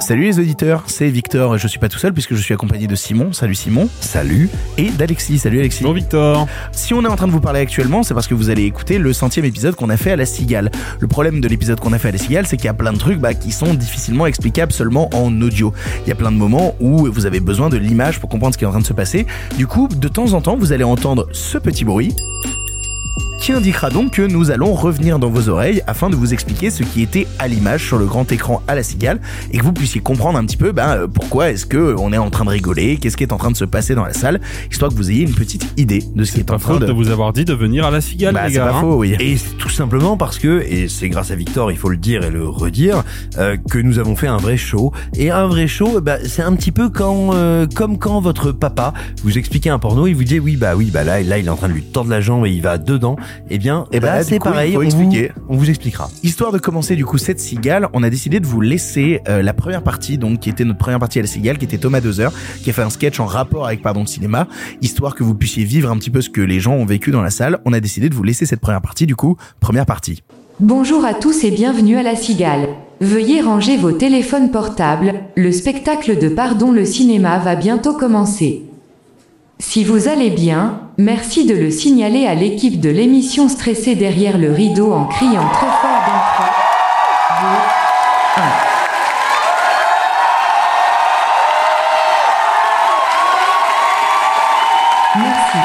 Salut les auditeurs, c'est Victor et je suis pas tout seul puisque je suis accompagné de Simon. Salut Simon. Salut. Et d'Alexis. Salut Alexis. Bonjour Victor. Si on est en train de vous parler actuellement, c'est parce que vous allez écouter le centième épisode qu'on a fait à la Cigale. Le problème de l'épisode qu'on a fait à la Cigale, c'est qu'il y a plein de trucs bah, qui sont difficilement explicables seulement en audio. Il y a plein de moments où vous avez besoin de l'image pour comprendre ce qui est en train de se passer. Du coup, de temps en temps, vous allez entendre ce petit bruit qui indiquera donc que nous allons revenir dans vos oreilles afin de vous expliquer ce qui était à l'image sur le grand écran à la cigale et que vous puissiez comprendre un petit peu ben, pourquoi est-ce que on est en train de rigoler, qu'est-ce qui est en train de se passer dans la salle, histoire que vous ayez une petite idée de ce qui est, en train de... de vous avoir dit de venir à la cigale, Bah, les c'est gars. pas hein. faux, oui. Et c'est tout simplement parce que, et c'est grâce à Victor, il faut le dire et le redire, euh, que nous avons fait un vrai show. Et un vrai show, bah, c'est un petit peu quand, euh, comme quand votre papa vous expliquait un porno, il vous dit oui, bah oui, bah là, là, il est en train de lui tordre la jambe et il va dedans. Eh bien, Eh ben c'est coup, pareil. faut on expliquer. Vous, on vous expliquera. Histoire de commencer du coup cette cigale, on a décidé de vous laisser euh, la première partie, donc qui était notre première partie à la cigale, qui était Thomas Dozer, qui a fait un sketch en rapport avec pardon le cinéma, histoire que vous puissiez vivre un petit peu ce que les gens ont vécu dans la salle. On a décidé de vous laisser cette première partie, du coup première partie. Bonjour à tous et bienvenue à la Cigale. Veuillez ranger vos téléphones portables, le spectacle de Pardon le cinéma va bientôt commencer. Si vous allez bien, merci de le signaler à l'équipe de l'émission stressée derrière le rideau en criant très fort dans 3, 2, 1. Merci.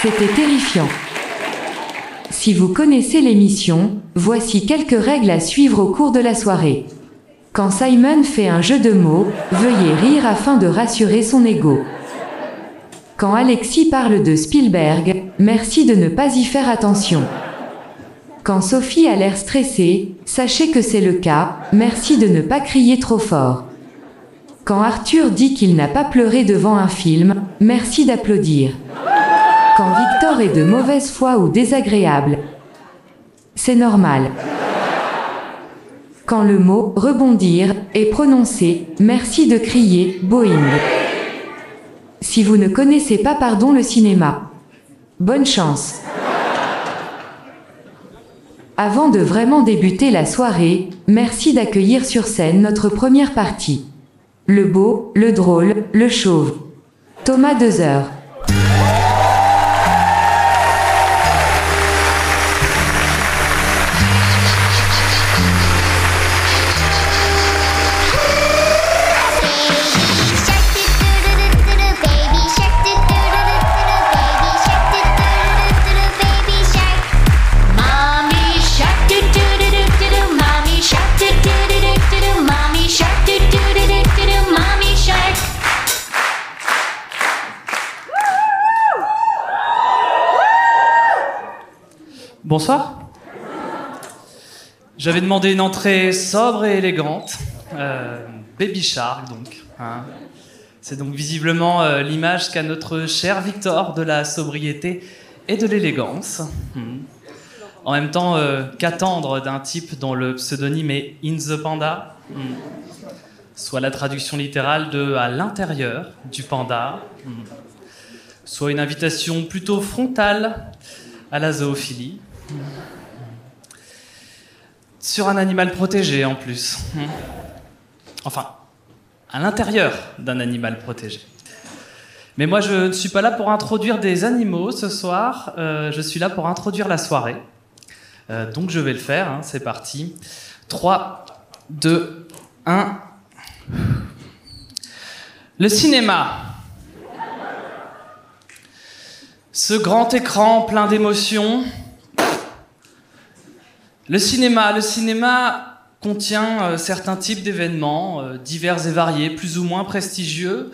C'était terrifiant. Si vous connaissez l'émission, voici quelques règles à suivre au cours de la soirée. Quand Simon fait un jeu de mots, veuillez rire afin de rassurer son ego. Quand Alexis parle de Spielberg, merci de ne pas y faire attention. Quand Sophie a l'air stressée, sachez que c'est le cas, merci de ne pas crier trop fort. Quand Arthur dit qu'il n'a pas pleuré devant un film, merci d'applaudir. Quand Victor est de mauvaise foi ou désagréable, c'est normal. Quand le mot rebondir est prononcé, merci de crier Boeing. Si vous ne connaissez pas pardon le cinéma, bonne chance. Avant de vraiment débuter la soirée, merci d'accueillir sur scène notre première partie. Le beau, le drôle, le chauve. Thomas Dezer. Bonsoir. J'avais demandé une entrée sobre et élégante. Euh, Baby Shark, donc. hein. C'est donc visiblement euh, l'image qu'a notre cher Victor de la sobriété et de l'élégance. Hmm. En même temps, euh, qu'attendre d'un type dont le pseudonyme est In the Panda? Hmm. Soit la traduction littérale de à l'intérieur du panda. Hmm. Soit une invitation plutôt frontale à la zoophilie. Sur un animal protégé en plus. Enfin, à l'intérieur d'un animal protégé. Mais moi, je ne suis pas là pour introduire des animaux ce soir, euh, je suis là pour introduire la soirée. Euh, donc je vais le faire, hein, c'est parti. 3, 2, 1. Le cinéma. Ce grand écran plein d'émotions, le cinéma, le cinéma contient euh, certains types d'événements, euh, divers et variés, plus ou moins prestigieux,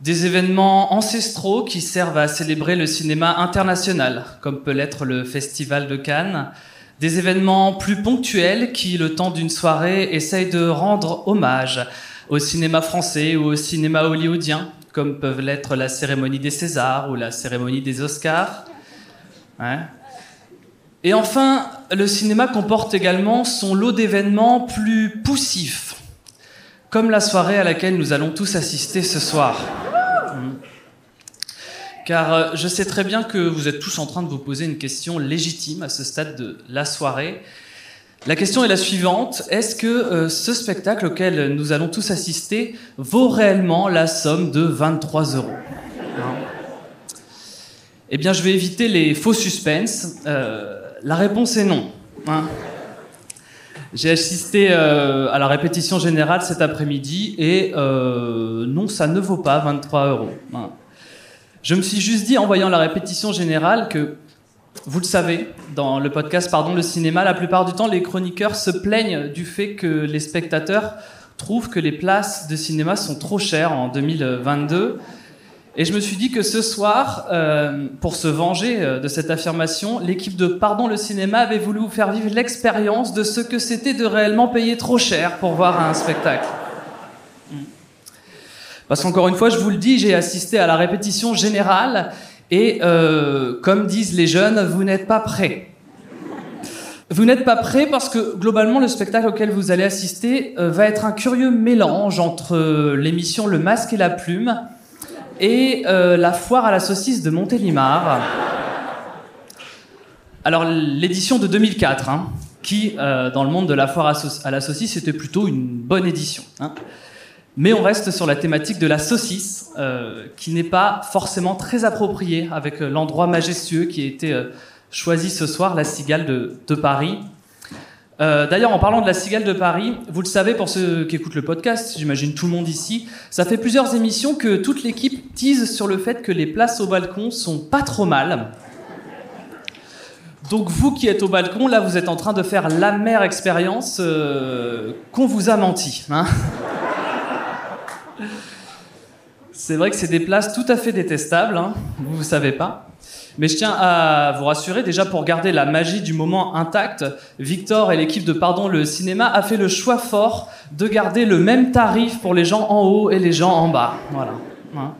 des événements ancestraux qui servent à célébrer le cinéma international, comme peut l'être le Festival de Cannes, des événements plus ponctuels qui, le temps d'une soirée, essayent de rendre hommage au cinéma français ou au cinéma hollywoodien, comme peuvent l'être la cérémonie des Césars ou la cérémonie des Oscars. Ouais. Et enfin, le cinéma comporte également son lot d'événements plus poussifs, comme la soirée à laquelle nous allons tous assister ce soir. Mm. Car euh, je sais très bien que vous êtes tous en train de vous poser une question légitime à ce stade de la soirée. La question est la suivante. Est-ce que euh, ce spectacle auquel nous allons tous assister vaut réellement la somme de 23 euros? Hein? Eh bien, je vais éviter les faux suspens. Euh, la réponse est non. hein. J'ai assisté euh, à la répétition générale cet après-midi et euh, non, ça ne vaut pas 23 euros. hein. Je me suis juste dit en voyant la répétition générale que vous le savez, dans le podcast Pardon le cinéma, la plupart du temps, les chroniqueurs se plaignent du fait que les spectateurs trouvent que les places de cinéma sont trop chères en 2022. Et je me suis dit que ce soir, euh, pour se venger euh, de cette affirmation, l'équipe de Pardon le cinéma avait voulu vous faire vivre l'expérience de ce que c'était de réellement payer trop cher pour voir un spectacle. Mm. Parce qu'encore une fois, je vous le dis, j'ai assisté à la répétition générale et euh, comme disent les jeunes, vous n'êtes pas prêts. Vous n'êtes pas prêts parce que globalement le spectacle auquel vous allez assister va être un curieux mélange entre l'émission Le Masque et la Plume et euh, la foire à la saucisse de Montélimar. Alors l'édition de 2004, hein, qui euh, dans le monde de la foire à, la saucisse était plutôt une bonne édition. hein. Mais on reste sur la thématique de la saucisse, euh, qui n'est pas forcément très appropriée avec l'endroit majestueux qui a été choisi ce soir, la Cigale de Paris. Euh, D'ailleurs, en parlant de la Cigale de Paris, vous le savez pour ceux qui écoutent le podcast, j'imagine tout le monde ici, ça fait plusieurs émissions que toute l'équipe tease sur le fait que les places au balcon sont pas trop mal. Donc vous qui êtes au balcon, là, vous êtes en train de faire l'amère expérience euh, qu'on vous a menti. Hein C'est vrai que c'est des places tout à fait détestables, hein, vous ne savez pas. Mais je tiens à vous rassurer, déjà pour garder la magie du moment intacte, Victor et l'équipe de Pardon le cinéma a fait le choix fort de garder le même tarif pour les gens en haut et les gens en bas. Voilà. Hein.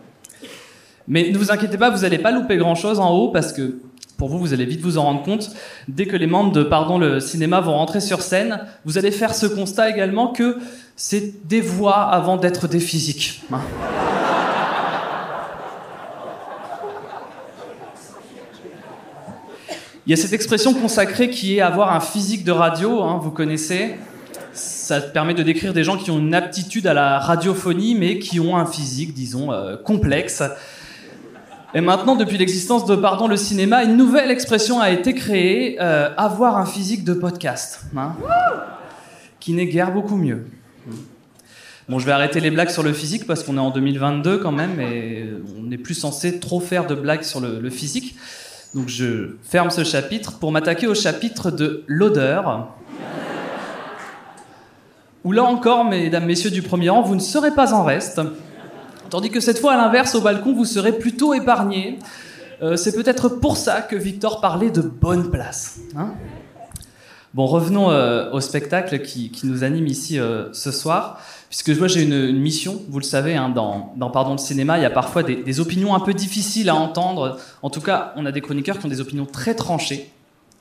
Mais ne vous inquiétez pas, vous n'allez pas louper grand-chose en haut parce que pour vous, vous allez vite vous en rendre compte. Dès que les membres de Pardon le cinéma vont rentrer sur scène, vous allez faire ce constat également que c'est des voix avant d'être des physiques. hein. Il y a cette expression consacrée qui est avoir un physique de radio, hein, vous connaissez. Ça permet de décrire des gens qui ont une aptitude à la radiophonie, mais qui ont un physique, disons, euh, complexe. Et maintenant, depuis l'existence de Pardon le cinéma, une nouvelle expression a été créée, euh, avoir un physique de podcast, hein, qui n'est guère beaucoup mieux. Bon, je vais arrêter les blagues sur le physique parce qu'on est en 2022 quand même et on n'est plus censé trop faire de blagues sur le, le physique. Donc je ferme ce chapitre pour m'attaquer au chapitre de l'odeur. Où là encore, mesdames, messieurs du premier rang, vous ne serez pas en reste. Tandis que cette fois, à l'inverse, au balcon, vous serez plutôt épargnés. Euh, c'est peut-être pour ça que Victor parlait de bonne place. hein. Bon, revenons euh, au spectacle qui, nous anime ici euh, ce soir. Puisque moi j'ai une, mission, vous le savez, hein, dans, Pardon le cinéma, il y a parfois des, des opinions un peu difficiles à entendre. En tout cas, on a des chroniqueurs qui ont des opinions très tranchées.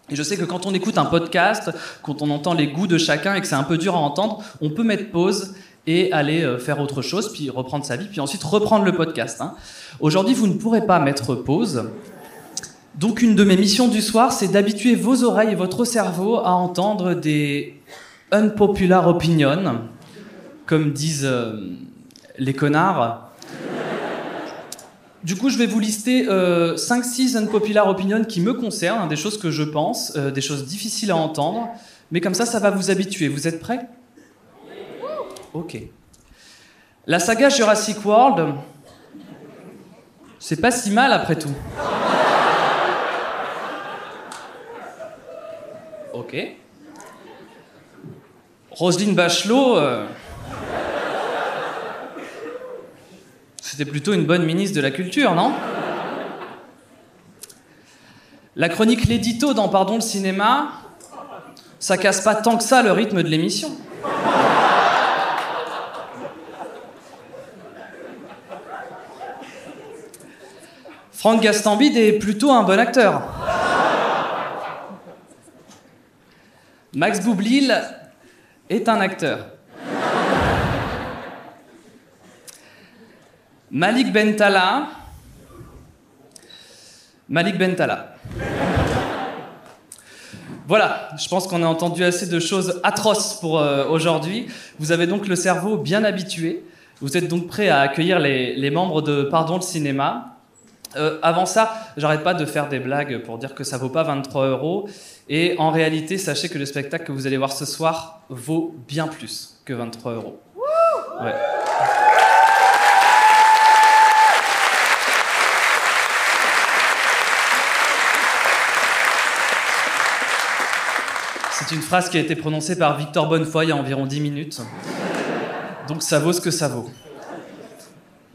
Et je sais que quand on écoute un podcast, quand on entend les goûts de chacun et que c'est un peu dur à entendre, on peut mettre pause et aller euh, faire autre chose, puis reprendre sa vie, puis ensuite reprendre le podcast. hein. Aujourd'hui, vous ne pourrez pas mettre pause. Donc une de mes missions du soir, c'est d'habituer vos oreilles et votre cerveau à entendre des unpopular opinions, comme disent euh, les connards. Du coup, je vais vous lister 5-6 unpopular opinions qui me concernent, hein, des choses que je pense, euh, des choses difficiles à entendre, mais comme ça, ça va vous habituer. Vous êtes prêts? Ok. La saga Jurassic World, c'est pas si mal après tout. Ok. Roselyne Bachelot, euh, c'était plutôt une bonne ministre de la Culture, non? La chronique L'édito dans Pardon le cinéma, ça casse pas tant que ça le rythme de l'émission. Franck Gastambide est plutôt un bon acteur. Max Boublil est un acteur. Malik Bentala. Malik Bentala. Voilà, je pense qu'on a entendu assez de choses atroces pour euh, aujourd'hui. Vous avez donc le cerveau bien habitué. Vous êtes donc prêt à accueillir les, membres de Pardon le cinéma. Euh, avant ça, j'arrête pas de faire des blagues pour dire que ça vaut pas 23 euros. Et en réalité, sachez que le spectacle que vous allez voir ce soir vaut bien plus que 23 euros. C'est une phrase qui a été prononcée par Victor Bonnefoy il y a environ 10 minutes. Donc ça vaut ce que ça vaut.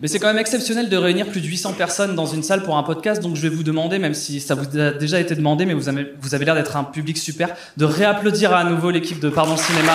Mais c'est quand même exceptionnel de réunir plus de 800 personnes dans une salle pour un podcast, donc je vais vous demander, même si ça vous a déjà été demandé, mais vous avez, l'air d'être un public super, de réapplaudir à nouveau l'équipe de Pardon Cinéma.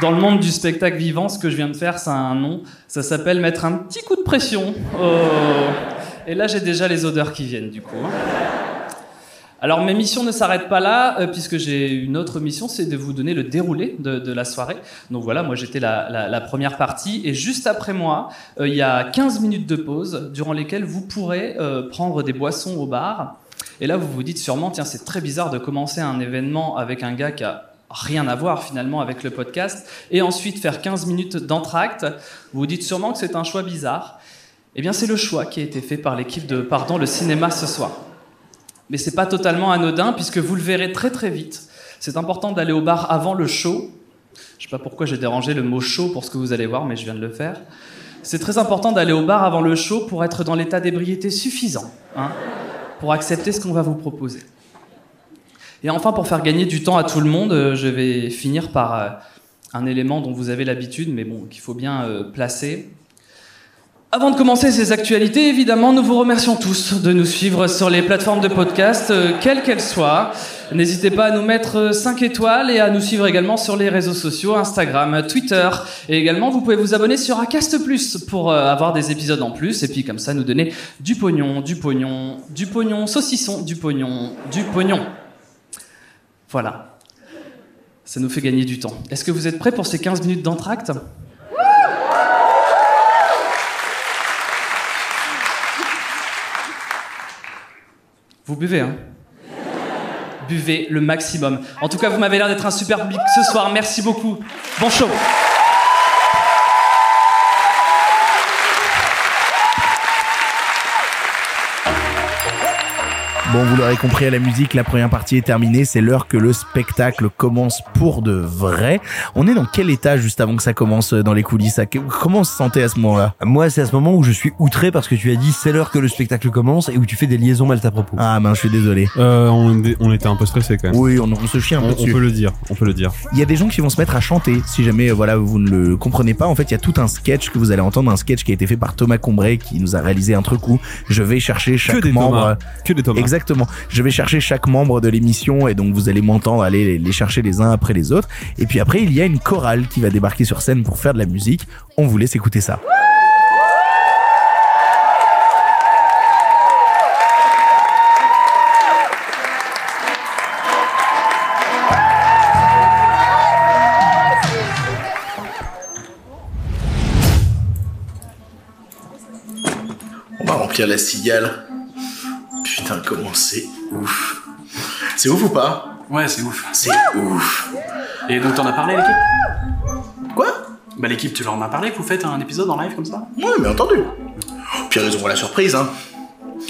Dans le monde du spectacle vivant, ce que je viens de faire, ça a un nom. Ça s'appelle mettre un petit coup de pression. Oh. Et là, j'ai déjà les odeurs qui viennent, du coup. Alors, mes missions ne s'arrêtent pas là, euh, puisque j'ai une autre mission, c'est de vous donner le déroulé de, la soirée. Donc voilà, moi j'étais la première partie, et juste après moi, euh, il y a 15 minutes de pause, durant lesquelles vous pourrez euh, prendre des boissons au bar. Et là, vous vous dites sûrement, tiens, c'est très bizarre de commencer un événement avec un gars qui a rien à voir finalement avec le podcast, et ensuite faire 15 minutes d'entracte. Vous vous dites sûrement que c'est un choix bizarre. Eh bien, c'est le choix qui a été fait par l'équipe de Pardon le cinéma ce soir. Mais c'est pas totalement anodin puisque vous le verrez très très vite. C'est important d'aller au bar avant le show. Je sais pas pourquoi j'ai dérangé le mot show pour ce que vous allez voir, mais je viens de le faire. C'est très important d'aller au bar avant le show pour être dans l'état d'ébriété suffisant, hein, pour accepter ce qu'on va vous proposer. Et enfin, pour faire gagner du temps à tout le monde, euh, je vais finir par euh, un élément dont vous avez l'habitude, mais bon, qu'il faut bien euh, placer. Avant de commencer ces actualités, évidemment, nous vous remercions tous de nous suivre sur les plateformes de podcast, quelles qu'elles soient. N'hésitez pas à nous mettre 5 étoiles et à nous suivre également sur les réseaux sociaux, Instagram, Twitter. Et également, vous pouvez vous abonner sur Acast Plus pour avoir des épisodes en plus. Et puis comme ça, nous donner du pognon, du pognon, du pognon, saucisson, du pognon, du pognon. Voilà. Ça nous fait gagner du temps. Est-ce que vous êtes prêts pour ces 15 minutes d'entracte? Vous buvez, hein? Buvez le maximum. En tout cas, vous m'avez l'air d'être un super public ce soir. Merci beaucoup. Bon show. Bon, vous l'aurez compris à la musique, la première partie est terminée. C'est l'heure que le spectacle commence pour de vrai. On est dans quel état juste avant que ça commence euh, dans les coulisses? Comment on se sentait à ce moment-là? Moi, c'est à ce moment où je suis outré parce que tu as dit c'est l'heure que le spectacle commence et où tu fais des liaisons mal à propos. Ah, ben, je suis désolé. Euh, on, on était un peu stressé quand même. Oui, on, on se chie un peu On, on dessus. peut le dire, on peut le dire. Il y a des gens qui vont se mettre à chanter. Si jamais, euh, voilà, vous ne le comprenez pas, en fait, il y a tout un sketch que vous allez entendre, un sketch qui a été fait par Thomas Combray, qui nous a réalisé un truc où je vais chercher chaque que des membre. Thomas. Que des Thomas. Exactement. Je vais chercher chaque membre de l'émission et donc vous allez m'entendre aller les chercher les uns après les autres. Et puis après, il y a une chorale qui va débarquer sur scène pour faire de la musique. On vous laisse écouter ça. On va remplir la cigale. Putain, comment c'est ouf. C'est ouf ou pas Ouais, c'est ouf. C'est ouf. Et donc t'en as parlé à l'équipe Quoi Bah l'équipe, tu leur en as parlé que vous faites un épisode en live comme ça Ouais, mais entendu. Puis ils auront la surprise, hein.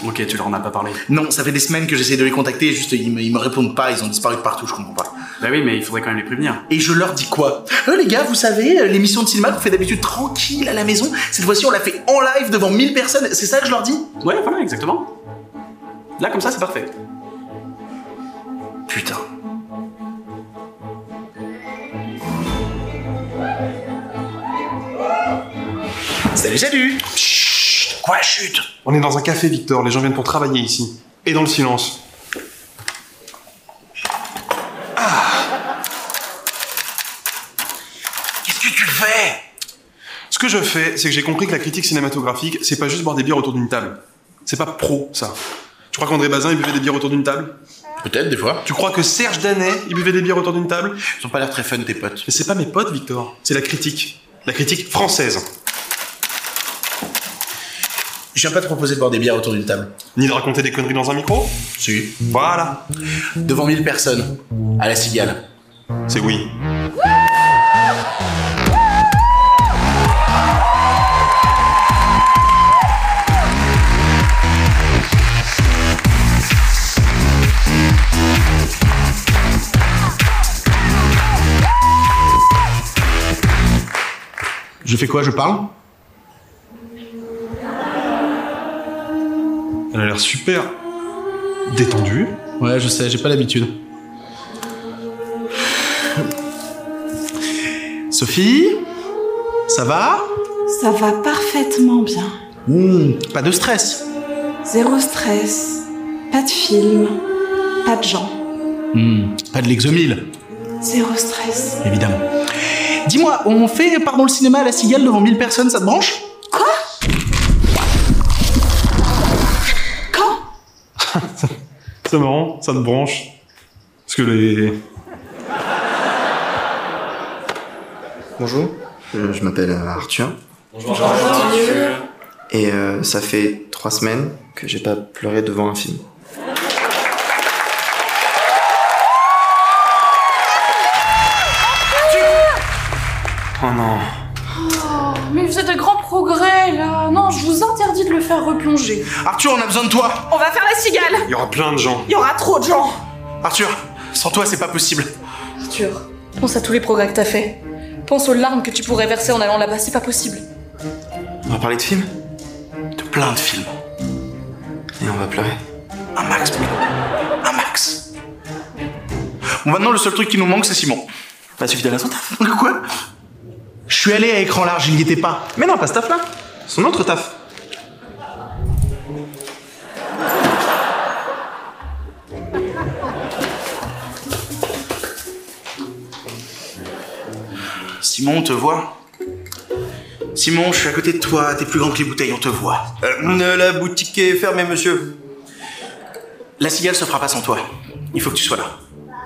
Ok, tu leur en as pas parlé. Non, ça fait des semaines que j'essaie de les contacter, juste ils me, ils me répondent pas, ils ont disparu de partout, je comprends pas. Bah oui, mais il faudrait quand même les prévenir. Et je leur dis quoi? Euh les gars, vous savez, euh, l'émission de cinéma qu'on fait d'habitude tranquille à la maison, cette fois-ci on l'a fait en live devant 1000 personnes, c'est ça que je leur dis? Ouais, voilà, exactement. Là, comme ça, c'est parfait. Putain. Salut, salut Chut Quoi, chut On est dans un café, Victor. Les gens viennent pour travailler ici. Et dans le silence. Qu'est-ce que tu fais? Ce que je fais, c'est que j'ai compris que la critique cinématographique, c'est pas juste boire des bières autour d'une table. C'est pas pro, ça. Tu crois qu'André Bazin, il buvait des bières autour d'une table Peut-être, des fois. Tu crois que Serge Danet, il buvait des bières autour d'une table Ils ont pas l'air très fun, tes potes. Mais c'est pas mes potes, Victor. C'est la critique. La critique française. Je viens pas te proposer de boire des bières autour d'une table. Ni de raconter des conneries dans un micro Si. Voilà. Devant 1000 personnes. À la cigale. C'est oui. Je fais quoi Je parle? Elle a l'air super détendue. Ouais, je sais, j'ai pas l'habitude. Sophie Ça va? Ça va parfaitement bien. Hmm, Pas de stress. Zéro stress, pas de film, pas de gens. Hmm, Pas de l'exomile, Zéro stress. évidemment. Dis-moi, on fait pardon le cinéma à la cigale devant 1000 personnes, ça te branche? Quoi? Quand? C'est marrant, ça te branche. Parce que les. Bonjour, je, je m'appelle euh, Arthur. Et euh, ça fait trois semaines que j'ai pas pleuré devant un film. Oh non. Oh, mais vous êtes de grands progrès là. Non, je vous interdis de le faire replonger. Arthur, on a besoin de toi On va faire la cigale. Il y aura plein de gens. Il y aura trop de gens. Arthur, sans toi, c'est pas possible. Arthur, pense à tous les progrès que t'as fait. Pense aux larmes que tu pourrais verser en allant là-bas, c'est pas possible. On va parler de film De plein de films. et on va pleurer. Un max. Un max. Bon, maintenant, le seul truc qui nous manque, c'est Simon. Pas suffit d'aller à son taf. Quoi? Je suis allé à écran large, il n'y était pas. Mais non, pas ce taf là. Son autre taf. Simon, on te voit Simon, je suis à côté de toi, t'es plus grand que les bouteilles, on te voit. Euh, la boutique est fermée, monsieur. La cigale se fera pas sans toi. Il faut que tu sois là.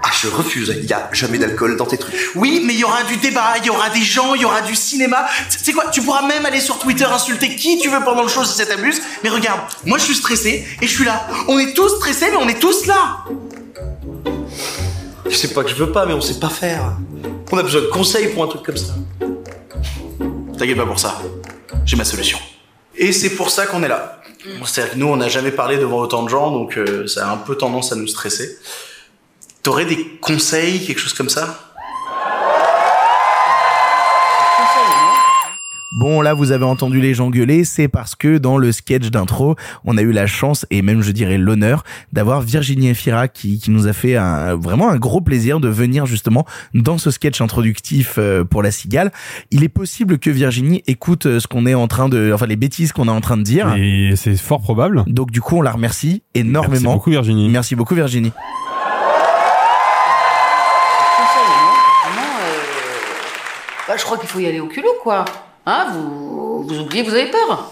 Ah, je refuse. Il y a jamais d'alcool dans tes trucs. Oui, mais il y aura du débat, il y aura des gens, il y aura du cinéma. Tu sais quoi, tu pourras même aller sur Twitter insulter qui tu veux pendant le show si ça t'amuse. Mais regarde, moi je suis stressé et je suis là. On est tous stressés, mais on est tous là. Je sais pas que je veux pas, mais on sait pas faire. On a besoin de conseils pour un truc comme ça. T'inquiète pas pour ça. J'ai ma solution. Et c'est pour ça qu'on est là. C'est-à-dire que nous, on n'a jamais parlé devant autant de gens, donc euh, ça a un peu tendance à nous stresser. T'aurais des conseils, quelque chose comme ça? Bon, là, vous avez entendu les gens gueuler, c'est parce que dans le sketch d'intro, on a eu la chance et même, je dirais, l'honneur d'avoir Virginie Efira qui, qui nous a fait un, vraiment un gros plaisir de venir justement dans ce sketch introductif euh, pour la cigale. Il est possible que Virginie écoute euh, ce qu'on est en train de, enfin, les bêtises qu'on est en train de dire. Et c'est fort probable. Donc, du coup, on la remercie énormément. Merci beaucoup Virginie. Merci beaucoup, Virginie. Bah, je crois qu'il faut y aller au culot, quoi. Hein, vous, vous oubliez, vous avez peur.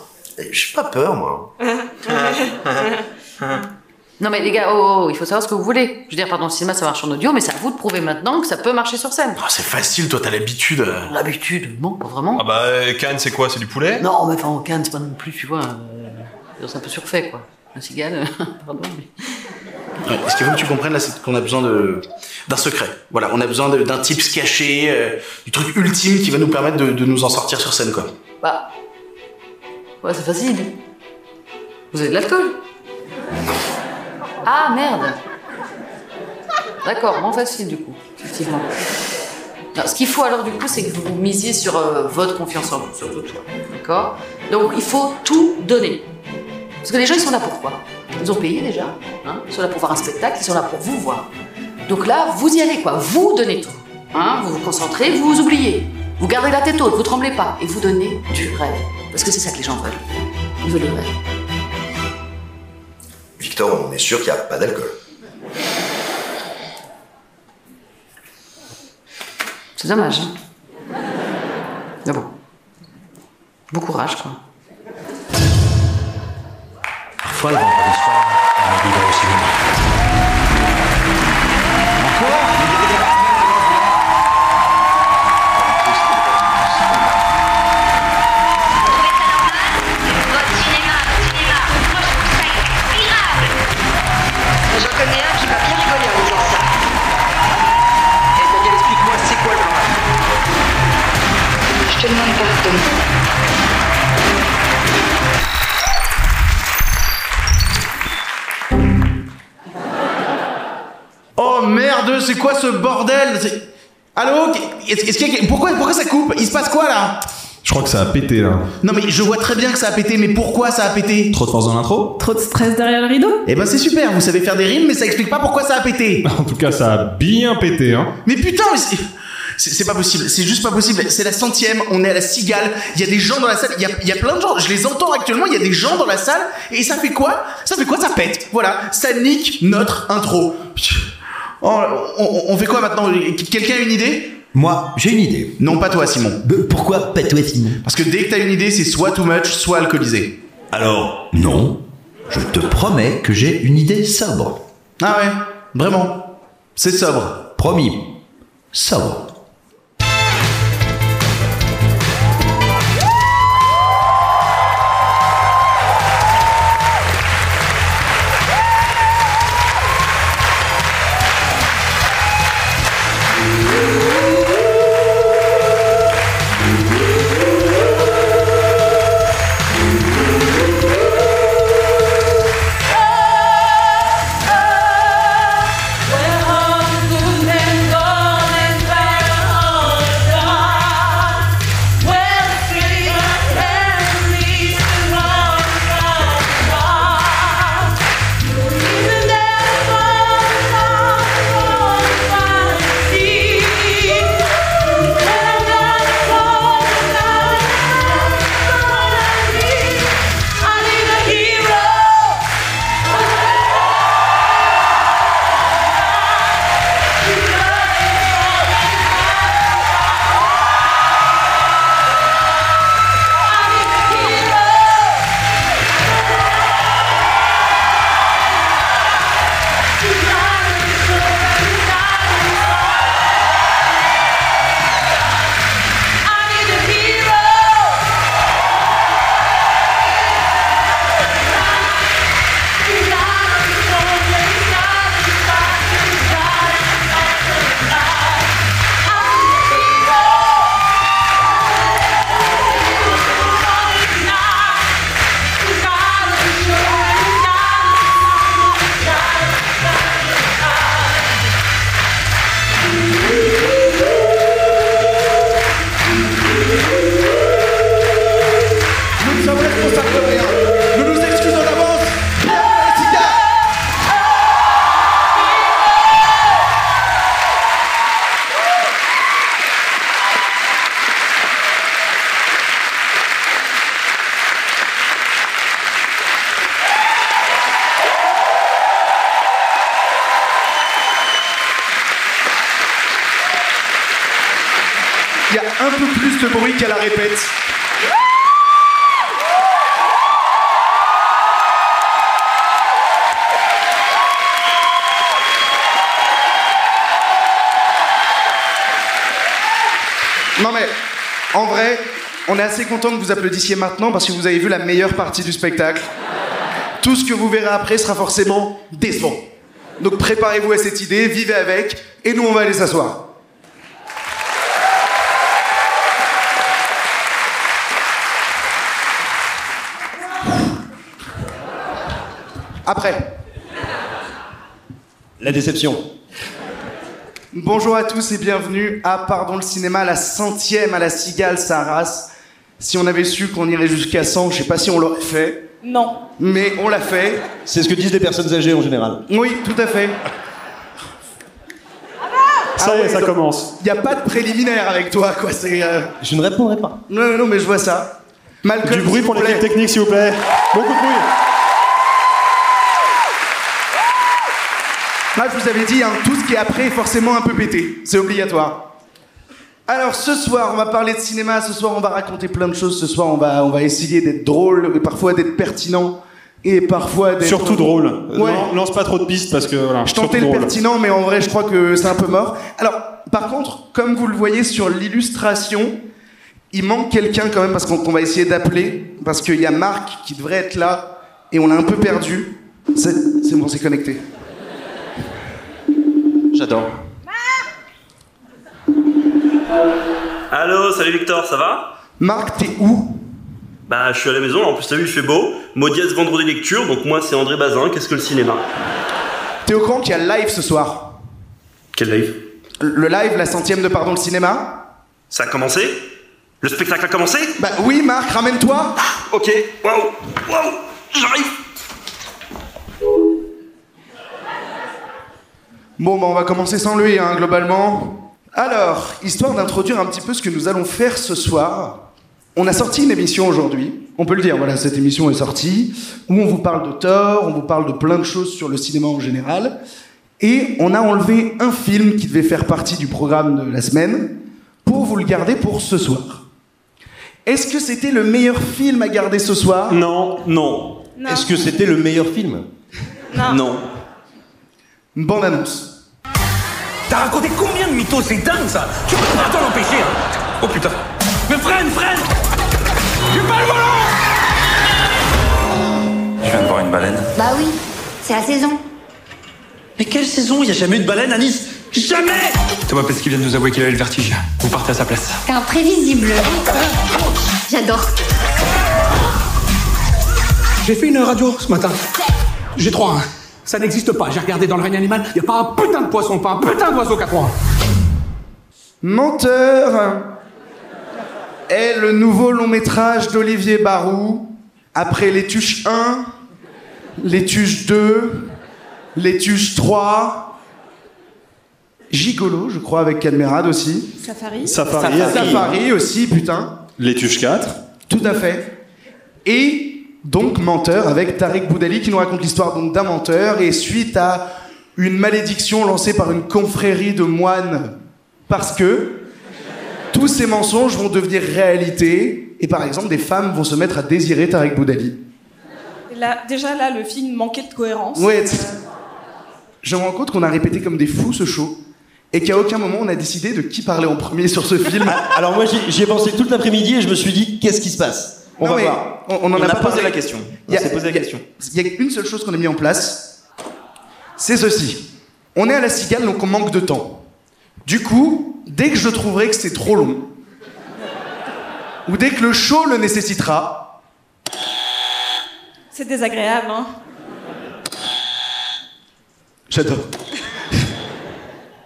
J'ai pas peur, moi. Non mais les gars, oh, oh, il faut savoir ce que vous voulez. Je veux dire, pardon, le cinéma ça marche en audio, mais c'est à vous de prouver maintenant que ça peut marcher sur scène. Oh, c'est facile, toi, t'as l'habitude. L'habitude, non, pas vraiment. Ah bah, euh, Cannes, c'est quoi C'est du poulet? Non, mais enfin, en Cannes, c'est pas non plus, tu vois. euh, c'est un peu surfait, quoi. La cigale, pardon. mais- Ouais, ce qu'il faut que tu comprennes là, c'est qu'on a besoin d'un secret. Voilà, on a besoin d'un tips caché, euh, du truc ultime qui va nous permettre de, nous en sortir sur scène, quoi. Bah. Ouais, c'est facile. Vous avez de l'alcool Ah, merde D'accord, moins facile du coup, effectivement. Ce qu'il faut alors du coup, c'est que vous misiez sur euh, votre confiance en vous, surtout toi. D'accord? Donc il faut tout donner. Parce que les gens, ils sont là pour quoi? Ils ont payé déjà. Hein ils sont là pour voir un spectacle, ils sont là pour vous voir. Donc là, vous y allez quoi. Vous donnez tout. Hein vous vous concentrez, vous vous oubliez. Vous gardez la tête haute, vous tremblez pas. Et vous donnez du rêve. Parce que c'est ça que les gens veulent. Ils veulent le rêve. Victor, on est sûr qu'il n'y a pas d'alcool. C'est dommage. Hein Mais bon. Bon courage, quoi. Parfois, le vendredi soir, on d'aller au cinéma. Connais un qui bien ça. Eh explique-moi, c'est quoi le Je te demande pardon. Oh merde, c'est quoi ce bordel? Allô? Est-ce- est-ce qu'il y a- pourquoi, pourquoi ça coupe? Il se passe quoi là? Je crois que ça a pété là. Non mais je vois très bien que ça a pété, mais pourquoi ça a pété? Trop de force dans l'intro? Trop de stress derrière le rideau? Eh ben c'est super, vous savez faire des rimes, mais ça explique pas pourquoi ça a pété. En tout cas, ça a bien pété, hein. Mais putain, mais c'est- pas possible, c'est juste pas possible. C'est la centième, on est à la cigale, il y a des gens dans la salle, il y a, il y a plein de gens, je les entends actuellement, il y a des gens dans la salle, et ça fait quoi? Ça fait quoi? Ça pète. Voilà, ça nique notre intro. Oh, on, on fait quoi maintenant? Quelqu'un a une idée? Moi, j'ai une idée. Non, pas toi, Simon. Pourquoi pas toi, Simon? Parce que dès que t'as une idée, c'est soit too much, soit alcoolisé. Alors, non. Je te promets que j'ai une idée sobre. Ah ouais, vraiment. C'est sobre. Promis. Sobre. On est assez content que vous applaudissiez maintenant parce que vous avez vu la meilleure partie du spectacle. Tout ce que vous verrez après sera forcément décevant. Donc préparez-vous à cette idée, vivez avec, et nous on va aller s'asseoir. Après. La déception. Bonjour à tous et bienvenue à Pardon le cinéma, la centième à la cigale Saras. Si on avait su qu'on irait jusqu'à 100, je sais pas si on l'aurait fait, Non. mais on l'a fait. C'est ce que disent les personnes âgées en général. Oui, tout à fait. Ça y est, ça commence. Il n'y a pas de préliminaire avec toi, quoi. C'est. euh, Je ne répondrai pas. Non, non, non, mais je vois ça. Malcolm, Du bruit s'il pour vous plaît. l'équipe technique, s'il vous plaît. Beaucoup de bruit. Là, je vous avais dit, hein, tout ce qui est après est forcément un peu pété. C'est obligatoire. Alors ce soir, on va parler de cinéma, ce soir on va raconter plein de choses, ce soir on va, on va essayer d'être drôle, et parfois d'être pertinent, et parfois d'être... Surtout drôle. Ouais. Non, lance pas trop de pistes parce que voilà. Je tentais le drôle. pertinent, mais en vrai, je crois que c'est un peu mort. Alors, par contre, comme vous le voyez sur l'illustration, il manque quelqu'un quand même parce qu'on va essayer d'appeler, parce qu'il y a Marc qui devrait être là et on l'a un peu perdu. C'est bon, c'est connecté. J'adore. Allô, salut Victor, ça va? Marc, t'es où? Bah, je suis à la maison, en plus t'as vu, il fait beau. Maudiès vendredi lecture, donc moi c'est André Bazin, qu'est-ce que le cinéma? T'es au courant qu'il y a le live ce soir? Quel live? Le live, la centième de Pardon le cinéma? Ça a commencé? Le spectacle a commencé? Bah oui, Marc, ramène-toi. Ok, waouh, waouh, j'arrive. Bon, bah on va commencer sans lui, hein, globalement. Alors, histoire d'introduire un petit peu ce que nous allons faire ce soir, on a sorti une émission aujourd'hui, on peut le dire, voilà, cette émission est sortie, où on vous parle de Thor, on vous parle de plein de choses sur le cinéma en général, et on a enlevé un film qui devait faire partie du programme de la semaine, pour vous le garder pour ce soir. Est-ce que c'était le meilleur film à garder ce soir? Non, non. Est-ce que c'était le meilleur film? Non. Bande annonce. T'as raconté combien de mythos C'est dingue ça Tu peux pas t'en empêcher hein Oh putain Mais freine, freine J'ai pas le volant Je viens de voir une baleine. Bah oui, c'est la saison. Mais quelle saison? Il y a jamais eu de baleine à Nice Jamais Thomas Pesquet vient de nous avouer qu'il avait le vertige. Vous partez à sa place. T'es imprévisible. J'adore. J'ai fait une radio ce matin. J'ai trois. hein. Ça n'existe pas. J'ai regardé dans le règne animal. Y a pas un putain de poisson, pas un putain d'oiseau qu'à trois. Menteur est le nouveau long métrage d'Olivier Barou. Après Les Tuches 1, Les Tuches 2, Les Tuches 3, Gigolo, je crois, avec Cadmerade aussi. Safari. Safari. Safari aussi, putain. Les Tuches 4. Tout à fait. Et donc Menteur avec Tariq Boudali qui nous raconte l'histoire donc d'un menteur et suite à une malédiction lancée par une confrérie de moines parce que tous ces mensonges vont devenir réalité et par exemple des femmes vont se mettre à désirer Tariq Boudali. Là, déjà là, le film manquait de cohérence. Ouais, je me rends compte qu'on a répété comme des fous ce show et qu'à aucun moment on a décidé de qui parlait en premier sur ce film. Alors moi j'y j'y ai pensé toute l'après-midi et je me suis dit qu'est-ce qui se passe? On Non, va voir. On, on en On a, a pas posé parlé. la question. On Il y a- s'est posé la question. Il y a une seule chose qu'on a mis en place, c'est ceci. On est à la cigale, donc on manque de temps. Du coup, dès que je trouverai que c'est trop long, ou dès que le show le nécessitera, C'est désagréable, hein. j'adore.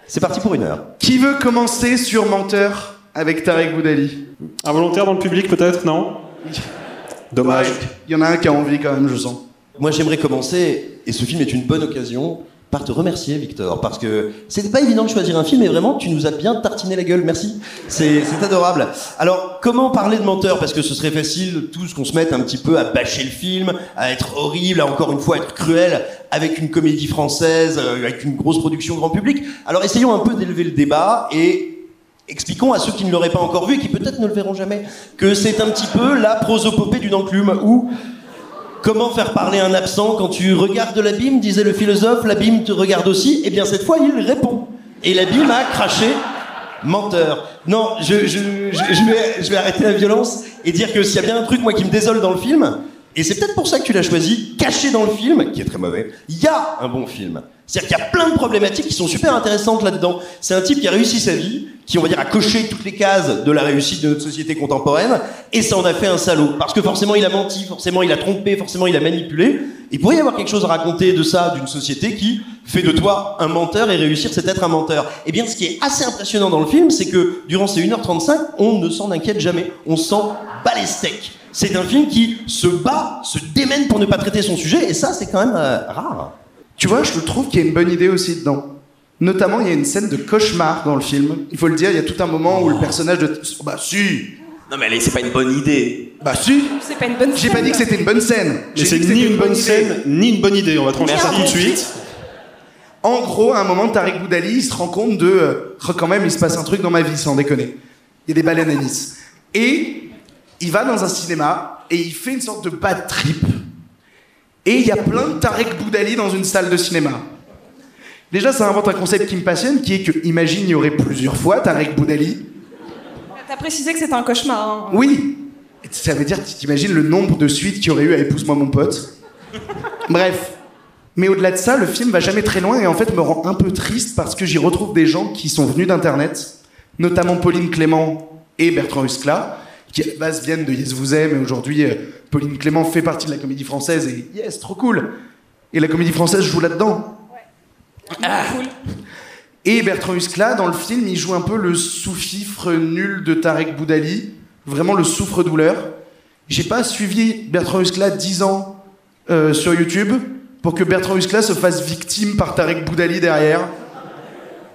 C'est parti pour une heure. Qui veut commencer sur Menteur avec Tarek Boudali? Un volontaire dans le public peut-être, non? Dommage. Il y en a un qui a envie quand même, je sens. Moi j'aimerais commencer, et ce film est une bonne occasion, par te remercier Victor, parce que c'était pas évident de choisir un film, et vraiment tu nous as bien tartiné la gueule, merci. C'est c'est adorable. Alors comment parler de menteur? Parce que ce serait facile tous qu'on se mette un petit peu à bâcher le film, à être horrible, à encore une fois être cruel, avec une comédie française, euh, avec une grosse production grand public. Alors essayons un peu d'élever le débat et Expliquons à ceux qui ne l'auraient pas encore vu et qui peut-être ne le verront jamais que c'est un petit peu la prosopopée d'une enclume où Comment faire parler un absent quand tu regardes l'abîme, disait le philosophe, l'abîme te regarde aussi Eh bien cette fois il répond. Et l'abîme a craché menteur. Non, je vais, je vais arrêter la violence et dire que s'il y a bien un truc moi qui me désole dans le film, et c'est peut-être pour ça que tu l'as choisi, caché dans le film, qui est très mauvais, il y a un bon film. C'est-à-dire qu'il y a plein de problématiques qui sont super intéressantes là-dedans. C'est un type qui a réussi sa vie, qui on va dire a coché toutes les cases de la réussite de notre société contemporaine, et ça en a fait un salaud. Parce que forcément il a menti, forcément il a trompé, forcément il a manipulé. Il pourrait y avoir quelque chose à raconter de ça, d'une société qui fait de toi un menteur et réussir c'est être un menteur. Eh bien ce qui est assez impressionnant dans le film, c'est que durant ces 1h35, on ne s'en inquiète jamais. On s'en bat les steaks. C'est un film qui se bat, se démène pour ne pas traiter son sujet, et ça c'est quand même euh, rare. Tu vois, je trouve qu'il y a une bonne idée aussi dedans. Notamment, il y a une scène de cauchemar dans le film. Il faut le dire, il y a tout un moment où le personnage de... Bah si Non mais allez, c'est pas une bonne idée. Bah si C'est pas une bonne J'ai pas dit que c'était une bonne scène. Mais J'ai c'est dit que ni une bonne idée. scène, ni une bonne idée. On va trancher ça tout de suite. En gros, à un moment, Tarek Boudali, il se rend compte de euh, Oh, quand même, il se passe un truc dans ma vie, sans déconner. Il y a des baleines à Nice. Et il va dans un cinéma et il fait une sorte de bad trip. Et il y a plein de Tarek Boudali dans une salle de cinéma. Déjà, ça invente un concept qui me passionne, qui est que, imagine, il y aurait plusieurs fois Tarek Boudali. T'as précisé que c'était un cauchemar. Hein. Oui. Et Ça veut dire, tu t'imagines le nombre de suites qu'il y aurait eu à Épouse-moi mon pote. Bref. Mais au-delà de ça, le film va jamais très loin et en fait me rend un peu triste parce que j'y retrouve des gens qui sont venus d'Internet, notamment Pauline Clément et Bertrand Huskla, qui à la base viennent de Yes Vous Aime et aujourd'hui euh, Pauline Clément fait partie de la comédie française et yes, trop cool. Et la comédie française joue là-dedans. Ah. Et Bertrand Huskla, dans le film, il joue un peu le sous-fifre nul de Tarek Boudali, vraiment le souffre-douleur. J'ai pas suivi Bertrand Huskla 10 ans euh, sur YouTube pour que Bertrand Huskla se fasse victime par Tarek Boudali derrière.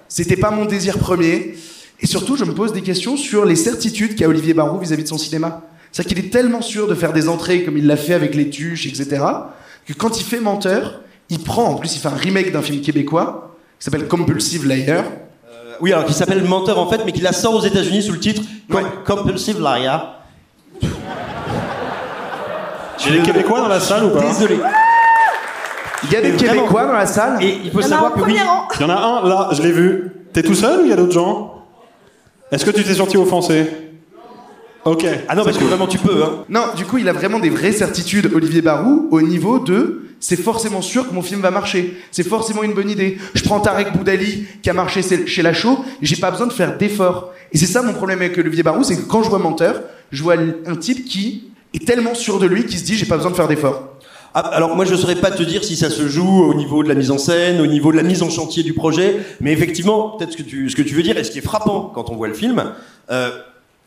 C'était pas mon désir premier. Et surtout, je me pose des questions sur les certitudes qu'a Olivier Barrault vis-à-vis de son cinéma. C'est-à-dire qu'il est tellement sûr de faire des entrées comme il l'a fait avec les tuches, etc., que quand il fait Menteur, il prend, en plus il fait un remake d'un film québécois qui s'appelle Compulsive Liar. Euh, oui, alors qui s'appelle Menteur en fait, mais qui la sort aux États-Unis sous le titre Com- Compulsive Liar. A des Québécois dans la salle ou pas? Désolé. Il y a des Québécois dans la salle Et il faut savoir que oui. Il y en a un là, je l'ai vu. T'es tout seul ou il y a d'autres gens? Est-ce que tu t'es senti offensé Ok. Ah non, parce que vraiment tu peux. Hein. Non, du coup, il a vraiment des vraies certitudes, Olivier Barou, au niveau de c'est forcément sûr que mon film va marcher. C'est forcément une bonne idée. Je prends Tarek Boudali qui a marché chez chez La Chaux, j'ai pas besoin de faire d'efforts. Et c'est ça mon problème avec Olivier Barou, c'est que quand je vois Menteur, je vois un type qui est tellement sûr de lui qu'il se dit j'ai pas besoin de faire d'efforts. Ah, alors moi je saurais pas te dire si ça se joue au niveau de la mise en scène, au niveau de la mise en chantier du projet, mais effectivement peut-être ce que tu ce que veux dire et ce qui est frappant quand on voit le film. Euh,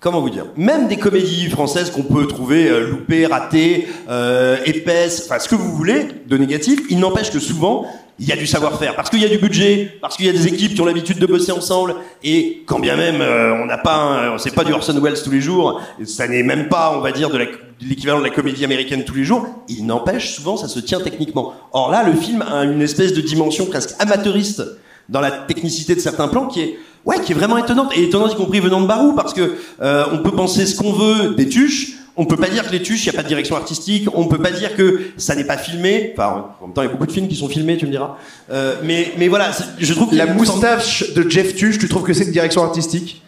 Comment vous dire Même des comédies françaises qu'on peut trouver euh, loupées, ratées, euh, épaisses, enfin ce que vous voulez de négatif, il n'empêche que souvent il y a du savoir-faire parce qu'il y a du budget, parce qu'il y a des équipes qui ont l'habitude de bosser ensemble et quand bien même euh, on n'a pas, un- c'est pas du Orson Welles tous les jours, ça n'est même pas, on va dire, de la- de l'équivalent de la comédie américaine tous les jours. Il n'empêche souvent ça se tient techniquement. Or là, le film a une espèce de dimension presque amateuriste dans la technicité de certains plans qui est ouais qui est vraiment étonnante et étonnante y compris venant de Barou parce que euh, on peut penser ce qu'on veut des tuches on peut pas dire que les tuches il y a pas de direction artistique on peut pas dire que ça n'est pas filmé enfin en même temps il y a beaucoup de films qui sont filmés tu me diras Euh, mais mais voilà je trouve y La moustache de Jeff Tuche, tu trouves que c'est une direction artistique?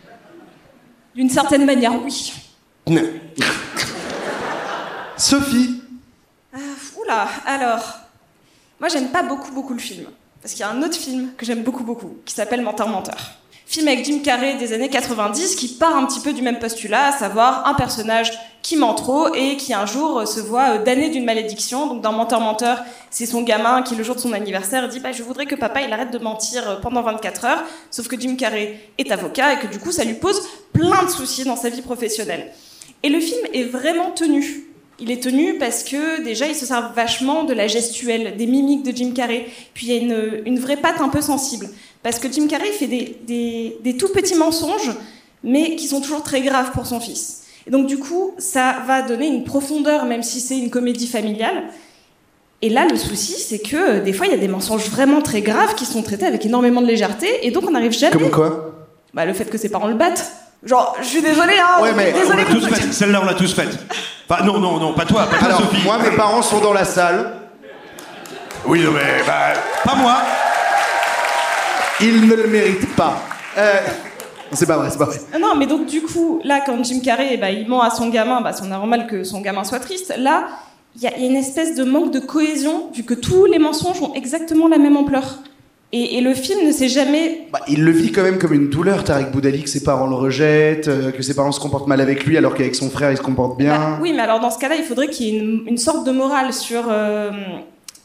D'une certaine manière, oui. Sophie Ah, oula, alors. Moi, j'aime pas beaucoup, beaucoup le film. Parce qu'il y a un autre film que j'aime beaucoup, beaucoup, qui s'appelle Menteur, Menteur. Film avec Jim Carrey des années 90 qui part un petit peu du même postulat, à savoir un personnage qui ment trop et qui un jour euh, se voit euh, damné d'une malédiction. Donc dans Menteur, Menteur, c'est son gamin qui, le jour de son anniversaire, dit bah, Je voudrais que papa il arrête de mentir euh, pendant 24 heures. Sauf que Jim Carrey est avocat et que du coup, ça lui pose plein de soucis dans sa vie professionnelle. Et le film est vraiment tenu. Il est tenu parce que déjà il se sert vachement de la gestuelle, des mimiques de Jim Carrey. Puis il y a une, vraie patte un peu sensible. Parce que Jim Carrey fait des tout petits mensonges, mais qui sont toujours très graves pour son fils. Et donc du coup, ça va donner une profondeur, même si c'est une comédie familiale. Et là, le souci, c'est que euh, des fois, il y a des mensonges vraiment très graves qui sont traités avec énormément de légèreté, et donc on n'arrive jamais. Comme quoi? Bah, le fait que ses parents le battent. Genre, je suis désolée, hein. Ouais, mais- désolée on l'a tous faite celle-là on l'a tous faite enfin non non non pas toi pas toi Alors, Sophie moi, mes parents sont dans la salle. oui non, mais bah pas moi Ils ne le méritent pas. Euh, C'est pas vrai, c'est pas vrai. Non, mais donc du coup, là, quand Jim Carrey, bah, il ment à son gamin, bah, c'est normal que son gamin soit triste. Là, il y, a il y a une espèce de manque de cohésion, vu que tous les mensonges ont exactement la même ampleur. Et, et le film ne s'est jamais... Bah, il le vit quand même comme une douleur, Tarek Boudali, que ses parents le rejettent, euh, que ses parents se comportent mal avec lui, alors qu'avec son frère, il se comporte bien. Bah, oui, mais alors dans ce cas-là, il faudrait qu'il y ait une, une sorte de morale sur... euh,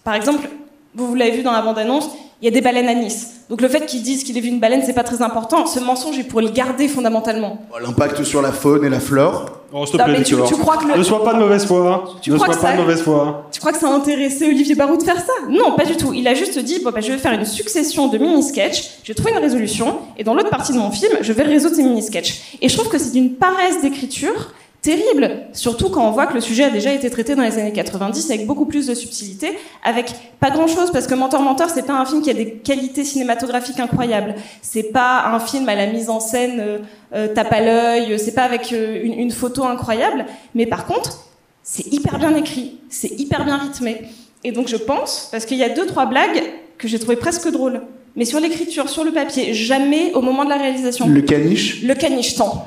par exemple, vous, vous l'avez vu dans la bande-annonce, il y a des baleines à Nice. Donc le fait qu'ils disent qu'il ait vu une baleine, c'est pas très important. Ce mensonge, il pourrait le garder fondamentalement. L'impact sur la faune et la flore. Oh, s'il te Non, plaît, tu- crois que le- Ne sois pas de mauvaise foi. Tu ne crois sois que pas ça- de mauvaise foi. Tu crois que ça a intéressé Olivier Barou de faire ça? Non, pas du tout. Il a juste dit bon, bah, je vais faire une succession de mini-sketchs, je vais trouver une résolution, et dans l'autre partie de mon film, je vais résoudre ces mini-sketchs. Et je trouve que c'est d'une paresse d'écriture, terrible, surtout quand on voit que le sujet a déjà été traité dans les années 90 avec beaucoup plus de subtilité, avec pas grand chose, parce que Menteur Menteur, c'est pas un film qui a des qualités cinématographiques incroyables. C'est pas un film à la mise en scène euh, euh, tape à l'œil, c'est pas avec euh, une, une photo incroyable, mais par contre, c'est hyper bien écrit, c'est hyper bien rythmé. Et donc je pense, parce qu'il y a deux, trois blagues que j'ai trouvé presque drôles, mais sur l'écriture, sur le papier, jamais au moment de la réalisation. Le caniche? Le caniche tant.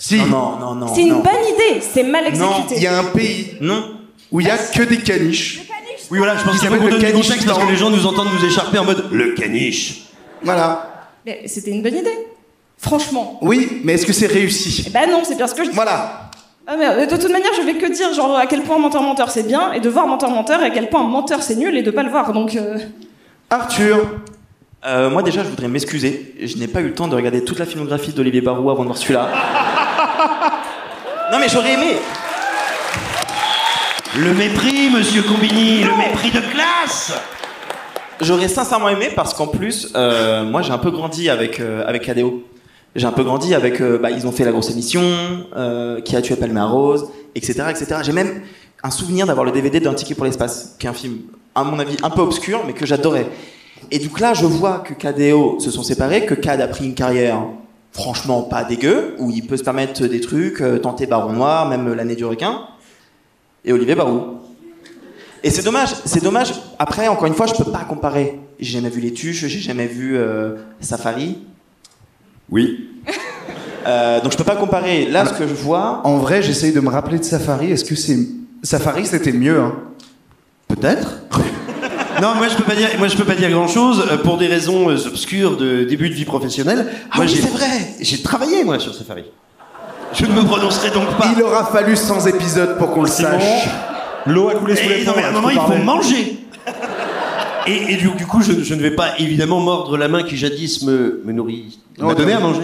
Si. Non, non, non. C'est une non. bonne idée, c'est mal exécuté. Il y a un pays Non. où il y a que des caniches. Oui, voilà, je pense Qui qu'il faut qu'on donne du contexte parce que les gens nous entendent nous écharper en mode le caniche. Voilà. Mais c'était une bonne idée. Franchement. Oui, mais est-ce que c'est réussi? Eh ben non, c'est bien ce que je dis. Voilà. Ah, euh, de toute manière, je vais que dire genre à quel point menteur menteur c'est bien et de voir menteur menteur et à quel point menteur c'est nul et de pas le voir. Donc euh, Arthur Euh, moi déjà, je voudrais m'excuser. Je n'ai pas eu le temps de regarder toute la filmographie d'Olivier Barou avant de voir celui-là. non mais j'aurais aimé. Le mépris, monsieur Combini, le mépris de classe J'aurais sincèrement aimé parce qu'en plus, euh, moi j'ai un peu grandi avec euh, avec. J'ai un peu grandi avec. euh, bah, ils ont fait la grosse émission, euh, qui a tué Palmer Rose, etc., etc. J'ai même un souvenir d'avoir le DVD d'un ticket pour l'espace, qui est un film, à mon avis, un peu obscur, mais que j'adorais. Et donc là, je vois que KDO se sont séparés, que Cad a pris une carrière franchement pas dégueu, où il peut se permettre des trucs, euh, tenter Baron Noir, même l'année du requin, et Olivier Barou. Et c'est dommage, c'est dommage. Après, encore une fois, je peux pas comparer. J'ai jamais vu Les Tuches, j'ai jamais vu euh, Safari. Oui. Euh, donc je peux pas comparer. Là, ce que je vois. En vrai, j'essaye de me rappeler de Safari. Est-ce que c'est. Safari, c'était mieux, hein? Peut-être. non, moi je peux pas dire, moi je peux pas dire grand chose pour des raisons euh, obscures de début de vie professionnelle. Ah moi, oui, j'ai- c'est vrai. J'ai travaillé moi sur Safari. Je ne me prononcerai donc pas. Il aura fallu 100 épisodes pour qu'on le sache. L'eau a coulé sous les Et non, ponts. mais à un moment, il faut manger. Et, et du, du coup, je, je ne vais pas évidemment mordre la main qui jadis me, me nourrit, m'a Oh, donné à manger.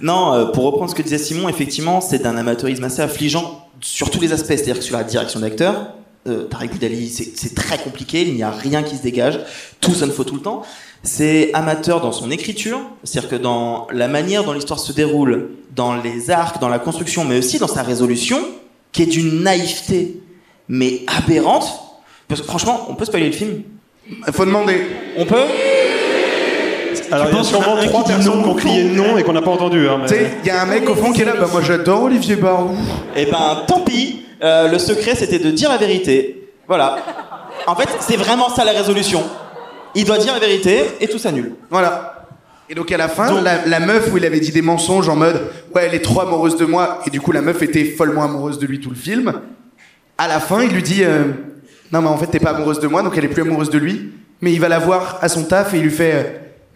Non, euh, pour reprendre ce que disait Simon, effectivement, c'est d'un amateurisme assez affligeant sur tous les aspects. C'est-à-dire que sur la direction d'acteur, euh, Tariq Boudali, c'est très compliqué, il n'y a rien qui se dégage, tout sonne faux tout le temps. C'est amateur dans son écriture, c'est-à-dire que dans la manière dont l'histoire se déroule, dans les arcs, dans la construction, mais aussi dans sa résolution, qui est d'une naïveté, mais aberrante. Parce que franchement, on peut spoiler le film Il faut demander. On peut? Alors, il y a sûrement trois personnes qui ont crié non et qu'on n'a pas entendu. Hein, mais- Tu sais, il y a un mec au fond qui est là. Bah, moi, j'adore Olivier Barou. Eh ben, tant pis. Euh, le secret, c'était de dire la vérité. Voilà. En fait, c'est vraiment ça la résolution. Il doit dire la vérité et tout s'annule. Voilà. Et donc à la fin, la, la meuf où il avait dit des mensonges en mode ouais elle est trop amoureuse de moi et du coup la meuf était follement amoureuse de lui tout le film. À la fin, il lui dit euh, non mais en fait t'es pas amoureuse de moi donc elle est plus amoureuse de lui. Mais il va la voir à son taf et il lui fait euh,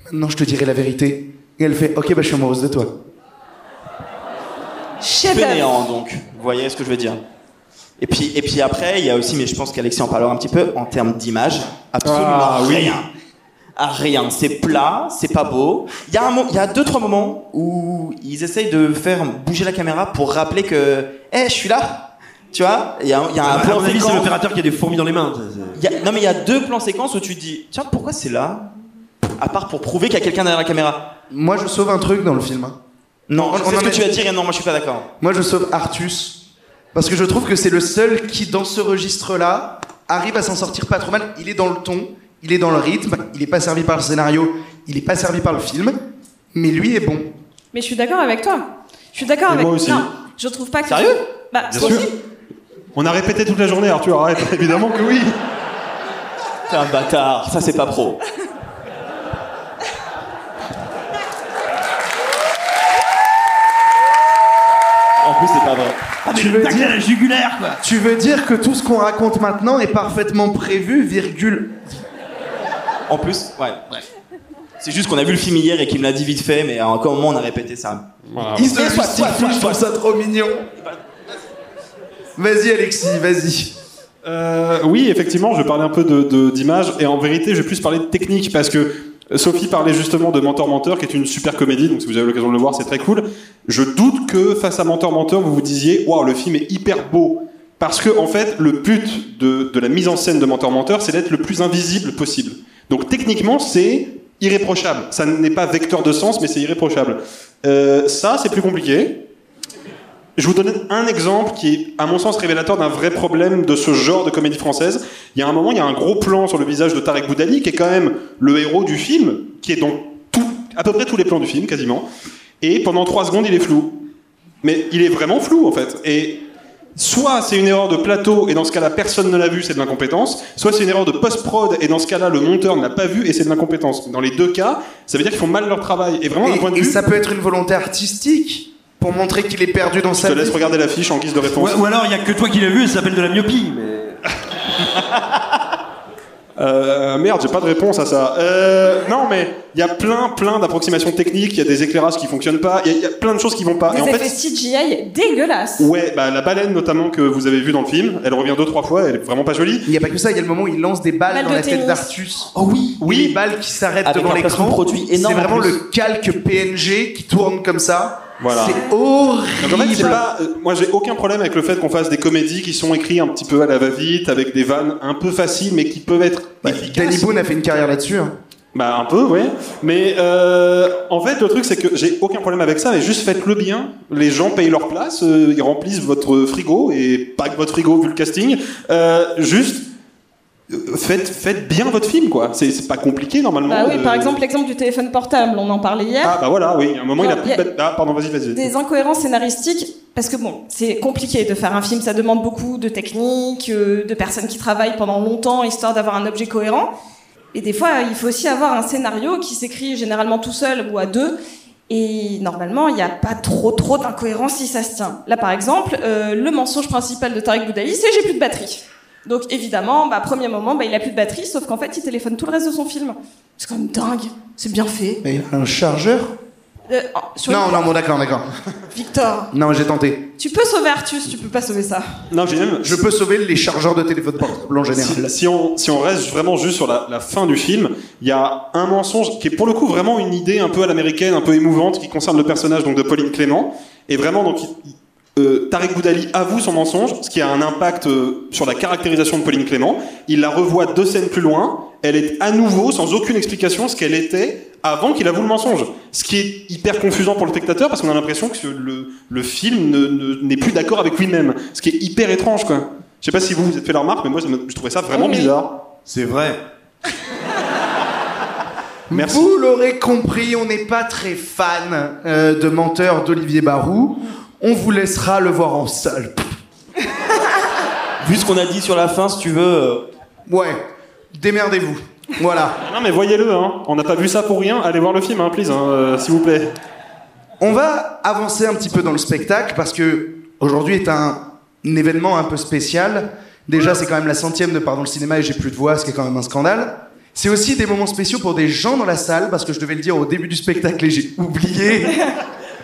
maintenant je te dirai la vérité. Et elle fait ok bah je suis amoureuse de toi. chef Fainéant, donc. Vous voyez ce que je veux dire et puis, et puis après, il y a aussi, mais je pense qu'Alexis en parlera un petit peu, en termes d'image, absolument Ah, oui. rien. Ah, rien. C'est plat, c'est pas beau. Il y, a un il y a deux, trois moments où ils essayent de faire bouger la caméra pour rappeler que, hé, je suis là. Tu vois Il y a, il y a un plan mon avis, c'est séquence- l'opérateur qui a des fourmis dans les mains. Il y a- non mais il y a deux plans séquences où tu te dis tiens pourquoi c'est là? À part pour prouver qu'il y a quelqu'un derrière la caméra Moi je sauve un truc dans le film. hein. non On- je sais ce que tu vas dire et non moi je suis pas d'accord Moi je sauve Artus parce que je trouve que c'est le seul qui dans ce registre-là arrive à s'en sortir pas trop mal. Il est dans le ton, il est dans le rythme, il est pas servi par le scénario, il est pas servi par le film, mais lui est bon. Mais je suis d'accord avec toi. Je suis d'accord avec moi aussi. Non, je trouve pas que. Sérieux? Bah, Bien toi sûr. aussi. On a répété toute la journée, Arthur, arrête. Évidemment que oui. t'es un bâtard ça c'est pas pro en plus c'est pas vrai tu, veux à dire, la jugulaire, quoi. tu veux dire que tout ce qu'on raconte maintenant est parfaitement prévu, virgule. en plus ouais bref c'est juste qu'on a vu le film hier et qu'il me l'a dit vite fait mais encore un moment on a répété ça Voilà. Il se Mais soit, soit, justifie, soit, je trouve ça trop mignon. Vas-y Alexis, vas-y. Euh, oui, effectivement, je parlais un peu de- de- d'image et en vérité, je vais plus parler de technique parce que Sophie parlait justement de Menteur Menteur, qui est une super comédie, donc si vous avez l'occasion de le voir, c'est très cool. Je doute que face à Menteur Menteur, vous vous disiez, waouh, le film est hyper beau. Parce que, en fait, le but de, de la mise en scène de Menteur Menteur, c'est d'être le plus invisible possible. Donc, techniquement, c'est irréprochable. Ça n'est pas vecteur de sens, mais c'est irréprochable. Euh, ça, c'est plus compliqué. Je vous donne un exemple qui est, à mon sens, révélateur d'un vrai problème de ce genre de comédie française. Il y a un moment, il y a un gros plan sur le visage de Tarek Boudali, qui est quand même le héros du film, qui est dans tout, à peu près tous les plans du film, quasiment. Et pendant trois secondes, il est flou. Mais il est vraiment flou, en fait. Et soit c'est une erreur de plateau, et dans ce cas-là, personne ne l'a vu, c'est de l'incompétence. Soit c'est une erreur de post-prod, et dans ce cas-là, le monteur ne l'a pas vu, et c'est de l'incompétence. Dans les deux cas, ça veut dire qu'ils font mal leur travail. Et vraiment, d'un point de et vue. ça peut être une volonté artistique pour montrer qu'il est perdu dans Je sa te vie. laisse regarder l'affiche en guise de réponse. Ou, ou alors, il y a que toi qui l'as vu, ça s'appelle de la myopie. Mais... Euh, merde, j'ai pas de réponse à ça. Euh, non, mais il y a plein, plein d'approximations techniques. Il y a des éclairages qui fonctionnent pas. Il y, a- y plein de choses qui vont pas. Des Et en effets fait, CGI dégueulasses. ouais, bah, la baleine notamment que vous avez vue dans le film, elle revient deux trois fois. Elle est vraiment pas jolie. Il n'y a pas que ça, il y a le moment où il lance des balles Balles dans de la tête d'Artus. Oh oui Oui, les balles qui s'arrêtent devant l'écran. produit C'est énorme vraiment le calque PNG qui tourne comme ça. Voilà. C'est horrible. Donc en fait, c'est pas. euh, moi, j'ai aucun problème avec le fait qu'on fasse des comédies qui sont écrites un petit peu à la va-vite, avec des vannes un peu faciles, mais qui peuvent être efficaces. Danny Boone a fait une carrière là-dessus. hein. Bah un peu, ouais. Mais euh, en fait, le truc c'est que j'ai aucun problème avec ça, mais juste faites-le bien. Les gens payent leur place, euh, ils remplissent votre frigo et pas que votre frigo vu le casting. Euh, juste faites faites bien votre film quoi. C'est pas compliqué normalement. Bah oui, Euh, par exemple, l'exemple du téléphone portable, on en parlait hier. Ah bah voilà, oui. À un moment il a plus. de- Ah pardon, vas-y, vas-y. des incohérences scénaristiques parce que bon, c'est compliqué de faire un film, ça demande beaucoup de techniques, euh, de personnes qui travaillent pendant longtemps histoire d'avoir un objet cohérent. Et des fois, il faut aussi avoir un scénario qui s'écrit généralement tout seul ou à deux. Et normalement, il n'y a pas trop trop d'incohérences si ça se tient. Là, par exemple, euh, le mensonge principal de Tarek Boudali, c'est j'ai plus de batterie. Donc évidemment, bah, premier moment, bah, il a plus de batterie, sauf qu'en fait, il téléphone tout le reste de son film. C'est quand même dingue. C'est bien fait. Mais un chargeur Euh, sur Non, non, bon, d'accord, d'accord. Victor, Non, j'ai tenté. tu peux sauver Artus, tu peux pas sauver ça. Non, j'ai même. Je peux sauver les chargeurs de téléphone portable en général. Si, si on, si on reste vraiment juste sur la, la fin du film, il y a un mensonge qui est pour le coup vraiment une idée un peu à l'américaine, un peu émouvante, qui concerne le personnage donc de Pauline Clément. Et vraiment, donc, il- il- euh, Tarek Boudali avoue son mensonge, ce qui a un impact euh, sur la caractérisation de Pauline Clément. Il la revoit deux scènes plus loin. Elle est à nouveau, sans aucune explication, ce qu'elle était avant qu'il avoue le mensonge. Ce qui est hyper confusant pour le spectateur parce qu'on a l'impression que le, le film ne- ne- n'est plus d'accord avec lui-même. Ce qui est hyper étrange, quoi. Je sais pas si vous vous êtes fait la remarque, mais moi, me- je trouvais ça vraiment Oui. bizarre. C'est vrai. Merci. Vous l'aurez compris, on n'est pas très fan euh, de menteur d'Olivier Barou. On vous laissera le voir en salle. Vu ce qu'on a dit sur la fin, si tu veux. euh, Ouais, démerdez-vous. Voilà. Non mais voyez-le, hein. on n'a pas vu ça pour rien, allez voir le film, hein, please, hein, euh, s'il vous plaît. On va avancer un petit peu dans le spectacle parce que aujourd'hui est un, un événement un peu spécial. Déjà, c'est quand même la centième de Pardon le cinéma et j'ai plus de voix, ce qui est quand même un scandale. C'est aussi des moments spéciaux pour des gens dans la salle parce que je devais le dire au début du spectacle et j'ai oublié.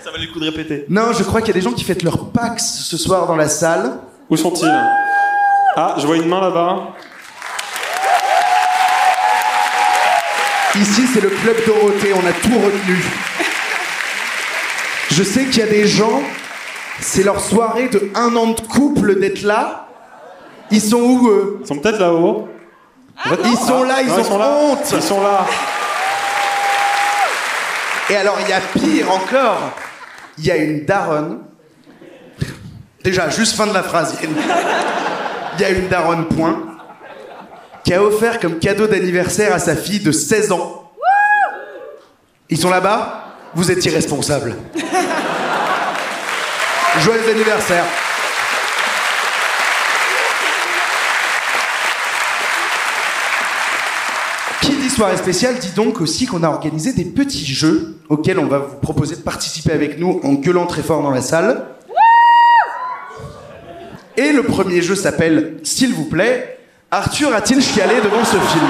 Ça valait le coup de répéter. Non, je crois qu'il y a des gens qui fêtent leur Pax ce soir dans la salle. Où sont-ils? Ah, je vois une main là-bas. Ici, c'est le club Dorothée, on a tout retenu. Je sais qu'il y a des gens, c'est leur soirée de un an de couple d'être là. Ils sont où eux? Ils sont peut-être là-haut. Ils sont là, ils Non, ont ils sont là. honte. Ils sont là. Et alors, il y a pire encore. Il y a une daronne. Déjà, juste fin de la phrase. Il y a une- daronne, point. Qui a offert comme cadeau d'anniversaire à sa fille de 16 ans. Ils sont là-bas? Vous êtes irresponsables. Joyeux anniversaire. Dit soirée spéciale dit donc aussi qu'on a organisé des petits jeux auxquels on va vous proposer de participer avec nous en gueulant très fort dans la salle. Et le premier jeu s'appelle S'il vous plaît, Arthur a-t-il chialé devant ce film?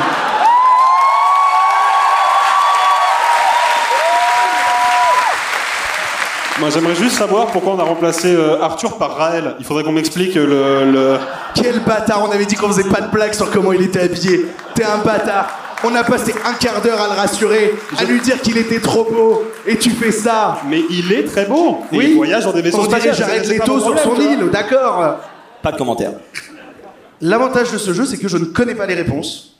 Moi j'aimerais juste savoir pourquoi on a remplacé euh, Arthur par Raël. Il faudrait qu'on m'explique euh, le, le- Quel bâtard, on avait dit qu'on faisait pas de blagues sur comment il était habillé. T'es un bâtard. On a passé un quart d'heure à le rassurer, à lui dire qu'il était trop beau, et tu fais ça. Mais il est très beau. Et Oui. il voyage dans des vaisseaux spatiaux. Pas Leto mon sur son île, d'accord. Pas de commentaire. L'avantage de ce jeu, c'est que je ne connais pas les réponses.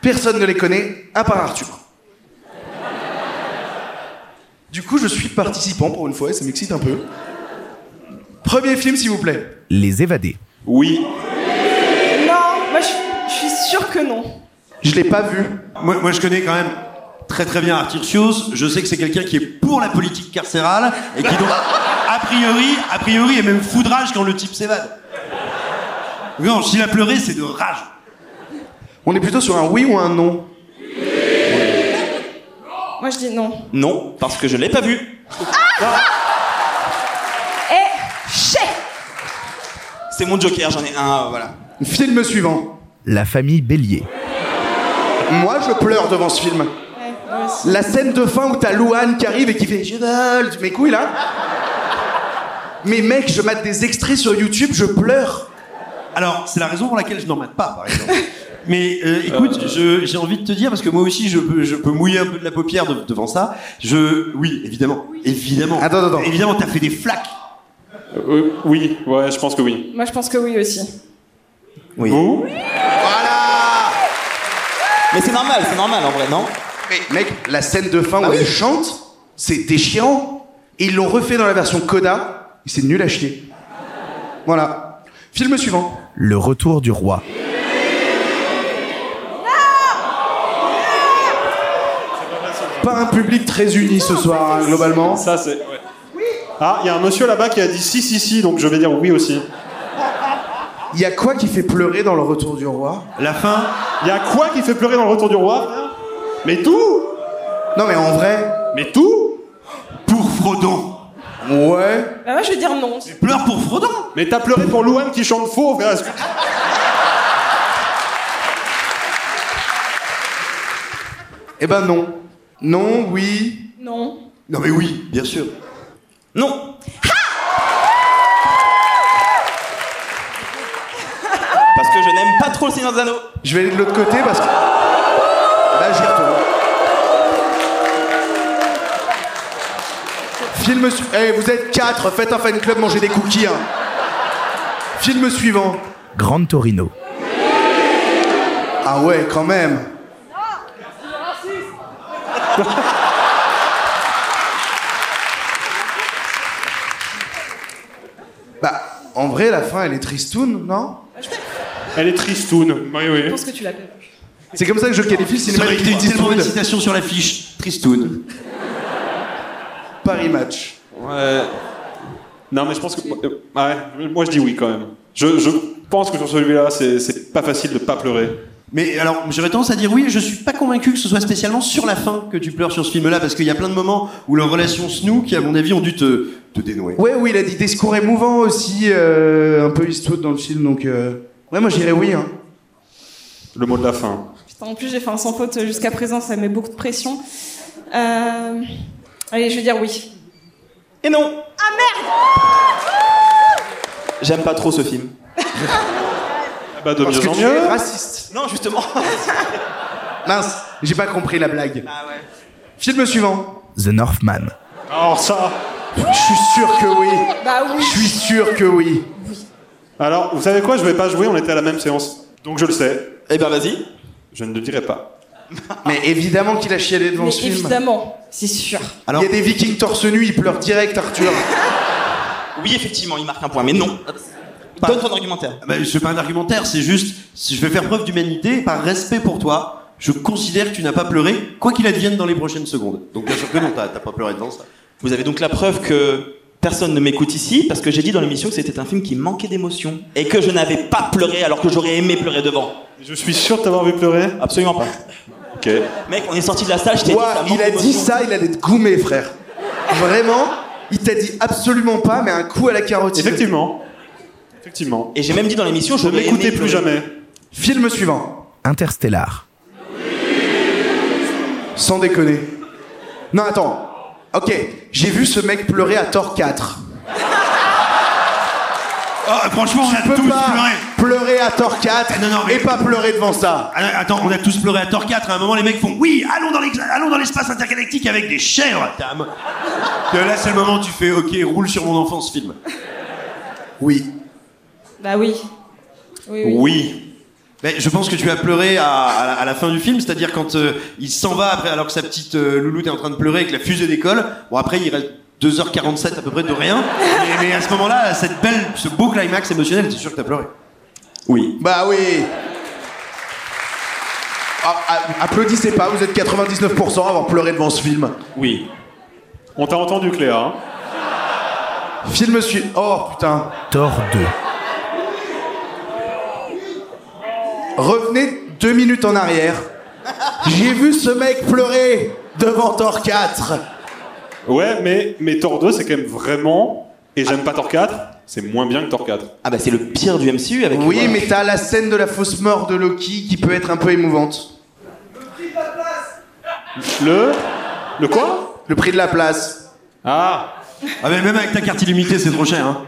Personne ne les connaît, à part Arthur. Du coup, je suis participant pour une fois et ça m'excite un peu. Premier film, s'il vous plaît. Les évadés. Oui. Non, moi je, je suis sûre que non. Je l'ai pas vu. Moi, moi, je connais quand même très très bien Arthur Chios. Je sais que c'est quelqu'un qui est pour la politique carcérale et qui donc, a priori, a priori, est même fou de rage quand le type s'évade. Non, s'il a pleuré, c'est de rage. On est plutôt sur un oui ou un non? Moi je dis non. Non, parce que je l'ai pas vu. Et chais C'est mon joker, j'en ai un, voilà. Film suivant. La famille Bélier. Moi, je pleure devant ce film. La scène de fin où t'as Louane qui arrive et qui fait Je vole mes couilles là. Mais mec, je mate des extraits sur YouTube, je pleure. Alors, c'est la raison pour laquelle je n'en mate pas, par exemple. Mais euh, écoute, je- j'ai envie de te dire, parce que moi aussi, je peux, je peux mouiller un peu de la paupière de- devant ça. Je, oui, évidemment, évidemment. Attends, attends. Évidemment, t'as fait des flaques. Euh, oui, ouais, je pense que oui. Moi je pense que oui aussi. Oui. Vous Mais c'est normal, c'est normal en vrai, non Mais mec, la scène de fin où elle chante, c'est déchirant. Et ils l'ont refait dans la version Coda, et c'est nul à chier. Voilà. Film suivant. Le retour du roi. Pas un public très uni ce soir, hein, globalement. Ça, c'est. ouais. Ah, il y a un monsieur là-bas qui a dit si, si, si, donc je vais dire oui aussi. Il y a quoi qui fait pleurer dans le retour du roi? La fin Il y a quoi qui fait pleurer dans le retour du roi Mais tout Non mais en vrai. Mais tout Pour Frodon. Ouais. Bah moi je vais dire non. Pleure pour Frodon. Mais t'as pleuré pour Louane qui chante faux, frère. Eh ben non. Non, oui. Non. Non, mais oui, bien sûr. Non Parce que je n'aime pas trop le Seigneur des Anneaux. Je vais aller de l'autre côté parce que. Là, j'y retourne. Film su- Eh, vous êtes quatre, faites un fan club, mangez des cookies. hein. Film suivant. Grande Torino. Ah ouais, quand même. bah, en vrai, la fin, elle est tristoun, non? Elle est tristoun. Oui, Je oui. pense que tu vu. C'est comme ça que je qualifie le cinéma de tellement une citation sur l'affiche. Tristoun. Paris Match. Ouais. Non, mais je pense que. Ouais, moi je dis oui quand même. Je, je pense que sur celui-là, c'est c'est pas facile de pas pleurer. Mais alors, j'aurais tendance à dire oui, et je suis pas convaincu que ce soit spécialement sur la fin que tu pleures sur ce film-là, parce qu'il y a plein de moments où leur relation se noue qui, à mon avis, ont dû te, te dénouer. Ouais, oui, il a dit discours émouvant aussi, euh, un peu Eastwood dans le film, donc. euh, Ouais, moi j'irais oui. Hein. Le mot de la fin. Putain, en plus j'ai fait un sans faute jusqu'à présent, ça met beaucoup de pression. Euh... Allez, je vais dire oui. Et non Ah merde J'aime pas trop ce film. Ah bah de Parce mieux que en tu mieux. es raciste. Non, justement. Mince, j'ai pas compris la blague. Ah ouais. Film suivant. The Northman. Alors ça. Je suis sûr que oui. Bah oui. Je suis sûr que oui. Alors, vous savez quoi Je vais pas jouer, on était à la même séance. Donc je le sais. Eh ben vas-y. Je ne le dirai pas. Mais évidemment qu'il a chialé devant Mais ce film. évidemment, c'est sûr. Il y a des vikings torse nu, ils pleurent direct, Arthur. Oui, effectivement, il marque un point, mais non. Donne ton argumentaire. Bah, c'est pas un argumentaire, c'est juste, si je vais faire preuve d'humanité, par respect pour toi, je considère que tu n'as pas pleuré, quoi qu'il advienne dans les prochaines secondes. Donc bien sûr que non, t'as t'as pas pleuré devant ça. Vous avez donc la preuve que personne ne m'écoute ici, parce que j'ai dit dans l'émission que c'était un film qui manquait d'émotion, et que je n'avais pas pleuré alors que j'aurais aimé pleurer devant. Je suis sûr de t'avoir vu pleurer. Absolument pas. Ok. Mec, on est sorti de la salle, je t'ai dit ça il a dit ça, il allait te goumer, frère. Vraiment, il t'a dit absolument pas, mais un coup à la carotide. Effectivement. Effectivement. Et j'ai même dit dans l'émission, Ne j'aurais m'écoutez aimé plus jamais. Film suivant. Interstellar. Sans déconner. Non, attends. Ok, j'ai vu ce mec pleurer à Thor 4. Ah, franchement, on a tous pas pleuré. pleurer à Thor 4 non, non, mais- et pas pleurer devant ça. Ah, Attends, on a tous pleuré à Thor 4. À un moment, les mecs font Oui, allons dans l'espace intergalactique avec des chèvres, Tam. Là, c'est le moment où tu fais Ok, roule sur mon enfant ce film. Oui. Bah oui. Oui, oui. Oui. Mais je pense que tu as pleuré à, à la, à la fin du film, c'est-à-dire quand euh, il s'en va après, alors que sa petite euh, louloute est en train de pleurer et que la fusée décolle. Bon, après, il reste 2h47 à peu près de rien. mais, mais à ce moment-là, cette belle, ce beau climax émotionnel, t'es sûr que t'as pleuré? Oui. Bah oui. Ah, ah, applaudissez pas, vous êtes 99% à avoir pleuré devant ce film. Oui. On t'a entendu, Cléa. hein? Film suivant. Oh putain. Thor 2. Revenez deux minutes en arrière. J'ai vu ce mec pleurer devant Thor 4. Ouais, mais, mais Thor 2, c'est quand même vraiment. Et j'aime pas Thor 4, c'est moins bien que Thor 4. Ah bah c'est le pire du MCU avec. Oui, mais t'as la scène de la fausse mort de Loki qui peut être un peu émouvante. Le. Le quoi? Le prix de la place. Ah Ah mais même avec ta carte illimitée, c'est trop cher. Hein.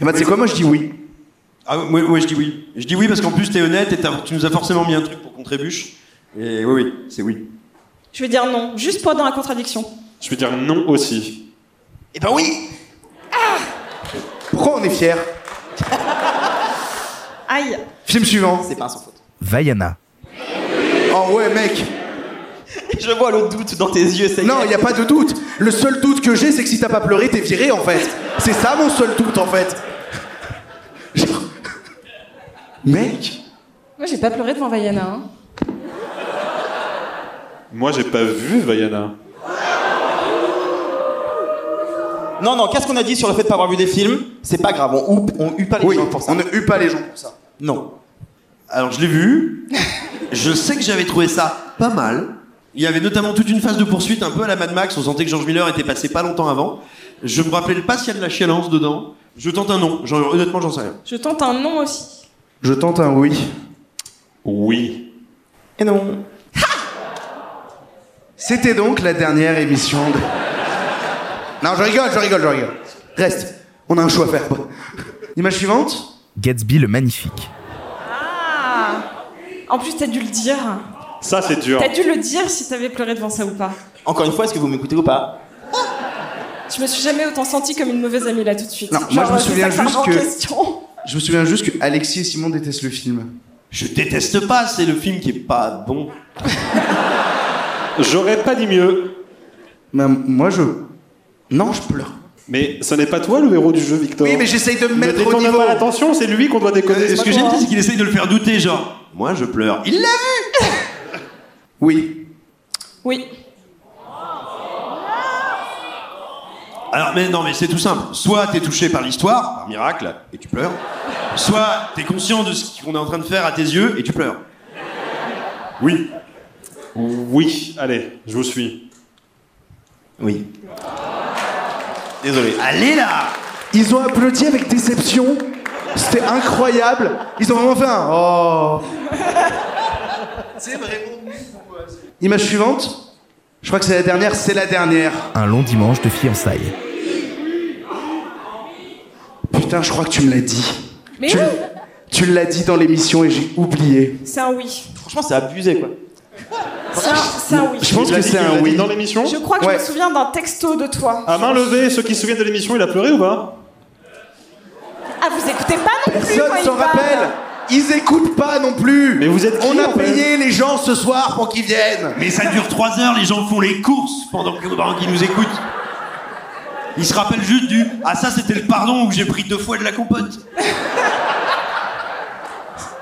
Et bah tu sais quoi, moi je dis oui. Ah ouais, ouais, je dis oui. Je dis oui parce qu'en plus t'es honnête et tu nous as forcément mis un truc pour qu'on trébuche. Et oui, oui, c'est oui. Je vais dire non, juste pour être dans la contradiction. Je vais dire non aussi. Eh ben oui Pourquoi on est fiers? Aïe. Film suivant. C'est pas sans faute. Vaiana. Oh ouais, mec. Je vois le doute dans tes yeux, ça y Non, est. il y a pas de doute. Le seul doute que j'ai, c'est que si t'as pas pleuré, t'es viré en fait. C'est ça mon seul doute en fait. Mec. Moi, j'ai pas pleuré devant Vaiana. hein. Moi, j'ai pas vu Vaiana. Non, non, qu'est-ce qu'on a dit sur le fait de pas avoir vu des films? C'est pas grave, on hupe, on hupe pas les Oui, gens pour ça. on ne pas les gens pour ça. Non. Alors je l'ai vu. je sais que j'avais trouvé ça pas mal. Il y avait notamment toute une phase de poursuite un peu à la Mad Max. On sentait que George Miller était passé pas longtemps avant. Je me rappelais pas s'il y a de la chialance dedans. Je tente un nom. Genre, honnêtement, j'en sais rien. Je tente un non aussi. Je tente un oui. Oui. Et non. C'était donc la dernière émission de. Non, je rigole, je rigole, je rigole. Reste. On a un choix à faire. Image suivante. Gatsby le magnifique. Ah En plus, t'as dû le dire. Ça, c'est dur. T'as dû le dire si t'avais pleuré devant ça ou pas. Encore une fois, est-ce que vous m'écoutez ou pas? Je me suis jamais autant sentie comme une mauvaise amie là tout de suite. Non, moi, je me souviens juste que- question. Je me souviens juste que Alexis et Simon détestent le film. Je déteste pas. C'est le film qui est pas bon. J'aurais pas dit mieux. Mais moi, je. Non, je pleure. Mais ce n'est pas toi le héros du jeu, Victor. Oui, mais j'essaye de me Ne mettre au niveau. pas l'attention, c'est lui qu'on doit déconner. Euh, c'est ce que j'aime bien, c'est qu'il essaye de le faire douter, genre. Moi, je pleure. Il l'a vu Oui. Oui. Alors, mais non, mais c'est tout simple. Soit t'es touché par l'histoire, par miracle, et tu pleures. Soit t'es conscient de ce qu'on est en train de faire à tes yeux et tu pleures. Oui. Oui, allez, je vous suis. Oui. Désolé. Allez là Ils ont applaudi avec déception. C'était incroyable. Ils ont vraiment fait un. Oh. C'est vraiment. Image suivante. Je crois que c'est la dernière, c'est la dernière. Un long dimanche de fiançailles. Putain, je crois que tu me l'as dit. Mais tu oui. tu l'as dit dans l'émission et j'ai oublié. C'est un oui. Franchement, c'est abusé, quoi. C'est un, oui. Je pense que c'est un oui. Dans l'émission Je crois que Ouais. je me souviens d'un texto de toi. À main levée, ceux qui se souviennent de l'émission, il a pleuré ou pas? Ah, vous écoutez pas non plus Personne s'en rappelle. Ils écoutent pas non plus. Mais vous êtes qui, On a en fait payé les gens ce soir pour qu'ils viennent. Mais ça dure 3 heures, les gens font les courses pendant que- pendant qu'ils nous écoutent. Ils se rappellent juste du Ah, ça c'était le pardon où j'ai pris deux fois de la compote.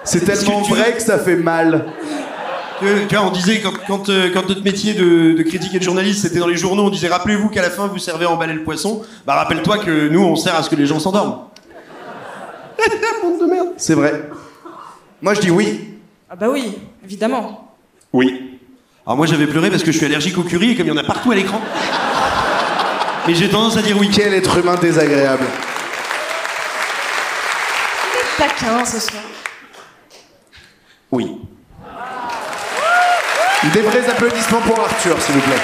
C'est Est-ce tellement que tu- vrai que ça fait mal. Tu vois, tu vois, on disait quand, quand, euh, quand notre métier de, de critique et de journaliste c'était dans les journaux, on disait rappelez-vous qu'à la fin vous servez à emballer le poisson. Bah rappelle-toi que nous on sert à ce que les gens s'endorment. C'est vrai. Moi, je dis oui. Ah bah oui, évidemment. Oui. Alors moi j'avais pleuré parce que je suis allergique au curry et comme il y en a partout à l'écran. Mais j'ai tendance à dire oui. Quel être humain désagréable. Taquin ce soir. Oui. Des vrais applaudissements pour Arthur, s'il vous plaît.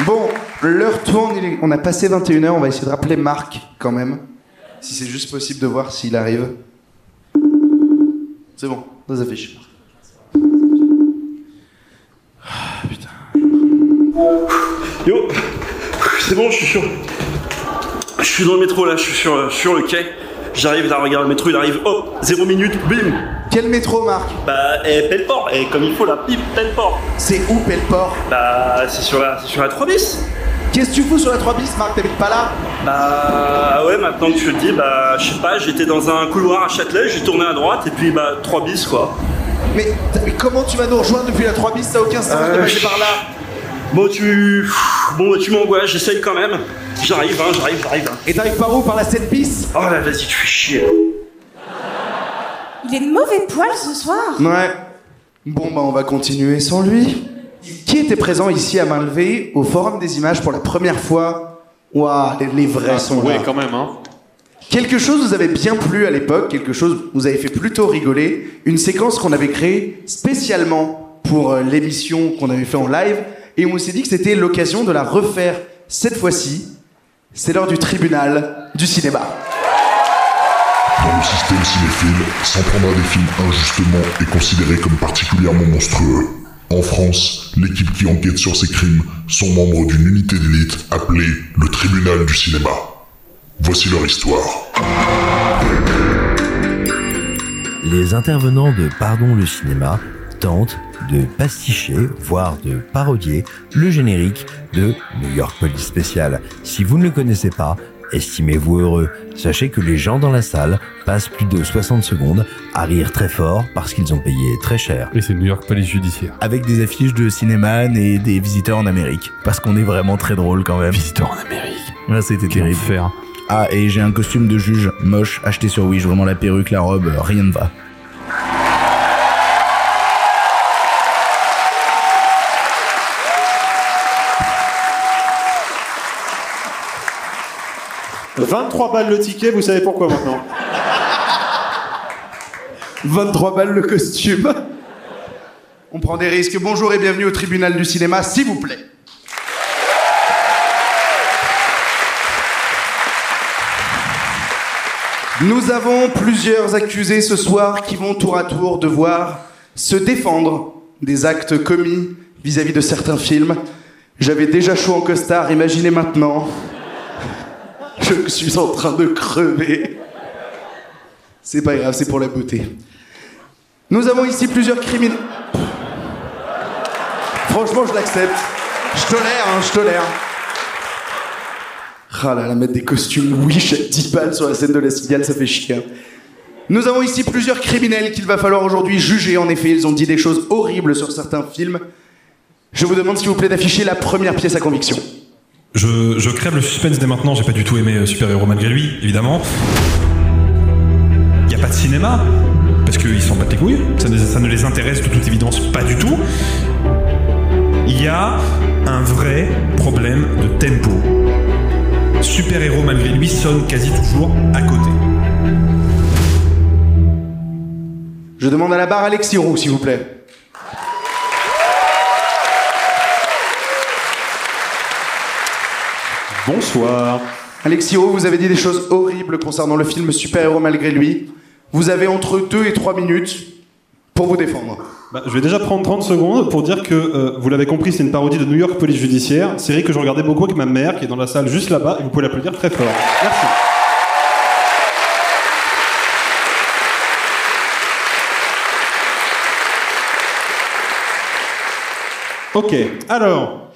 Bon, l'heure tourne, on a passé 21h, on va essayer de rappeler Marc quand même. Si c'est juste possible de voir s'il arrive. C'est bon, nos affiches. Yo, c'est bon, je suis sur. Je suis dans le métro là, je suis sur, sur le quai. J'arrive là, regarde, le métro il arrive, hop, zéro minute, bim Quel métro, Marc? Bah, et Pelleport, et comme il faut, la pipe Pelleport. C'est où Pelleport? Bah, c'est sur la, c'est sur la 3 bis. Qu'est-ce que tu fous sur la 3 bis, Marc? T'habites pas là? Bah, ouais, maintenant que tu le dis, bah, je sais pas, j'étais dans un couloir à Châtelet, j'ai tourné à droite, et puis, bah, 3 bis, quoi. mais, mais comment tu vas nous rejoindre depuis la 3 bis? Ça n'a aucun sens de Euh, passer par là. Bon, tu. Bon, tu m'angoisses, j'essaye quand même. J'arrive, hein, j'arrive, j'arrive. hein. Et t'arrives par où? Par la 7 bis? Oh là, vas-y, tu fais chier. Il est de mauvais poil ce soir. Ouais. Bon, bah, on va continuer sans lui. Qui était présent ici à main levée au Forum des images pour la première fois? Waouh, les, les vrais sont là. Ouais, quand même, hein. Quelque chose vous avait bien plu à l'époque, quelque chose vous avez fait plutôt rigoler, une séquence qu'on avait créée spécialement pour euh, l'émission qu'on avait fait en live, et on s'est dit que c'était l'occasion de la refaire cette fois-ci. C'est l'heure du tribunal du cinéma. Dans le système cinéphile, s'en prendre à des films injustement est considéré comme particulièrement monstrueux. En France, l'équipe qui enquête sur ces crimes sont membres d'une unité d'élite appelée le Tribunal du cinéma. Voici leur histoire. Les intervenants de Pardon le cinéma tentent de pasticher, voire de parodier, le générique de New York Police Special. Si vous ne le connaissez pas, estimez-vous heureux. Sachez que les gens dans la salle passent plus de 60 secondes à rire très fort parce qu'ils ont payé très cher. Et c'est New York Police Judiciaire. Avec des affiches de Cinéman et des visiteurs en Amérique. Parce qu'on est vraiment très drôle quand même. Visiteurs en Amérique. Ouais, c'était terrible. Enfer. Ah, et j'ai un costume de juge moche acheté sur Wish. Vraiment la perruque, la robe, euh, rien ne va. « 23 balles le ticket, vous savez pourquoi maintenant 23 balles le costume. On prend des risques. Bonjour et bienvenue au tribunal du cinéma, s'il vous plaît. Nous avons plusieurs accusés ce soir qui vont tour à tour devoir se défendre des actes commis vis-à-vis de certains films. J'avais déjà chaud en costard, imaginez maintenant. Je suis en train de crever. C'est pas grave, c'est pour la beauté. Nous avons ici plusieurs criminels. Franchement, je l'accepte. Je tolère, hein, je tolère. Ah là là, mettre des costumes Wish à 10 balles sur la scène de la cigale, ça fait chier. hein. Nous avons ici plusieurs criminels qu'il va falloir aujourd'hui juger. En effet, ils ont dit des choses horribles sur certains films. Je vous demande s'il vous plaît d'afficher la première pièce à conviction. Je, crève le suspense dès maintenant, j'ai pas du tout aimé euh, Super Héros malgré lui, évidemment. Y a pas de cinéma, parce qu'ils s'en battent les couilles, ça ne, les intéresse de toute évidence pas du tout. Il y a un vrai problème de tempo. Super Héros malgré lui sonne quasi toujours à côté. Je demande à la barre Alexis Roux, s'il vous plaît. Bonsoir. Alexis Roux, vous avez dit des choses horribles concernant le film Super Héros malgré lui. Vous avez entre 2 et 3 minutes pour vous défendre. Bah, je vais déjà prendre 30 secondes pour dire que, euh, vous l'avez compris, c'est une parodie de New York Police Judiciaire, série que je regardais beaucoup avec ma mère, qui est dans la salle juste là-bas, et vous pouvez l'applaudir très fort. Merci. Ok, alors,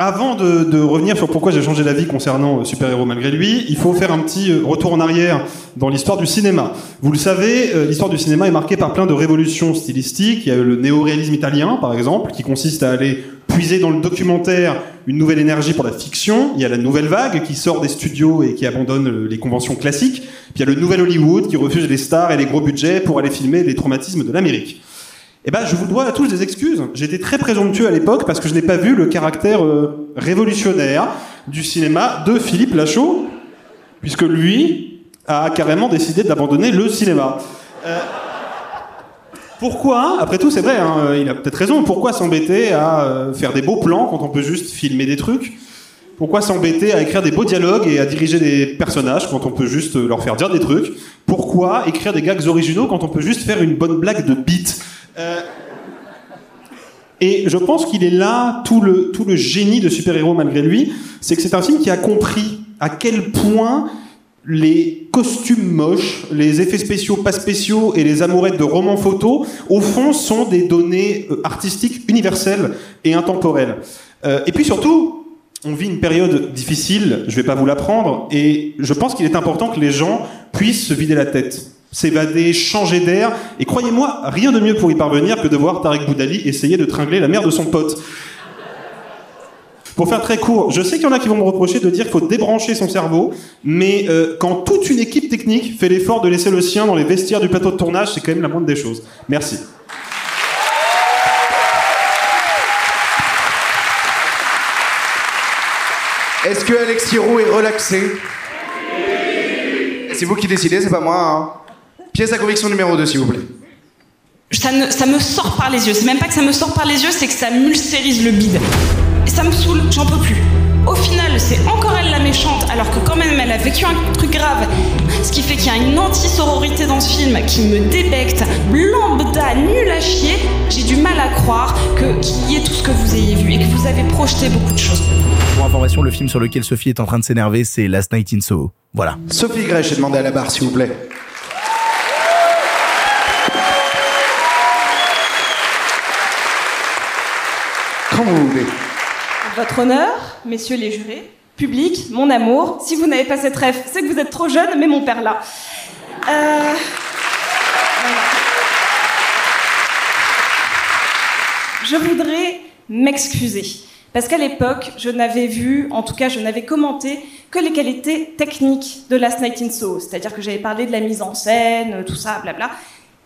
avant de, revenir sur pourquoi j'ai changé d'avis concernant euh, Super Héros malgré lui, il faut faire un petit euh, retour en arrière dans l'histoire du cinéma. Vous le savez, euh, l'histoire du cinéma est marquée par plein de révolutions stylistiques. Il y a eu le néoréalisme italien, par exemple, qui consiste à aller puiser dans le documentaire une nouvelle énergie pour la fiction. Il y a la nouvelle vague qui sort des studios et qui abandonne les conventions classiques. Puis il y a le nouvel Hollywood qui refuse les stars et les gros budgets pour aller filmer les traumatismes de l'Amérique. Eh ben, je vous dois à tous des excuses. J'étais très présomptueux à l'époque parce que je n'ai pas vu le caractère euh, révolutionnaire du cinéma de Philippe Lachaud, puisque lui a carrément décidé d'abandonner le cinéma. Euh, pourquoi Après tout, c'est vrai, hein, euh, il a peut-être raison. Pourquoi s'embêter à faire des beaux plans quand on peut juste filmer des trucs? Pourquoi s'embêter à écrire des beaux dialogues et à diriger des personnages quand on peut juste leur faire dire des trucs? Pourquoi écrire des gags originaux quand on peut juste faire une bonne blague de beat Euh, Et je pense qu'il est là tout le, tout le génie de super-héros malgré lui, c'est que c'est un film qui a compris à quel point les costumes moches, les effets spéciaux pas spéciaux et les amourettes de romans photos, au fond, sont des données euh, artistiques universelles et intemporelles. Euh, et puis surtout, on vit une période difficile, je vais pas vous l'apprendre, et je pense qu'il est important que les gens puissent se vider la tête, s'évader, changer d'air, et croyez-moi, rien de mieux pour y parvenir que de voir Tarek Boudali essayer de tringler la mère de son pote. Pour faire très court, je sais qu'il y en a qui vont me reprocher de dire qu'il faut débrancher son cerveau, mais euh, quand toute une équipe technique fait l'effort de laisser le sien dans les vestiaires du plateau de tournage, c'est quand même la moindre des choses. Merci. Est-ce que Alexis Roux est relaxé? C'est vous qui décidez, c'est pas moi. Hein. Pièce à conviction numéro 2, s'il vous plaît. Ça, ne- ça me sort par les yeux. C'est même pas que ça me sort par les yeux, c'est que ça mulcérise le bide. Et ça me saoule, j'en peux plus. Au final, c'est encore elle la méchante, alors que quand même elle a vécu un truc grave. Ce qui fait qu'il y a une anti-sororité dans ce film qui me débecte, lambda, nul à chier. J'ai du mal à croire que qu'il y ait tout ce que vous ayez vu et que vous avez projeté beaucoup de choses. Pour information, le film sur lequel Sophie est en train de s'énerver, c'est Last Night in Soho. Voilà. Sophie Grèche est demandée à la barre, s'il vous plaît. Votre honneur, messieurs les jurés, public, mon amour, si vous n'avez pas cette rêve, c'est que vous êtes trop jeune, mais mon père là. Euh, Je voudrais m'excuser. Parce qu'à l'époque, je n'avais vu, en tout cas, je n'avais commenté que les qualités techniques de Last Night in Soho. C'est-à-dire que j'avais parlé de la mise en scène, tout ça, blabla.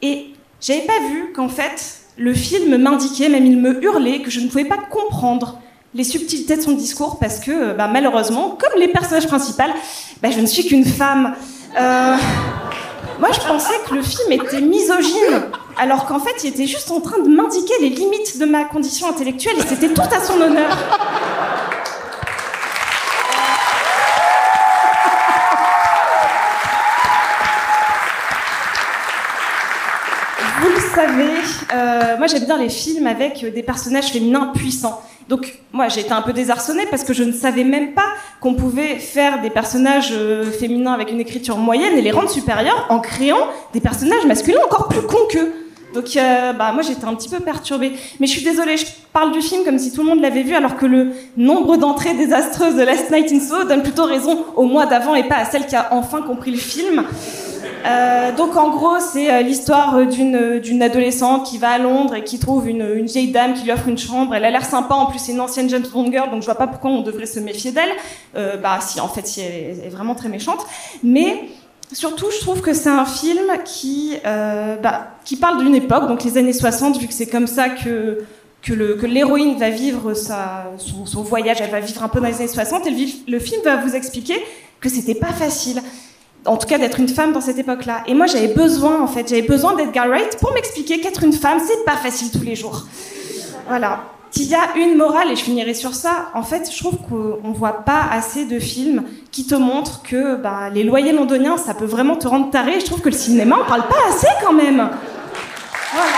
Et j'avais pas vu qu'en fait, le film m'indiquait, même il me hurlait, que je ne pouvais pas comprendre les subtilités de son discours parce que, bah, malheureusement, comme les personnages principaux, bah, je ne suis qu'une femme. Euh, Moi, je pensais que le film était misogyne, alors qu'en fait, il était juste en train de m'indiquer les limites de ma condition intellectuelle et c'était tout à son honneur. Vous le savez, euh, moi j'aime bien les films avec des personnages féminins puissants. Donc moi j'ai été un peu désarçonnée parce que je ne savais même pas qu'on pouvait faire des personnages euh, féminins avec une écriture moyenne et les rendre supérieurs en créant des personnages masculins encore plus cons qu'eux. Donc euh, bah, moi j'étais un petit peu perturbée. Mais je suis désolée, je parle du film comme si tout le monde l'avait vu alors que le nombre d'entrées désastreuses de Last Night in Soho donne plutôt raison au mois d'avant et pas à celle qui a enfin compris le film. Euh, donc en gros, c'est euh, l'histoire d'une adolescente qui va à Londres et qui trouve une, vieille dame qui lui offre une chambre. Elle a l'air sympa, en plus c'est une ancienne James Bond girl, donc je vois pas pourquoi on devrait se méfier d'elle. Euh, bah si, en fait, si elle est, vraiment très méchante. Mais surtout, je trouve que c'est un film qui bah, qui parle d'une époque, donc les années 60, vu que c'est comme ça que que l'héroïne va vivre sa, son, voyage, elle va vivre un peu dans les années 60, et le, le film va vous expliquer que c'était pas facile en tout cas d'être une femme dans cette époque-là. Et moi, j'avais besoin, en fait, j'avais besoin d'Edgar Wright pour m'expliquer qu'être une femme, c'est pas facile tous les jours. Voilà. Qu'il y a une morale, et je finirai sur ça, en fait, je trouve qu'on voit pas assez de films qui te montrent que bah, les loyers londoniens, ça peut vraiment te rendre taré. Je trouve que le cinéma, on parle pas assez quand même. Voilà.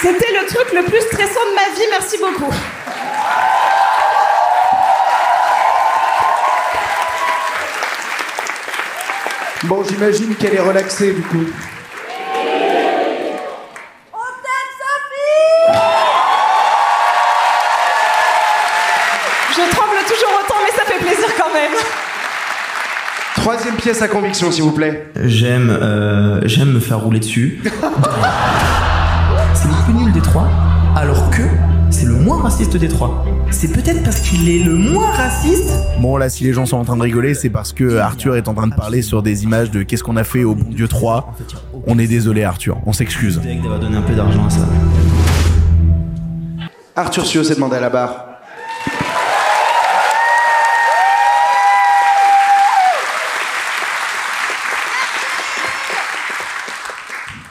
C'était le truc le plus stressant de ma vie, merci beaucoup. Bon, j'imagine qu'elle est relaxée du coup. Je tremble toujours autant, mais ça fait plaisir quand même. Troisième pièce à conviction, s'il vous plaît. J'aime euh, j'aime me faire rouler dessus. trois, alors que c'est le moins raciste des trois. C'est peut-être parce qu'il est le moins raciste. Bon là si les gens sont en train de rigoler c'est parce que Arthur est en train de parler sur des images de qu'est-ce qu'on a fait au bon Dieu 3. On est désolé Arthur, on s'excuse. d'avoir donné un peu d'argent à ça. Arthur Sio s'est demandé à la barre.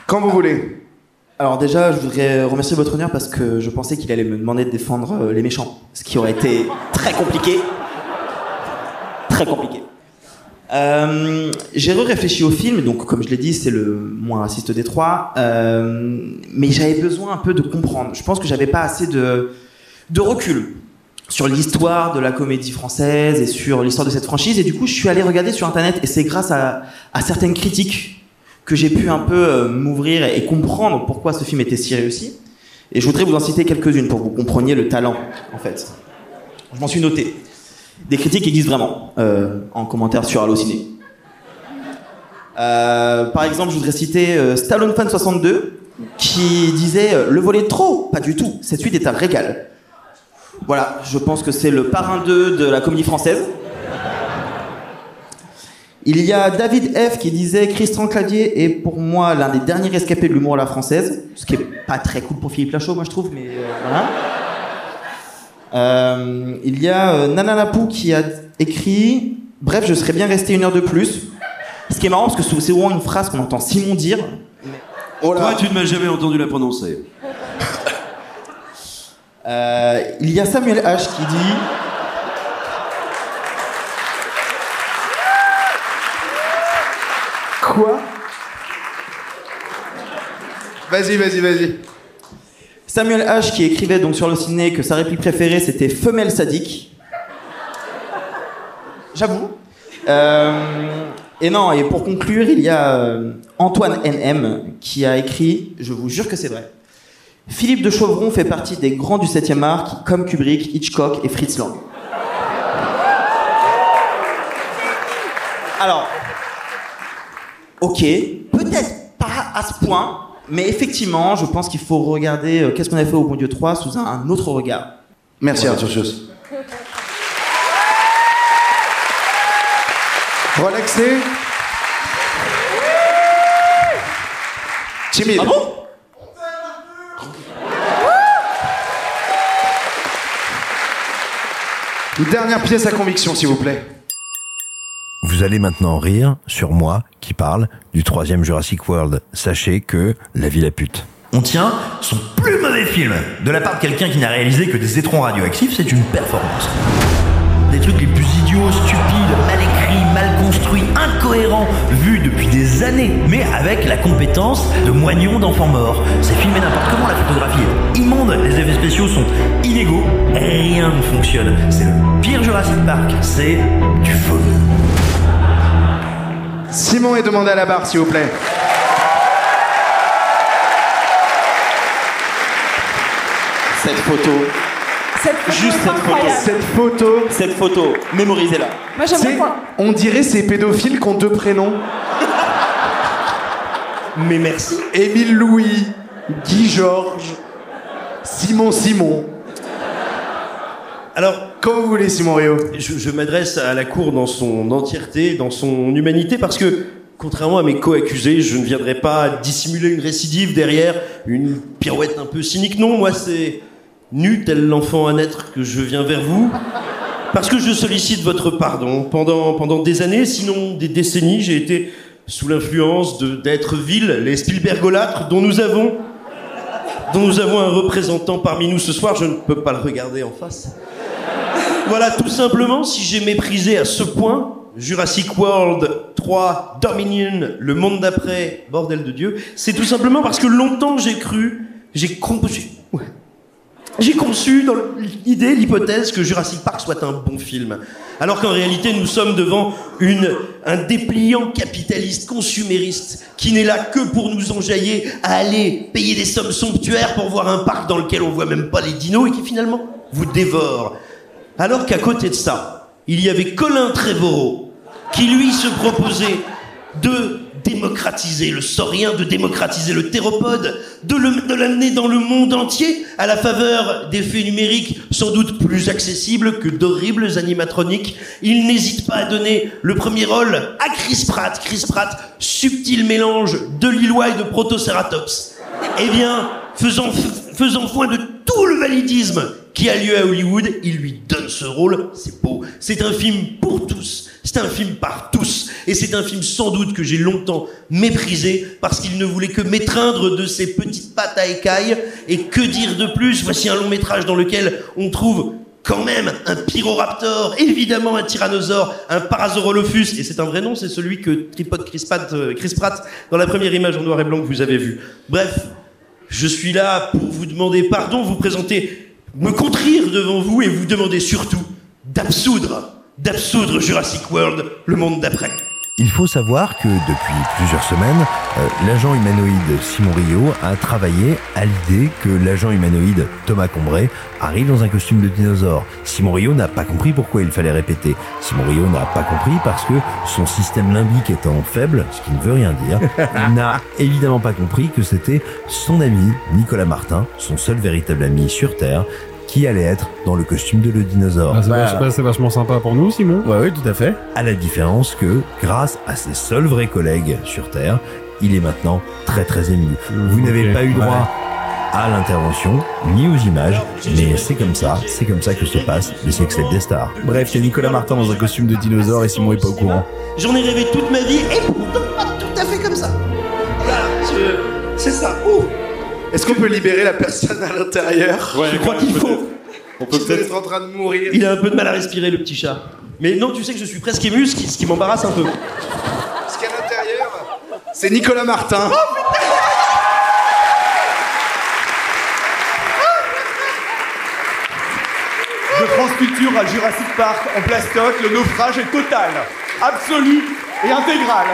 Quand vous voulez. Alors déjà, je voudrais remercier votre honneur parce que je pensais qu'il allait me demander de défendre euh, les méchants, ce qui aurait été très compliqué. Très compliqué. Euh, j'ai réfléchi au film, donc comme je l'ai dit, c'est le moins raciste des trois, euh, mais j'avais besoin un peu de comprendre. Je pense que j'avais pas assez de recul sur l'histoire de la comédie française et sur l'histoire de cette franchise. Et du coup, je suis allé regarder sur Internet et c'est grâce à certaines critiques que j'ai pu un peu euh, m'ouvrir et comprendre pourquoi ce film était si réussi. Et je voudrais vous en citer quelques-unes pour que vous compreniez le talent, en fait. Je m'en suis noté. Des critiques existent vraiment euh, en commentaire sur Allociné. Euh, par exemple, je voudrais citer euh, Stallone Fan 62 qui disait euh, le volet de trop, pas du tout. Cette suite est un régal. Voilà, je pense que c'est le parrain 2 de la comédie française. Il y a David F qui disait Christian Clavier est pour moi l'un des derniers rescapés de l'humour à la française, ce qui est pas très cool pour Philippe Lachaud, moi je trouve, mais euh, voilà. Euh, il y a euh, Nana Napou qui a écrit Bref, je serais bien resté une heure de plus. Ce qui est marrant parce que c'est vraiment une phrase qu'on entend Simon dire. Toi, tu ne m'as jamais entendu la prononcer. Euh, il y a Samuel H qui dit Quoi Vas-y, vas-y, vas-y. Samuel H qui écrivait donc sur le ciné que sa réplique préférée c'était femelle sadique. J'avoue. Euh, et non, et pour conclure, il y a euh, Antoine NM qui a écrit, je vous jure que c'est vrai. Philippe de Chauvron fait partie des grands du 7e art qui, comme Kubrick, Hitchcock et Fritz Lang. Alors, ok, peut-être pas à ce point, mais effectivement, je pense qu'il faut regarder euh, Qu'est-ce qu'on a fait au Bon Dieu 3 sous un, un autre regard. Merci Voilà. Arthur Schuss. Relaxé Timide. Ah bon? Une dernière pièce à conviction, s'il vous plaît. Vous allez maintenant rire sur moi qui parle du troisième Jurassic World. Sachez que la vie la pute. On tient son plus mauvais film de la part de quelqu'un qui n'a réalisé que des étrons radioactifs, c'est une performance. Des trucs les plus idiots, stupides, mal écrits, mal construits, incohérents, vus depuis des années, mais avec la compétence de moignons d'enfants morts. C'est filmé n'importe comment, la photographie est immonde, les effets spéciaux sont inégaux, rien ne fonctionne. C'est le pire Jurassic Park, c'est du faux. Simon est demandé à la barre, s'il vous plaît. Cette photo. Juste cette photo. Cette photo. Cette photo. Mémorisez-la. Moi, j'aimerais C'est- pas. On dirait ces pédophiles qui ont deux prénoms. Mais merci. Émile Louis, Guy Georges, Simon Simon. Alors, Comme vous voulez, Simon Rio. je, m'adresse à la cour dans son entièreté, dans son humanité, parce que, contrairement à mes co-accusés, je ne viendrai pas dissimuler une récidive derrière une pirouette un peu cynique. Non, moi, c'est nu tel l'enfant à naître que je viens vers vous. Parce que je sollicite votre pardon. Pendant, pendant des années, sinon des décennies, j'ai été sous l'influence d'êtres vils, les Spielbergolâtres, dont nous avons, dont nous avons un représentant parmi nous ce soir. Je ne peux pas le regarder en face. Voilà, tout simplement, si j'ai méprisé à ce point Jurassic World 3, Dominion, le monde d'après, bordel de Dieu, c'est tout simplement parce que longtemps j'ai cru, j'ai conçu, j'ai conçu l'idée, l'hypothèse que Jurassic Park soit un bon film. Alors qu'en réalité, nous sommes devant un dépliant capitaliste consumériste qui n'est là que pour nous enjailler à aller payer des sommes somptuaires pour voir un parc dans lequel on voit même pas les dinos et qui finalement vous dévore. Alors qu'à côté de ça, il y avait Colin Trevorrow, qui lui se proposait de démocratiser le saurien, de démocratiser le théropode, de l'amener dans le monde entier à la faveur d'effets numériques sans doute plus accessibles que d'horribles animatroniques. Il n'hésite pas à donner le premier rôle à Chris Pratt. Chris Pratt, subtil mélange de Lillois et de Protoceratops. Eh bien, faisant, faisant foi de tout le validisme qui a lieu à Hollywood, il lui donne ce rôle. C'est beau. C'est un film pour tous. C'est un film par tous. Et c'est un film sans doute que j'ai longtemps méprisé parce qu'il ne voulait que m'étreindre de ses petites pattes à écailles. Et que dire de plus? Voici un long métrage dans lequel on trouve quand même un pyroraptor, évidemment un tyrannosaure, un parasaurolophus, et c'est un vrai nom, c'est celui que tripote Chris Pratt, euh, Chris Pratt dans la première image en noir et blanc que vous avez vue. Bref, je suis là pour vous demander pardon, vous présenter me contrir devant vous et vous demander surtout d'absoudre, d'absoudre Jurassic World, le monde d'après. Il faut savoir que depuis plusieurs semaines, euh, l'agent humanoïde Simon Rio a travaillé à l'idée que l'agent humanoïde Thomas Combray arrive dans un costume de dinosaure. Simon Rio n'a pas compris pourquoi il fallait répéter. Simon Rio n'a pas compris parce que son système limbique étant faible, ce qui ne veut rien dire, il n'a évidemment pas compris que c'était son ami Nicolas Martin, son seul véritable ami sur Terre, qui allait être dans le costume de le dinosaure. Ah, c'est vach- bah, c'est vachement sympa pour nous, Simon. Ouais, oui, tout à fait. À la différence que, grâce à ses seuls vrais collègues sur Terre, il est maintenant très très ému. Vous n'avez pas eu droit à l'intervention, ni aux images, mais c'est comme ça, c'est comme ça que se passe le sex des stars. Bref, il y a Nicolas Martin dans un costume de dinosaure et Simon est pas au courant. J'en ai rêvé toute ma vie et pourtant pas tout à fait comme ça. Voilà, c'est ça. Ouh. Est-ce qu'on peut libérer la personne à l'intérieur Ouais, Je crois qu'il faut. On peut doit être en train de mourir. Il a un peu de mal à respirer, le petit chat. Mais non, tu sais que je suis presque ému, ce qui, ce qui m'embarrasse un peu. Ce qu'il y a à l'intérieur, c'est Nicolas Martin. De France Culture à Jurassic Park en plastoc, le naufrage est total, absolu et intégral.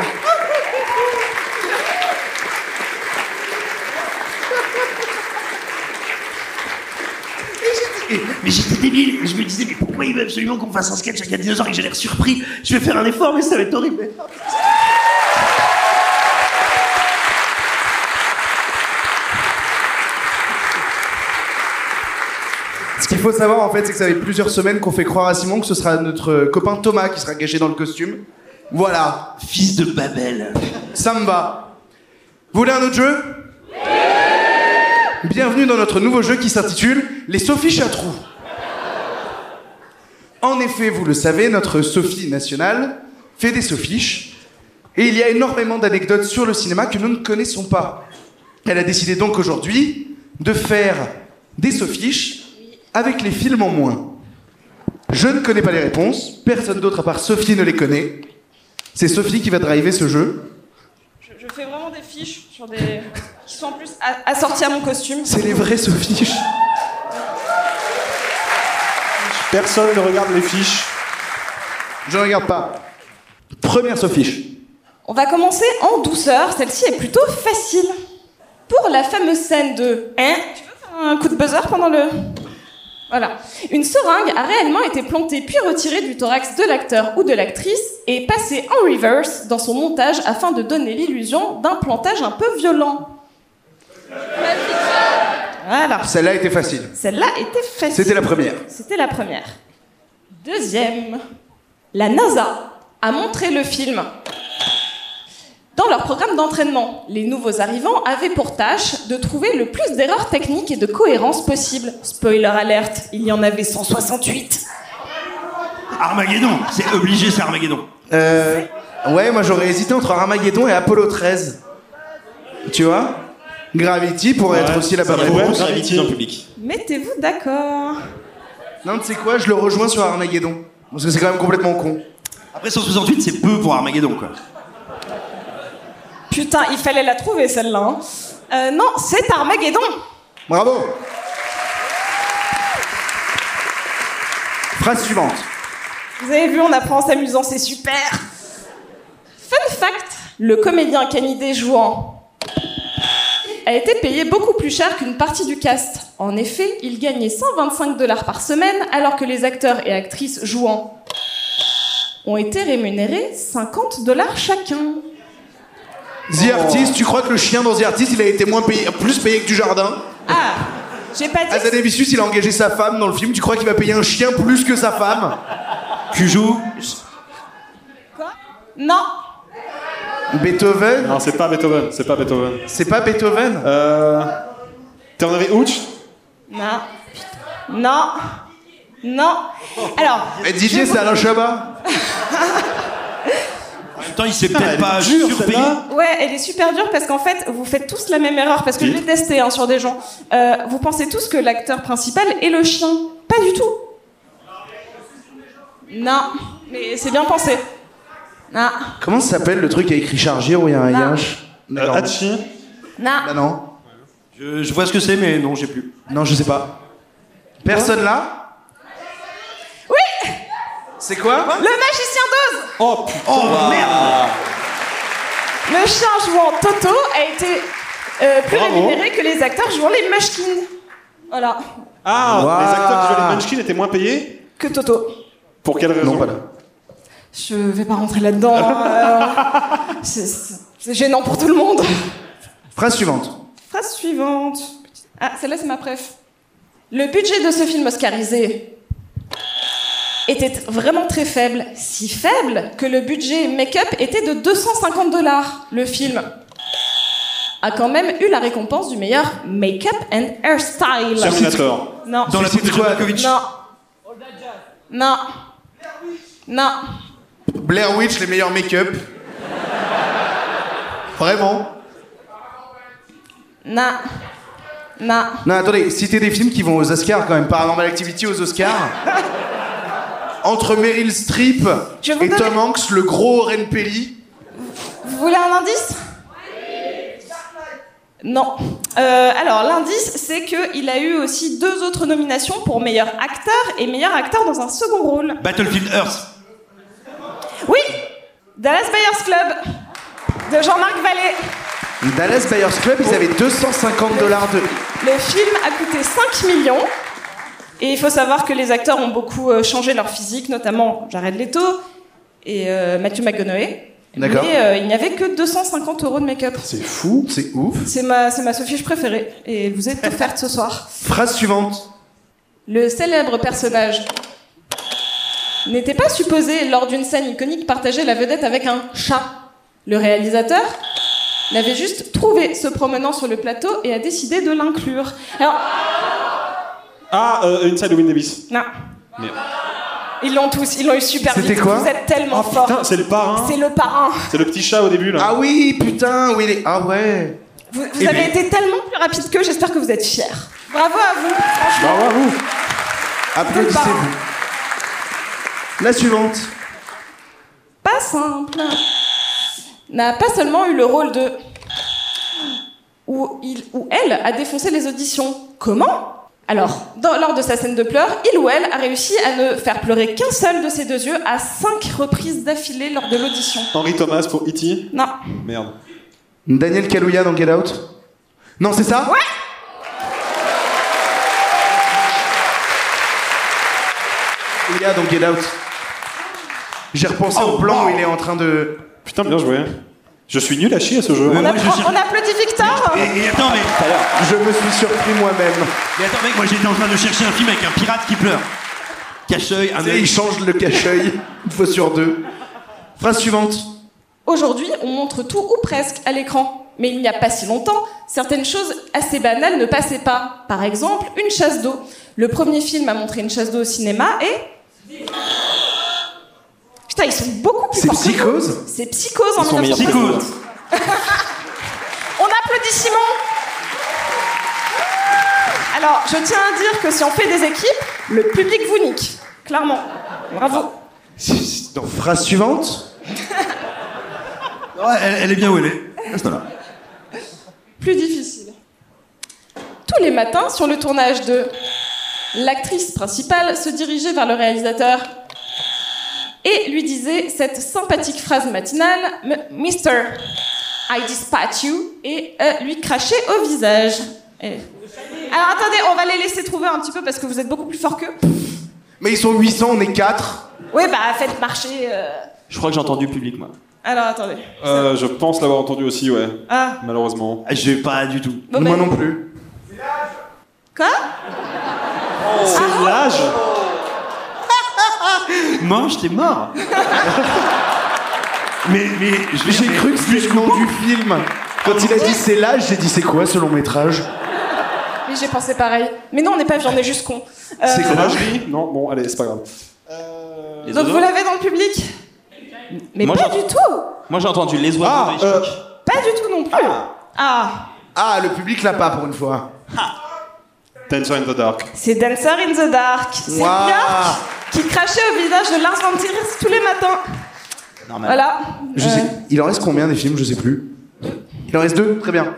Et- Mais j'étais débile, je me disais, mais pourquoi il veut absolument qu'on fasse un sketch avec un dinosaure et que j'ai l'air surpris? Je vais faire un effort, mais ça va être horrible. Ce qu'il faut savoir en fait, c'est que ça fait plusieurs semaines qu'on fait croire à Simon que ce sera notre copain Thomas qui sera caché dans le costume. Voilà. Fils de Babel. Ça me va. Vous voulez un autre jeu? Bienvenue dans notre nouveau jeu qui s'intitule Les Sophie Chatrou. En effet, vous le savez, notre Sophie nationale fait des sophiches. Et il y a énormément d'anecdotes sur le cinéma que nous ne connaissons pas. Elle a décidé donc aujourd'hui de faire des sophiches avec les films en moins. Je ne connais pas les réponses, personne d'autre à part Sophie ne les connaît. C'est Sophie qui va driver ce jeu. Je, je fais vraiment des fiches sur des. En plus a- assorties à mon costume. C'est les vraies sophiches. Personne ne regarde les fiches. Je ne regarde pas. Première sophiche. On va commencer en douceur, celle-ci est plutôt facile. Pour la fameuse scène de Hein Tu veux faire un coup de buzzer pendant le. Voilà. Une seringue a réellement été plantée puis retirée du thorax de l'acteur ou de l'actrice et passée en reverse dans son montage afin de donner l'illusion d'un plantage un peu violent. Voilà. Celle-là était facile. Celle-là était facile. C'était la première. C'était la première. Deuxième, la NASA a montré le film. Dans leur programme d'entraînement, les nouveaux arrivants avaient pour tâche de trouver le plus d'erreurs techniques et de cohérence possible. Spoiler alerte, il y en avait 168. Armageddon, c'est obligé, c'est Armageddon. Euh, ouais, moi j'aurais hésité entre Armageddon et Apollo 13. Tu vois? Gravity pourrait Ouais, être aussi la bonne réponse. Gravity. dans le public. Mettez-vous d'accord. Non, tu sais quoi Je le rejoins sur Armageddon. Parce que c'est quand même complètement con. Après 168, c'est peu pour Armageddon, quoi. Putain, il fallait la trouver celle-là. hein. Euh, non, c'est Armageddon. Bravo Phrase suivante. Vous avez vu, on apprend en s'amusant, c'est super. Fun fact, le comédien canidé jouant a été payé beaucoup plus cher qu'une partie du cast. En effet, il gagnait 125 dollars par semaine, alors que les acteurs et actrices jouant ont été rémunérés 50 dollars chacun. The Artist, tu crois que le chien dans The Artist, il a été moins payé, plus payé que du jardin Ah, j'ai pas dit. Azanavicius, il a engagé sa femme dans le film. Tu crois qu'il va payer un chien plus que sa femme? Tu joues? Non, Beethoven? Non, c'est pas Beethoven. C'est pas Beethoven. C'est pas Beethoven? Euh. Ternery Hooch? Non, non, non. Alors, Et Didier, c'est Alain Chabat En même temps, il s'est peut-être pas dure, surpayé. Ouais, elle est super dure parce qu'en fait, vous faites tous la même erreur parce que je l'ai testé hein, sur des gens. Euh, vous pensez tous que l'acteur principal est le chien. Pas du tout. Non, mais c'est bien pensé. Non, Comment ça s'appelle le truc avec Richard Gere où il y a un Non. yinche Euh, Hachi non. Bah non. Je, je vois ce que c'est, mais non, j'ai plus. Non, je sais pas. Personne là? Oui C'est quoi? Le magicien d'Oz Oh putain Oh merde Le chien jouant Toto a été euh, plus Bravo. rémunéré que les acteurs jouant les Munchkins. Voilà. Ah, Waouh. les acteurs qui jouaient les Munchkins étaient moins payés? Que Toto. Pour quelle raison? Non, pas là. Je vais pas rentrer là-dedans. hein, euh, c'est- gênant pour tout le monde. Phrase suivante. Phrase suivante. Ah, celle-là, c'est ma préf. Le budget de ce film oscarisé était vraiment très faible. Si faible que le budget make-up était de 250 dollars. Le film a quand même eu la récompense du meilleur make-up and hairstyle. Terminator. Non. Dans la John Malkovich. Non. Non. Non. Blair Witch, les meilleurs make-up. Vraiment Non. Non. Non, attendez, citez des films qui vont aux Oscars quand même. Paranormal Activity aux Oscars. Entre Meryl Streep Je et donne- Tom Hanks, le gros Oren Pelli. Vous voulez un indice? Non. Euh, alors l'indice, c'est qu'il a eu aussi deux autres nominations pour meilleur acteur et meilleur acteur dans un second rôle. Battlefield Earth. Oui, Dallas Buyers Club de Jean-Marc Vallée. Dallas Buyers Club, ils avaient 250 dollars de. Le film a coûté 5 millions. Et il faut savoir que les acteurs ont beaucoup euh, changé leur physique, notamment Jared Leto et euh, Matthew McConaughey. D'accord. Mais euh, il n'y avait que 250 euros de make-up. C'est fou, c'est ouf. C'est ma, c'est ma Sophie préférée. Et elle vous est offerte ce soir. Phrase suivante. Le célèbre personnage n'était pas supposé, lors d'une scène iconique, partager la vedette avec un chat. Le réalisateur l'avait juste trouvé se promenant sur le plateau et a décidé de l'inclure. Alors, Ah, euh, Inside Louis Davis. non, Merde. ils l'ont tous, ils l'ont eu super C'était vite. quoi Vous êtes tellement Oh, forts. c'est le parrain. C'est le parrain. C'est le petit chat au début là. Ah oui, putain, oui, les- ah ouais. Vous, vous Eh avez ben. été tellement plus rapide qu'eux, j'espère que vous êtes fiers. Bravo à vous, franchement. Bravo à vous. Applaudissez-vous. La suivante. Pas simple. N'a pas seulement eu le rôle de. Où, il, ou elle a défoncé les auditions. Comment? Alors, dans- lors de sa scène de pleurs, il ou elle a réussi à ne faire pleurer qu'un seul de ses deux yeux à cinq reprises d'affilée lors de l'audition. Henri Thomas pour E.T. Non. Merde. Daniel Kaluuya dans Get Out? Non, c'est ça? Ouais Kaluuya dans Get Out. J'ai repensé au plan où il est en train de. Putain, bien joué. Je suis nul à chier à ce jeu. On, applaudit Victor Et, et attends, mais. Je me suis surpris moi-même. Mais attends, mec, moi j'étais en train de chercher un film avec un pirate qui pleure. Cache-œil, un œil. il change le cache-œil une fois sur deux. Phrase suivante. Aujourd'hui, on montre tout ou presque à l'écran. Mais il n'y a pas si longtemps, certaines choses assez banales ne passaient pas. Par exemple, une chasse d'eau. Le premier film à montrer une chasse d'eau au cinéma est... Putain, ils sont beaucoup plus C'est. Psychose C'est Psychose en Ils sont meilleurs 1970. On applaudit Simon Alors, je tiens à dire que si on fait des équipes, le public vous nique. Clairement. Bravo. Donc, phrase suivante. Elle, elle est bien où elle est. Reste là. Plus difficile. Tous les matins, sur le tournage de l'actrice principale se dirigeait vers le réalisateur et lui disait cette sympathique phrase matinale Mister, I dispatch you et euh, lui crachait au visage. Et- Alors attendez, on va les laisser trouver un petit peu parce que vous êtes beaucoup plus forts qu'eux. Mais ils sont 800, on est 4. Oui, bah faites marcher. euh. Je crois que j'ai entendu le public, moi. Alors attendez. Euh, je pense l'avoir entendu aussi, ouais. Ah. Malheureusement. J'ai pas du tout. Bon, Moi ben- non plus. Quoi? C'est l'âge Mange, t'es mort. mais, mais, J'ai cru que c'était le nom du film. Quand il a dit c'est là, j'ai dit c'est quoi ce long métrage? Oui, j'ai pensé pareil. Mais non, on n'est pas vieux, on est juste con. Euh, C'est quoi? Non, bon, allez, c'est pas grave. Les Donc oiseaux vous l'avez dans le public? Mais Moi, pas du tout Moi j'ai entendu les oiseaux Ah, de euh. Pas du tout non plus Ah, Ah, le public l'a pas pour une fois. Dancer in the Dark. c'est Dancer in the Dark. C'est. Björk qui crachait au visage de Lars von Trier tous les matins. Normal. Voilà. Je Euh, sais. Il en reste combien des films? Je sais plus. Il en reste deux Très bien.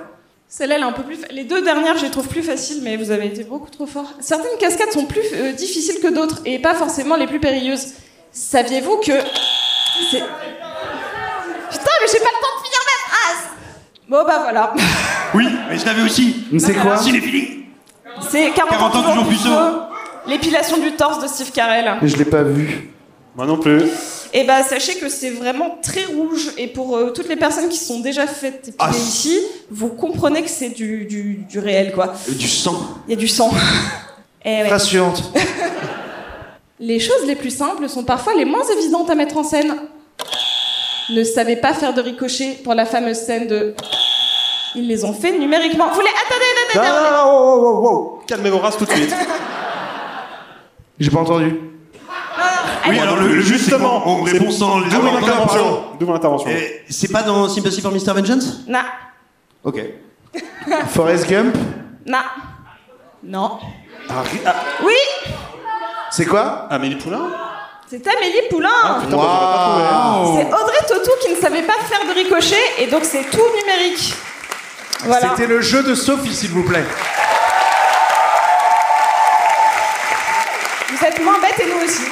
Celle-là, elle est un peu plus. fa- Les deux dernières, je les trouve plus faciles, mais vous avez été beaucoup trop fort. Certaines cascades sont plus euh, difficiles que d'autres et pas forcément les plus périlleuses. Saviez-vous que. C'est. Putain, mais j'ai pas le temps de finir ma phrase Bon, bah voilà. Oui, mais je l'avais aussi. C'est quoi? Cinéphilie. C'est 40, 40 ans toujours puceau. L'épilation du torse de Steve Carell. Je l'ai pas vu. Moi non plus. Et bah sachez que c'est vraiment très rouge et pour euh, toutes les personnes qui se sont déjà faites épiler ici, vous comprenez que c'est du, du, du réel quoi. Du sang. Il y a du sang. Eh ouais. Rassurante. Les choses les plus simples sont parfois les moins évidentes à mettre en scène. Ne savez pas faire de ricochet pour la fameuse scène de. Ils les ont fait numériquement. Vous les. Attendez, attendez, non, attendez. non. Calmez vos races tout de suite. J'ai pas entendu. Oui, alors le, le Justement, on répond sans les D'où mon intervention. pardon. D'où mon intervention. Et c'est pas dans Sympathy for Mr. Vengeance Non, Ok. Forrest Gump non. Non. Ah, ah, Oui C'est quoi Amélie Poulain C'est Amélie Poulain Ah, putain, j'aurais pas trouvé. C'est Audrey Tautou qui ne savait pas faire de ricochet et donc c'est tout numérique. Voilà. C'était le jeu de Sophie, s'il vous plaît. Vous êtes moins bêtes et nous aussi.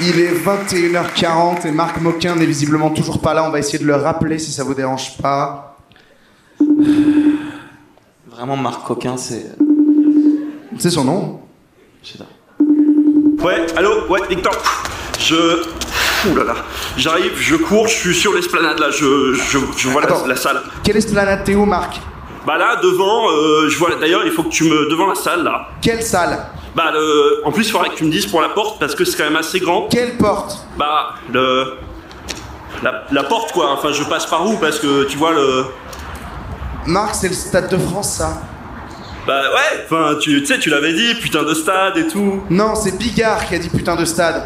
Il est 21h40 et Marc Moquin n'est visiblement toujours pas là. On va essayer de le rappeler si ça vous dérange pas. Vraiment, Marc Coquin, c'est. C'est son nom Je sais pas. Ouais, allô, ouais, Victor. Je. Ouh là là. J'arrive, je cours, je suis sur l'esplanade là, je, je, je vois la, salle. Quelle esplanade t'es où, Marc? Bah là, devant, euh, je vois. D'ailleurs, il faut que tu me. Devant la salle là. Quelle salle? Bah, le... en plus, il faudrait que tu me dises pour la porte parce que c'est quand même assez grand. Quelle porte? Bah, le. La, la porte quoi, enfin, je passe par où parce que tu vois le. Marc, c'est le Stade de France, ça. Bah ouais, enfin, tu sais, tu l'avais dit, putain de stade et tout. Non, c'est Bigard qui a dit putain de stade.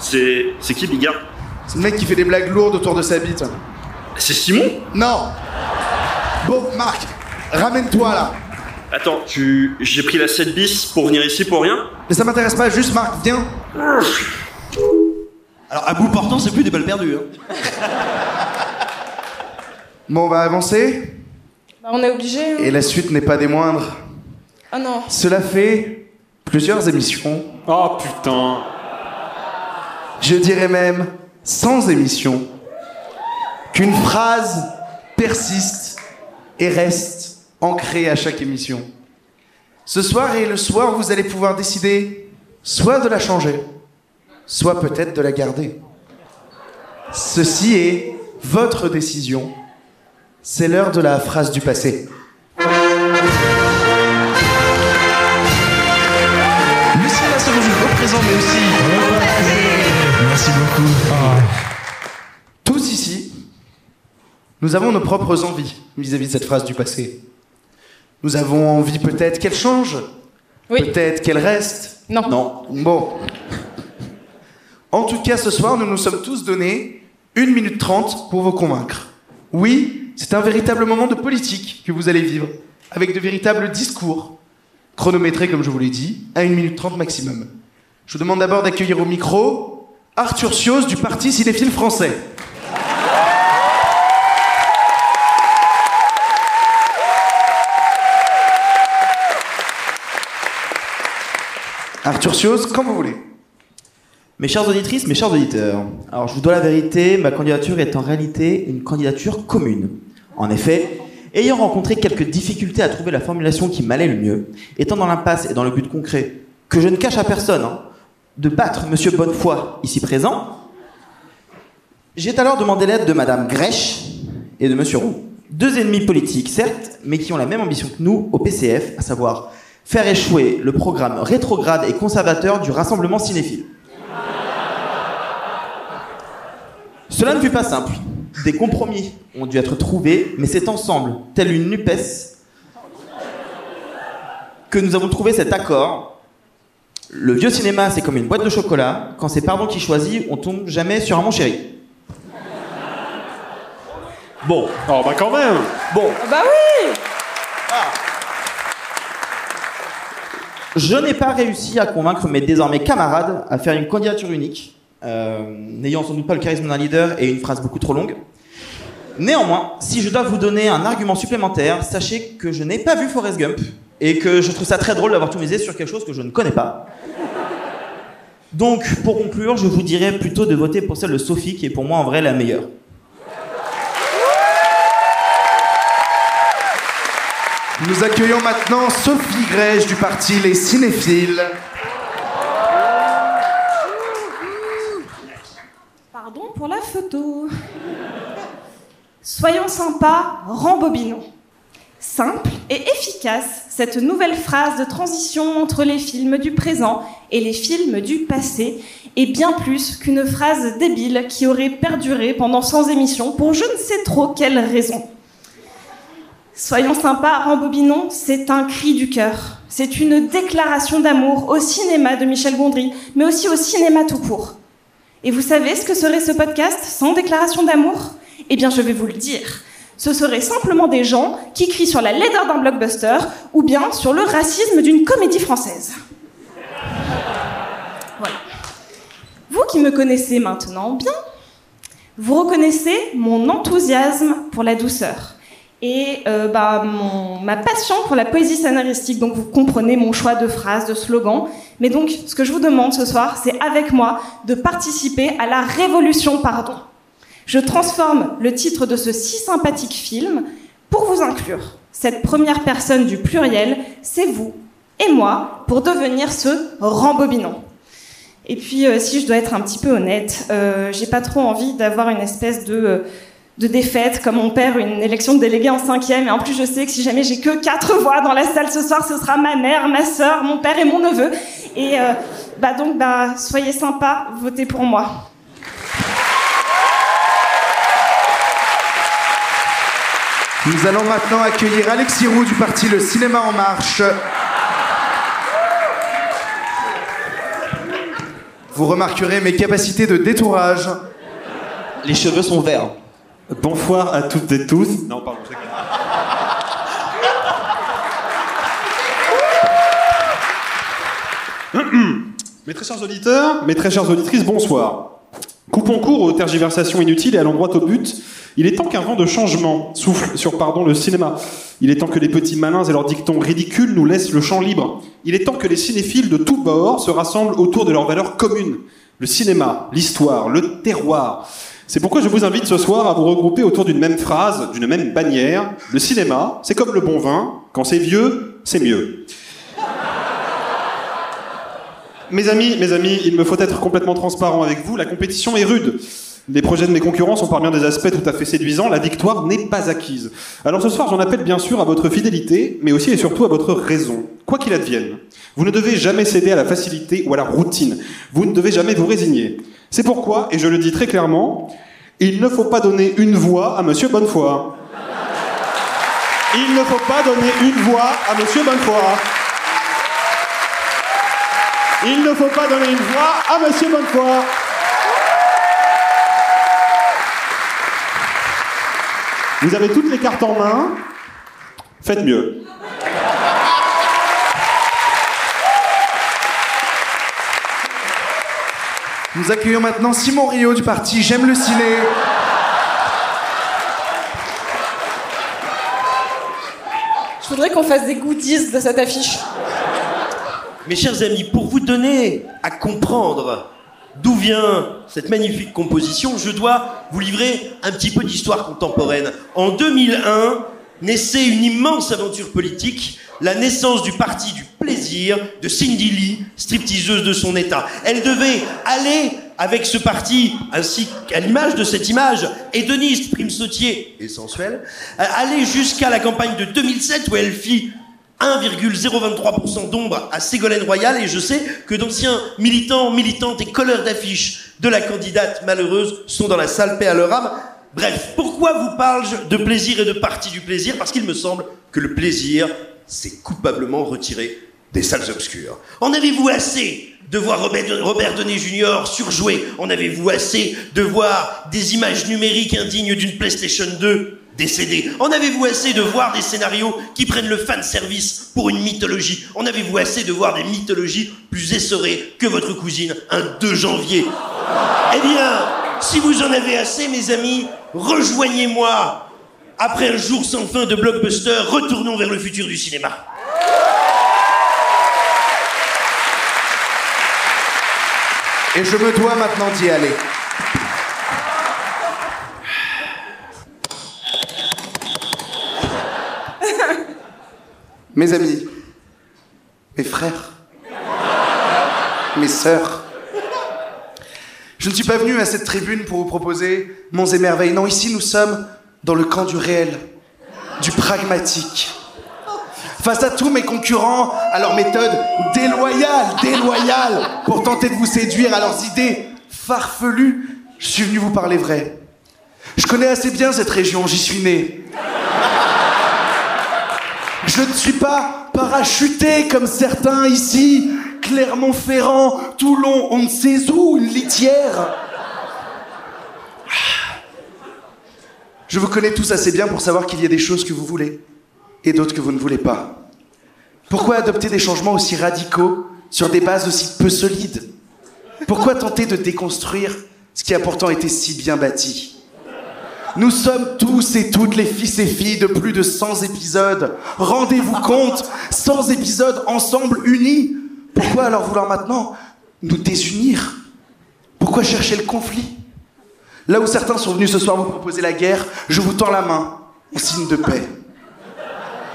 C'est. C'est qui Bigard C'est le mec qui fait des blagues lourdes autour de sa bite. C'est Simon Non Bon, Marc, ramène-toi là. Attends, tu. J'ai pris la 7 bis pour venir ici pour rien Mais ça m'intéresse pas, juste Marc, viens. Alors, à bout portant, c'est plus des balles perdues. Hein. Bon, on va avancer. Bah, on est obligé. hein. Et la suite n'est pas des moindres. Oh non. Cela fait plusieurs émissions. Oh putain. Je dirais même sans émission. Qu'une phrase persiste et reste ancrée à chaque émission. Ce soir et le soir, vous allez pouvoir décider soit de la changer, soit peut-être de la garder. Ceci est votre décision. C'est l'heure de la phrase du passé. Présent, mais aussi. Merci beaucoup. Ah. Tous ici, nous avons nos propres envies vis-à-vis de cette phrase du passé. Nous avons envie peut-être qu'elle change, Oui. peut-être qu'elle reste. Non. Non. Bon. En tout cas, ce soir, nous nous sommes tous donné 1 minute 30 pour vous convaincre. Oui, c'est un véritable moment de politique que vous allez vivre, avec de véritables discours, chronométrés, comme je vous l'ai dit, à 1 minute 30 maximum. Je vous demande d'abord d'accueillir au micro Arthur Sios du Parti Cinéphile Français. Arthur Sios, quand vous voulez. Mes chères auditrices, mes chers auditeurs, alors je vous dois la vérité, ma candidature est en réalité une candidature commune. En effet, ayant rencontré quelques difficultés à trouver la formulation qui m'allait le mieux, étant dans l'impasse et dans le but concret, que je ne cache à personne, hein, de battre Monsieur Bonnefoy, ici présent, j'ai alors demandé l'aide de Madame Grèche et de Monsieur Roux. Deux ennemis politiques, certes, mais qui ont la même ambition que nous au PCF, à savoir faire échouer le programme rétrograde et conservateur du Rassemblement cinéphile. Cela ne fut pas simple. Des compromis ont dû être trouvés, mais c'est ensemble, tel une NUPES, que nous avons trouvé cet accord. Le vieux cinéma, c'est comme une boîte de chocolat. Quand c'est pardon qui choisit, on tombe jamais sur un mon chéri. Bon. Oh bah quand même Bon. Bah oui Je n'ai pas réussi à convaincre mes désormais camarades à faire une candidature unique, euh, n'ayant sans doute pas le charisme d'un leader et une phrase beaucoup trop longue. Néanmoins, si je dois vous donner un argument supplémentaire, sachez que je n'ai pas vu Forrest Gump et que je trouve ça très drôle d'avoir tout misé sur quelque chose que je ne connais pas. Donc, pour conclure, je vous dirais plutôt de voter pour celle de Sophie, qui est pour moi en vrai la meilleure. Nous accueillons maintenant Sophie Grèche du parti Les Cinéphiles. Pardon pour la photo. Soyons sympas, rembobinons. Simple et efficace, cette nouvelle phrase de transition entre les films du présent et les films du passé est bien plus qu'une phrase débile qui aurait perduré pendant 100 émissions pour je ne sais trop quelle raison. Soyons sympas, rembobinons, c'est un cri du cœur. C'est une déclaration d'amour au cinéma de Michel Gondry, mais aussi au cinéma tout court. Et vous savez ce que serait ce podcast sans déclaration d'amour? Eh bien, je vais vous le dire. Ce serait simplement des gens qui crient sur la laideur d'un blockbuster ou bien sur le racisme d'une comédie française. Voilà. Vous qui me connaissez maintenant bien, vous reconnaissez mon enthousiasme pour la douceur et euh, bah, ma passion pour la poésie scénaristique. Donc vous comprenez mon choix de phrases, de slogans. Mais donc ce que je vous demande ce soir, c'est avec moi de participer à la révolution pardon. Je transforme le titre de ce si sympathique film pour vous inclure. Cette première personne du pluriel, c'est vous et moi pour devenir ce rembobinant. Et puis, euh, si je dois être un petit peu honnête, euh, j'ai pas trop envie d'avoir une espèce de, euh, de défaite comme mon père, une élection de délégué en cinquième. Et en plus, je sais que si jamais j'ai que quatre voix dans la salle ce soir, ce sera ma mère, ma sœur, mon père et mon neveu. Et bah donc, bah, soyez sympas, votez pour moi. Nous allons maintenant accueillir Alexis Roux du parti Le Cinéma en Marche. Vous remarquerez mes capacités de détourage. Les cheveux sont verts. Bonsoir à toutes et tous. Non, pardon, je. Mes très chers auditeurs, mes très chères auditrices, bonsoir. Coupons court aux tergiversations inutiles et allons droit au but. Il est temps qu'un vent de changement souffle sur le cinéma. Il est temps que les petits malins et leurs dictons ridicules nous laissent le champ libre. Il est temps que les cinéphiles de tous bords se rassemblent autour de leurs valeurs communes. Le cinéma, l'histoire, le terroir. C'est pourquoi je vous invite ce soir à vous regrouper autour d'une même phrase, d'une même bannière. Le cinéma, c'est comme le bon vin. Quand c'est vieux, c'est mieux. Mes amis, mes amis, il me faut être complètement transparent avec vous. La compétition est rude. Les projets de mes concurrents sont par bien des aspects tout à fait séduisants. La victoire n'est pas acquise. Alors ce soir, j'en appelle bien sûr à votre fidélité, mais aussi et surtout à votre raison. Quoi qu'il advienne, vous ne devez jamais céder à la facilité ou à la routine. Vous ne devez jamais vous résigner. C'est pourquoi, et je le dis très clairement, il ne faut pas donner une voix à Monsieur Bonnefoy. Il ne faut pas donner une voix à Monsieur Bonnefoy. Il ne faut pas donner une voix à Monsieur Bonnefoy. Vous avez toutes les cartes en main. Faites mieux. Nous accueillons maintenant Simon Rio du parti J'aime le ciné. Je voudrais qu'on fasse des goodies de cette affiche. Mes chers amis, pour vous donner à comprendre d'où vient cette magnifique composition, je dois vous livrer un petit peu d'histoire contemporaine. En 2001, naissait une immense aventure politique, la naissance du parti du plaisir de Cindy Lee, stripteaseuse de son état. Elle devait aller avec ce parti, ainsi qu'à l'image de cette image, hédoniste, prime sautier et sensuelle, euh, aller jusqu'à la campagne de 2007 où elle fit 1,023% d'ombre à Ségolène Royal et je sais que d'anciens militants, militantes et colleurs d'affiches de la candidate malheureuse sont dans la salle paix à leur âme. Bref, pourquoi vous parle-je de plaisir et de partie du plaisir? Parce qu'il me semble que le plaisir s'est coupablement retiré des salles obscures. En avez-vous assez de voir Robert, Downey Jr. surjouer? En avez-vous assez de voir des images numériques indignes d'une PlayStation 2 décédée En avez-vous assez de voir des scénarios qui prennent le fan service pour une mythologie? En avez-vous assez de voir des mythologies plus essorées que votre cousine un 2 janvier? Eh bien, Si vous en avez assez, mes amis, rejoignez-moi. Après un jour sans fin de blockbuster, retournons vers le futur du cinéma. Et je me dois maintenant d'y aller. Mes amis, mes frères, mes sœurs, je ne suis pas venu à cette tribune pour vous proposer monts et. Non, ici nous sommes dans le camp du réel, du pragmatique. Face à tous mes concurrents, à leurs méthodes déloyales, déloyales, pour tenter de vous séduire à leurs idées farfelues, je suis venu vous parler vrai. Je connais assez bien cette région, j'y suis né. Je ne suis pas parachuté comme certains ici, Clermont-Ferrand, Toulon, on ne sait où, une litière. Je vous connais tous assez bien pour savoir qu'il y a des choses que vous voulez et d'autres que vous ne voulez pas. Pourquoi adopter des changements aussi radicaux sur des bases aussi peu solides? Pourquoi tenter de déconstruire ce qui a pourtant été si bien bâti? Nous sommes tous et toutes les fils et filles de plus de 100 épisodes. Rendez-vous compte 100 épisodes ensemble unis. Pourquoi alors vouloir maintenant nous désunir? Pourquoi chercher le conflit? Là où certains sont venus ce soir vous proposer la guerre, je vous tends la main en signe de paix.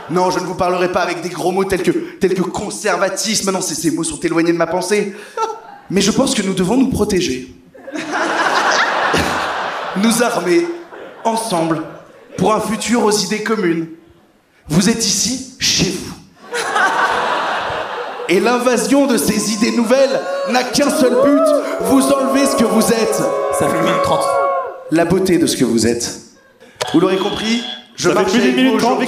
Non, je ne vous parlerai pas avec des gros mots tels que, tels que conservatisme. Non, ces, mots sont éloignés de ma pensée. Mais je pense que nous devons nous protéger. nous armer, ensemble, pour un futur aux idées communes. Vous êtes ici, chez vous. Et l'invasion de ces idées nouvelles n'a qu'un seul but, vous enlever ce que vous êtes. Ça fait 1 minute 30. La beauté de ce que vous êtes. Vous l'aurez compris, je Ça fait marche plus avec vous aujourd'hui.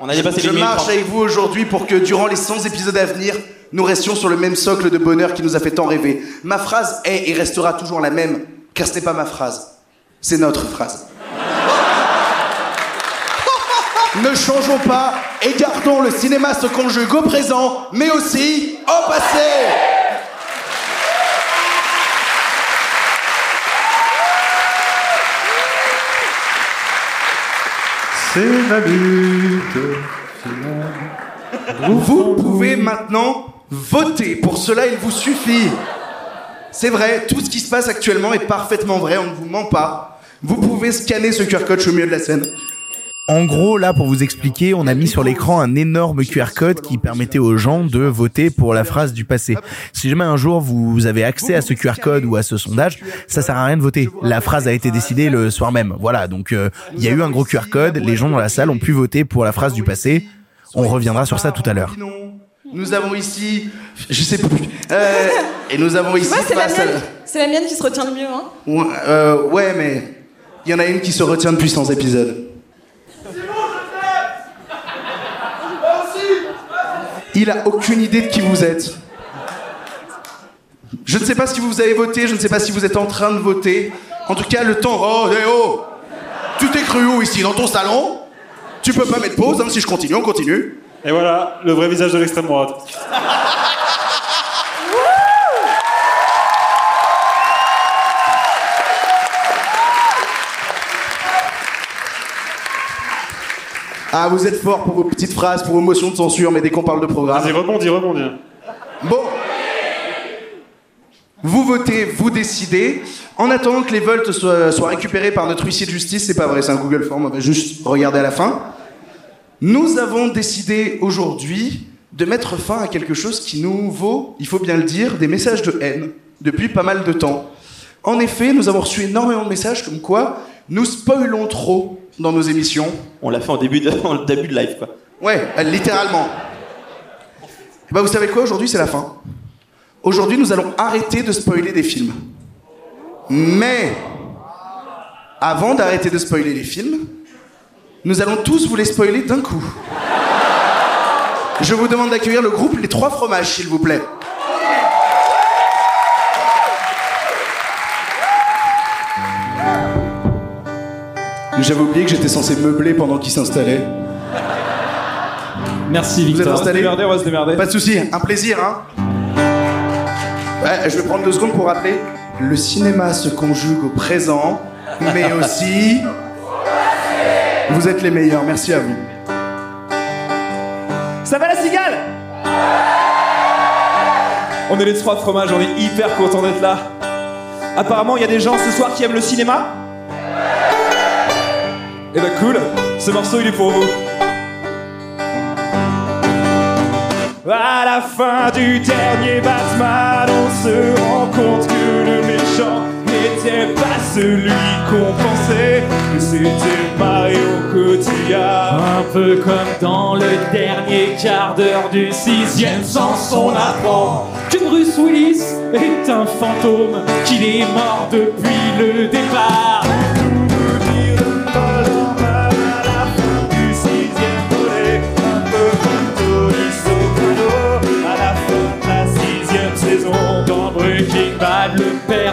On a dépassé Je les marche 30. avec vous aujourd'hui pour que durant les 100 épisodes à venir, nous restions sur le même socle de bonheur qui nous a fait tant rêver. Ma phrase est et restera toujours la même, car ce n'est pas ma phrase, c'est notre phrase. Ne changeons pas et gardons le cinéma se conjugue au présent, mais aussi au passé. C'est la lutte. Vous pouvez maintenant voter. Pour cela, il vous suffit. C'est vrai, tout ce qui se passe actuellement est parfaitement vrai, on ne vous ment pas. Vous pouvez scanner ce QR code au milieu de la scène. En gros, là, pour vous expliquer, on a mis sur l'écran un énorme QR code qui permettait aux gens de voter pour la phrase du passé. Si jamais un jour vous avez accès à ce QR code ou à ce sondage, ça sert à rien de voter. La phrase a été décidée le soir même. Voilà, donc euh, il y a eu un gros QR code, les gens dans la salle ont pu voter pour la phrase du passé. On reviendra sur ça tout à l'heure. Nous avons ici, je sais plus, Euh, et nous avons Tu ici vois, c'est la, mienne, c'est la mienne qui se retient le mieux. Hein. Ouais, euh, ouais, mais il y en a une qui se retient depuis 100 épisodes. Il a aucune idée de qui vous êtes. Je ne sais pas si vous avez voté, je ne sais pas si vous êtes en train de voter. En tout cas, le temps. Oh, oh Tu t'es cru où ici Dans ton salon? Tu peux pas mettre pause, hein, si je continue, on continue. Et voilà, le vrai visage de l'extrême droite. Ah, vous êtes fort pour vos petites phrases, pour vos motions de censure, mais dès qu'on parle de programme. Vas-y, rebondis, rebondis. Bon. Vous votez, vous décidez. En attendant que les votes soient, soient récupérés par notre huissier de justice, c'est pas vrai, c'est un Google Form, on va juste regarder à la fin. Nous avons décidé aujourd'hui de mettre fin à quelque chose qui nous vaut, il faut bien le dire, des messages de haine depuis pas mal de temps. En effet, nous avons reçu énormément de messages comme quoi nous spoilons trop dans nos émissions. On l'a fait en début de, en début de live, quoi. Ouais, littéralement. Et bah vous savez quoi, aujourd'hui c'est la fin. Aujourd'hui nous allons arrêter de spoiler des films. Mais, avant d'arrêter de spoiler les films, nous allons tous vous les spoiler d'un coup. Je vous demande d'accueillir le groupe Les Trois Fromages, s'il vous plaît. J'avais oublié que j'étais censé meubler pendant qu'il s'installait. Merci Vous êtes Victor. installé on va se démerder. Pas de souci, un plaisir, hein. Ouais, je vais prendre deux secondes pour rappeler Le cinéma se conjugue au présent, mais aussi. Vous êtes les meilleurs, merci à vous. Ça va la cigale? On est les trois fromages, on est hyper contents d'être là. Apparemment, il y a des gens ce soir qui aiment le cinéma Eh ben cool, ce morceau il est pour vous. À la fin du dernier Batman, on se rend compte que le méchant n'était pas celui qu'on pensait, que c'était Mario Cotillard. Un peu comme dans le dernier quart d'heure du sixième sens, on apprend que Bruce Willis est un fantôme, qu'il est mort depuis le départ.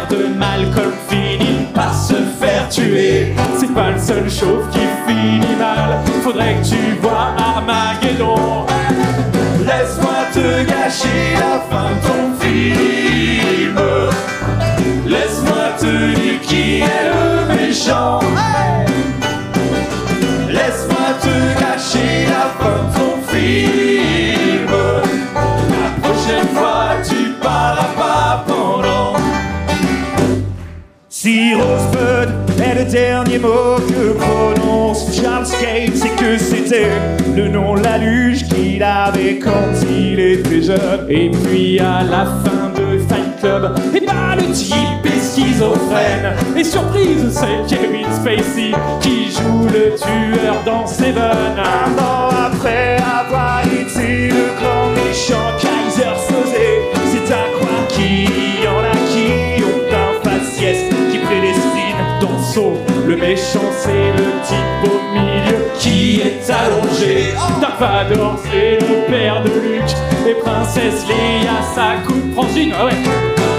De Malcolm finit par se faire tuer. C'est pas le seul chauve qui finit mal. Faudrait que tu vois Armageddon. Laisse-moi te gâcher la fin de ton film. Laisse-moi te dire qui est le méchant. Laisse-moi te gâcher la fin de ton film. La prochaine fois, Si Rosebud est le dernier mot que prononce Charles Cage, c'est que c'était le nom la luge qu'il avait quand il était jeune. Et puis à la fin de Fight Club, et bah le type est schizophrène. Et surprise, c'est Kevin Spacey qui joue le tueur dans Seven. Un an après avoir méchant c'est le type au milieu qui est allongé. Dark Vador c'est le père de Luke. Et Princesse Leia sa coupe prend une. Ah ouais.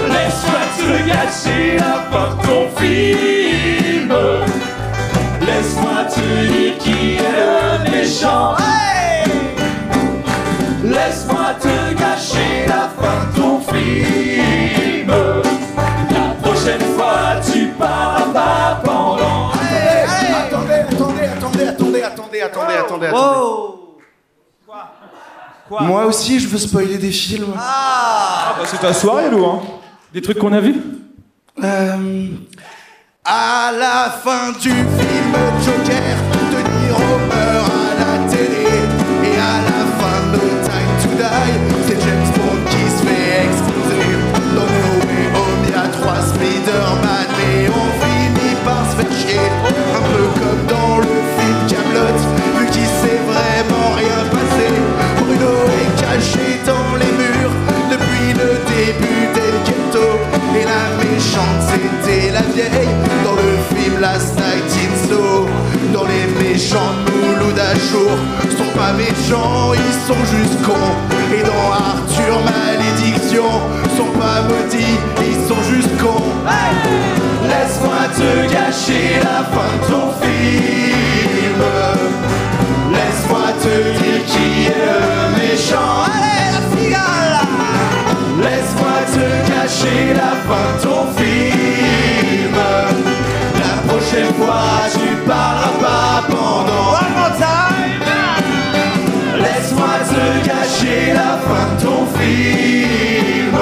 Laisse-moi te gâcher de ton film. Laisse-moi te dire qui est le méchant. Laisse-moi te gâcher la fin ton film. Attendez, attendez, attendez. Moi aussi, je veux spoiler des films. Ah bah c'est ta soirée, Lou, hein. Des trucs qu'on a vus Euh, à la fin du film Joker, méchants Mouloud Achour sont pas méchants, ils sont juste cons. Et dans Arthur Malédiction, sont pas maudits, ils sont juste cons. Laisse-moi te gâcher la fin de ton film. Laisse-moi te dire qui est le méchant. Allez, la cigale Laisse-moi te gâcher la fin de ton film. La prochaine fois, tu parleras pas pendant. One more time Laisse-moi te gâcher la fin de ton film.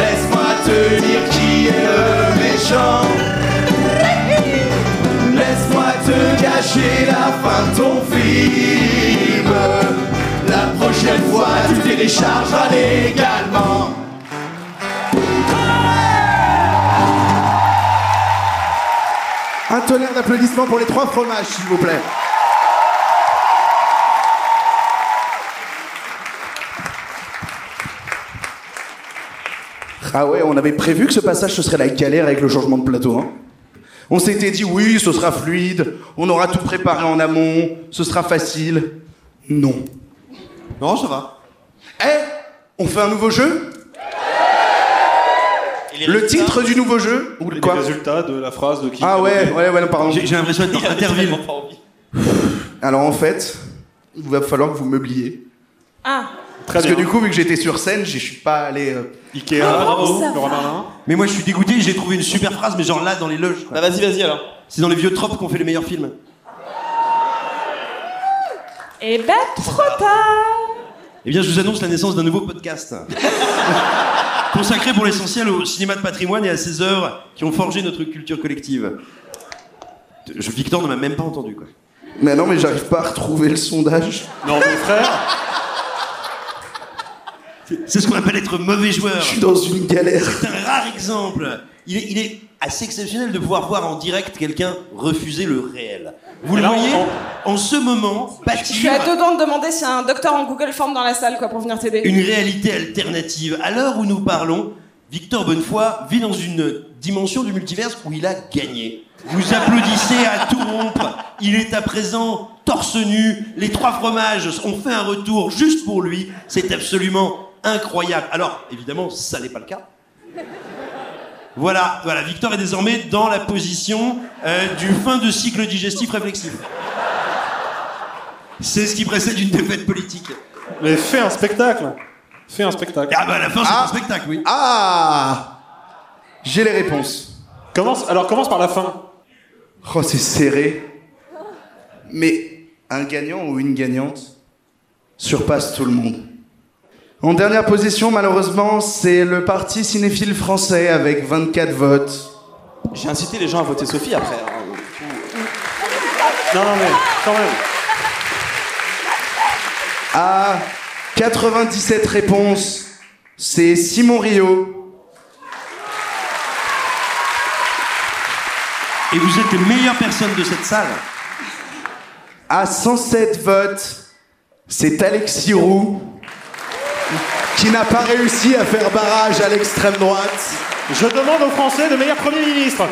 Laisse-moi te dire qui est le méchant. Laisse-moi te gâcher la fin de ton film. La prochaine fois, tu téléchargeras légalement. Un tonnerre d'applaudissements pour les trois fromages, s'il vous plaît. Ah ouais, on avait prévu que ce passage ce serait la galère avec le changement de plateau. Hein. On s'était dit oui, ce sera fluide, on aura tout préparé en amont, ce sera facile. Non. Non, ça va. Eh, on fait un nouveau jeu? Le titre du nouveau jeu Ou Les quoi résultats de la phrase de qui Ah ouais, ouais, ouais, non, pardon. J'ai l'impression d'être dans Interville. Alors en fait, il va falloir que vous meubliez. Ah, Parce que du coup, vu que j'étais sur scène, j'y suis pas allé. euh, Ikea, Ah, bravo, Laurent. Merlin. Mais moi, je suis dégoûté, j'ai trouvé une super phrase, mais genre là, dans les loges. Bah vas-y, vas-y alors. C'est dans les vieux tropes qu'on fait les meilleurs films. Et ben, trop tard Eh bien, je vous annonce la naissance d'un nouveau podcast. Consacré pour l'essentiel au cinéma de patrimoine et à ses œuvres qui ont forgé notre culture collective. Je, Victor ne m'a même pas entendu, quoi. Mais non, mais j'arrive pas à retrouver le sondage. Non, mais frère. C'est ce qu'on appelle être mauvais joueur. Je suis dans une galère. C'est un rare exemple. Il est, il est assez exceptionnel de pouvoir voir en direct quelqu'un refuser le réel. Vous le voyez En ce moment, Je suis à deux doigts de demander s'il y a un docteur en Google Form dans la salle quoi, pour venir t'aider. une réalité alternative. À l'heure où nous parlons, Victor Bonnefoy vit dans une dimension du multiverse où il a gagné. Vous applaudissez à tout rompre. Il est à présent torse nu. Les trois fromages ont fait un retour juste pour lui. C'est absolument incroyable. Alors, évidemment, ça n'est pas le cas. Voilà, voilà, Victor est désormais dans la position euh, du fin de cycle digestif réflexif. C'est ce qui précède une défaite politique. Mais fais un spectacle. Fais un spectacle. Ah bah à la fin, c'est Ah. un spectacle, oui. Ah J'ai les réponses. Commence, alors commence par la fin. Oh, c'est serré. Mais un gagnant ou une gagnante surpasse tout le monde. En dernière position, malheureusement, c'est le parti cinéphile français avec 24 votes. J'ai incité les gens à voter Sophie après. hein. Non, non, mais quand même. À 97 réponses, c'est Simon Rio. Et vous êtes les meilleures personnes de cette salle. À 107 votes, c'est Alexis Roux qui n'a pas réussi à faire barrage à l'extrême droite. Je demande aux Français de meilleur Premier ministre.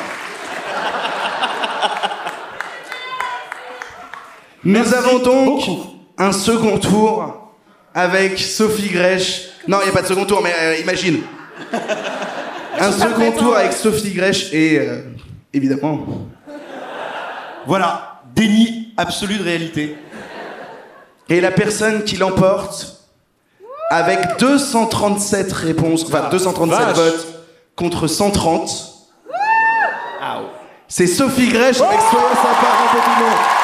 Nous avons donc un second tour avec Sophie Grèche. Non, il n'y a pas de second tour, mais euh, imagine. Un second tour avec Sophie Grèche et euh, évidemment. Voilà, déni absolu de réalité. Et la personne qui l'emporte avec 237 réponses, enfin 237 vache. votes contre 130. C'est Sophie Grèche avec Soyons sympa, Rambobino. Merci,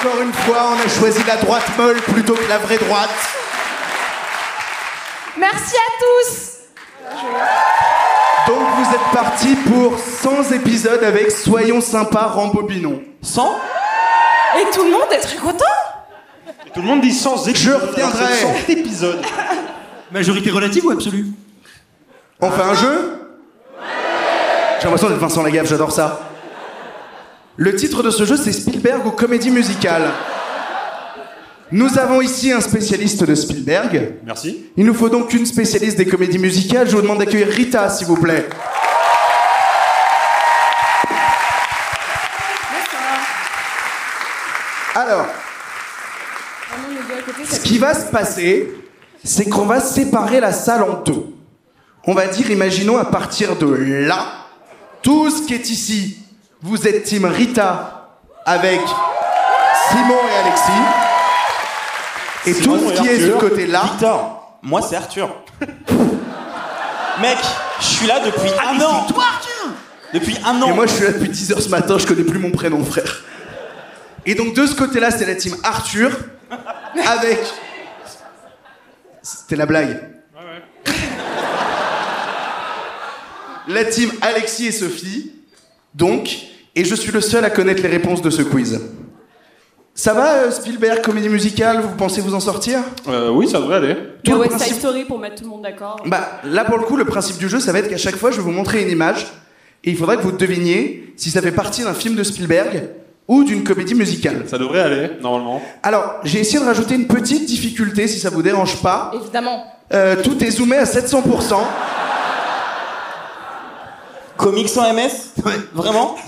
Encore une fois, on a choisi la droite molle plutôt que la vraie droite. Merci à tous. Donc vous êtes partis pour 100 épisodes avec Soyons sympas, Rambobinons. 100 Et tout le monde est très content. Et tout le monde dit 100 épisodes. Je reviendrai. c'est 100 épisodes. Majorité relative ou absolue? On fait un jeu? J'ai l'impression d'être Vincent Lagaffe, j'adore ça. Le titre de ce jeu, c'est Spielberg ou comédie musicale. Nous avons ici un spécialiste de Spielberg. Merci. Il nous faut donc une spécialiste des comédies musicales. Je vous demande d'accueillir Rita, s'il vous plaît. Alors, ce qui va se passer, c'est qu'on va séparer la salle en deux. On va dire, imaginons à partir de là, tout ce qui est ici, vous êtes team Rita avec Simon et Alexis. Et Simon tout ce qui est de ce Arthur. côté-là, Victor, moi c'est Arthur. Mec, je suis là depuis Ah, un an. Depuis un an. Et moi, je suis là depuis 10h ce matin, je connais plus mon prénom, frère. Et donc, de ce côté-là, c'est la team Arthur, avec. C'était la blague. La team Alexis et Sophie, donc, et je suis le seul à connaître les réponses de ce quiz. Ça va, euh, Spielberg, comédie musicale, vous pensez vous en sortir? Euh, oui, ça devrait aller. Tout Le le Side principe- Story pour mettre tout le monde d'accord. Bah, là pour le coup, le principe du jeu, ça va être qu'à chaque fois, je vais vous montrer une image et il faudra que vous deviniez si ça fait partie d'un film de Spielberg ou d'une comédie musicale. Ça devrait aller, normalement. Alors, j'ai essayé de rajouter une petite difficulté si ça vous dérange pas. Évidemment. Euh, tout est zoomé à 700%. Comics sans MS Vraiment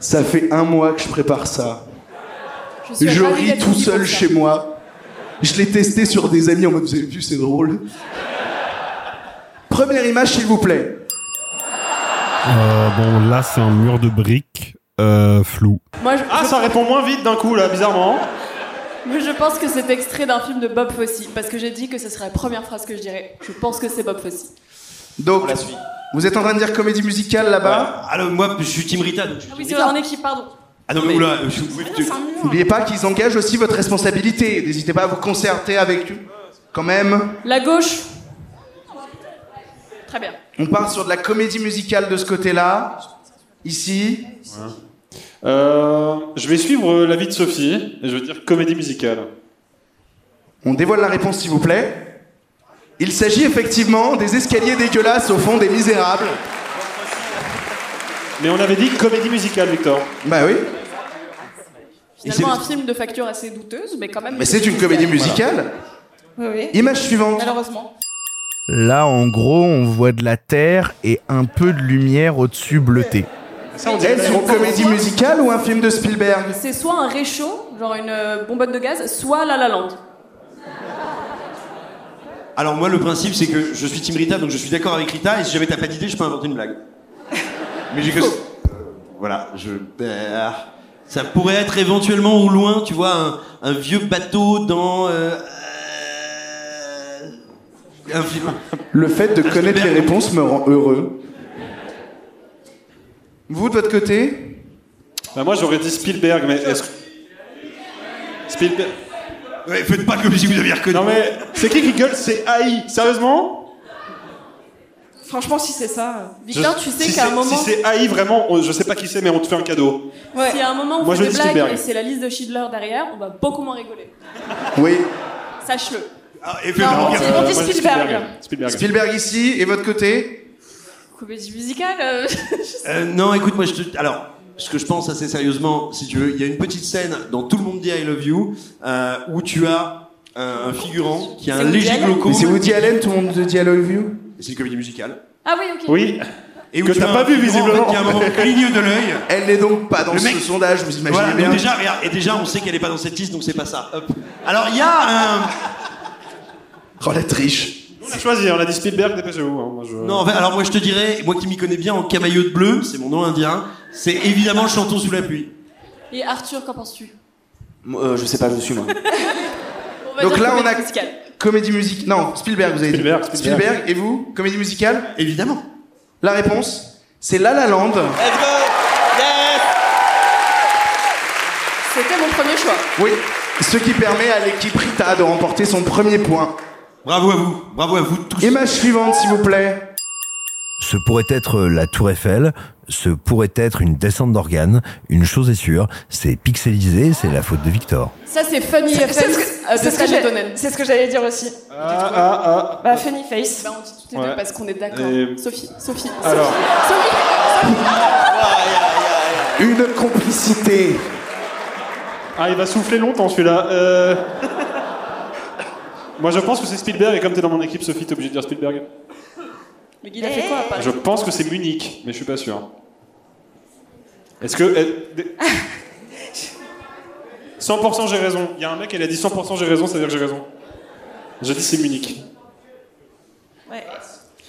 Ça fait un mois que je prépare ça. Je ris tout seul chez moi. Je l'ai testé sur des amis en mode vous avez vu, c'est drôle. Première image, s'il vous plaît. Euh, bon, là, c'est un mur de briques euh, flou. Moi, je, Ah, je- ça répond moins vite d'un coup là, bizarrement. Mais je pense que c'est extrait d'un film de Bob Fosse, parce que j'ai dit que ce serait la première phrase que je dirais. Je pense que c'est Bob Fosse. Donc, vous êtes en train de dire comédie musicale là-bas Alors, moi, je suis Team Rita, donc je suis Ah oui, c'est en équipe, pardon. Ah non, mais oula, je suis. N'oubliez pas qu'ils engagent aussi votre responsabilité. N'hésitez pas à vous concerter avec eux. Quand même, La gauche. Très bien. on part sur de la comédie musicale de ce côté-là. Ici. Euh, je vais suivre l'avis de Sophie et je vais dire comédie musicale. On dévoile la réponse, s'il vous plaît. Il s'agit effectivement des escaliers dégueulasses au fond des Misérables. Mais on avait dit comédie musicale, Victor. Bah oui. Finalement, un film de facture assez douteuse, mais quand même. Mais c'est une comédie musicale. Oui, oui. Image suivante. Malheureusement. Là, en gros, on voit de la terre et un peu de lumière au-dessus bleutée. Est-ce une comédie musicale ou un film de Spielberg C'est soit un réchaud, genre une euh, bonbonne de gaz, soit La La Land. Alors, moi, le principe, c'est que je suis Team Rita, donc je suis d'accord avec Rita, et si jamais t'as pas d'idée, je peux inventer une blague. Mais j'ai que. Voilà, je. ça pourrait être éventuellement au loin, tu vois, un, un vieux bateau dans. euh, euh, un film. Le fait de connaître les réponses me rend heureux. Vous, de votre côté Bah, moi j'aurais dit Spielberg, mais est-ce que. Spielberg. Ouais, faites pas comme si vous aviez reconnu. Non mais c'est qui qui gueule C'est AI. Sérieusement Franchement, si c'est ça. Victor, Je- tu sais si qu'à un c'est- moment. Si c'est AI, vraiment, on- je sais pas qui c'est, mais on te fait un cadeau. S'il y a un moment Moi, on je fait des blagues et c'est la liste de Schindler derrière, on va beaucoup moins rigoler. Oui. Sache-le. et Non, on dit- on dit moi, je dis Spielberg. Spielberg. Spielberg ici, et votre côté Comédie musicale euh, Euh, non, écoute, moi, je te. Alors, ce que je pense assez sérieusement, si tu veux, il y a une petite scène dans Tout le monde dit I love you, euh, où tu as un, un figurant qui a un Woody léger Allen glaucome. Mais c'est Woody Allen, tout le monde dit I love you C'est une comédie musicale. Ah oui, ok. Oui. Et où Que tu t'as as pas vu, figurant, en fait, visiblement. qui a un moment cligne de l'œil. Elle n'est donc pas dans Le ce mec- sondage, vous imaginez Voilà, bien déjà, regarde, et déjà, on sait qu'elle est pas dans cette liste, donc c'est pas ça. Hop. Alors, il y a un. Oh la triche On a choisi, on a dit Spielberg, dépêchez-vous. hein, moi, je- Non, en fait, alors moi je te dirais, moi qui m'y connais bien en camailleux de bleu, c'est mon nom indien, c'est évidemment Chantons sous la pluie. Et Arthur, qu'en penses-tu? Euh, je sais pas, je suis moi. On va Donc dire là, on comédie a musicale. comédie musicale. Non, Spielberg, vous avez Spielberg, dit. Spielberg. et vous Comédie musicale? Évidemment. La réponse, c'est La La Land. C'était mon premier choix. Oui, ce qui permet à l'équipe Rita de remporter son premier point. Bravo à vous, bravo à vous tous. Image suivante, s'il vous plaît. Ce pourrait être la tour Eiffel, ce pourrait être une descente d'organes. Une chose est sûre, c'est pixelisé, c'est la faute de Victor. Ça, c'est Funny Face ce que- euh, c'est ce que ce j'allais dire aussi. Ah, ah, ah. Bah, Funny Face. Bah, on dit toutes les Ouais. deux parce qu'on est d'accord. Et- Sophie, Sophie, Alors. Sophie, Sophie. Une complicité. Ah, il va souffler longtemps celui-là. Euh... Moi je pense que c'est Spielberg et comme t'es dans mon équipe, Sophie, t'es obligé de dire Spielberg. Mais il a fait quoi à Paris Je pense que c'est Munich, mais je suis pas sûr. Est-ce que. eh, des- 100% j'ai raison. Il y a un mec, il a dit 100% j'ai raison, ça veut dire que j'ai raison. Je dis c'est Munich. Ouais.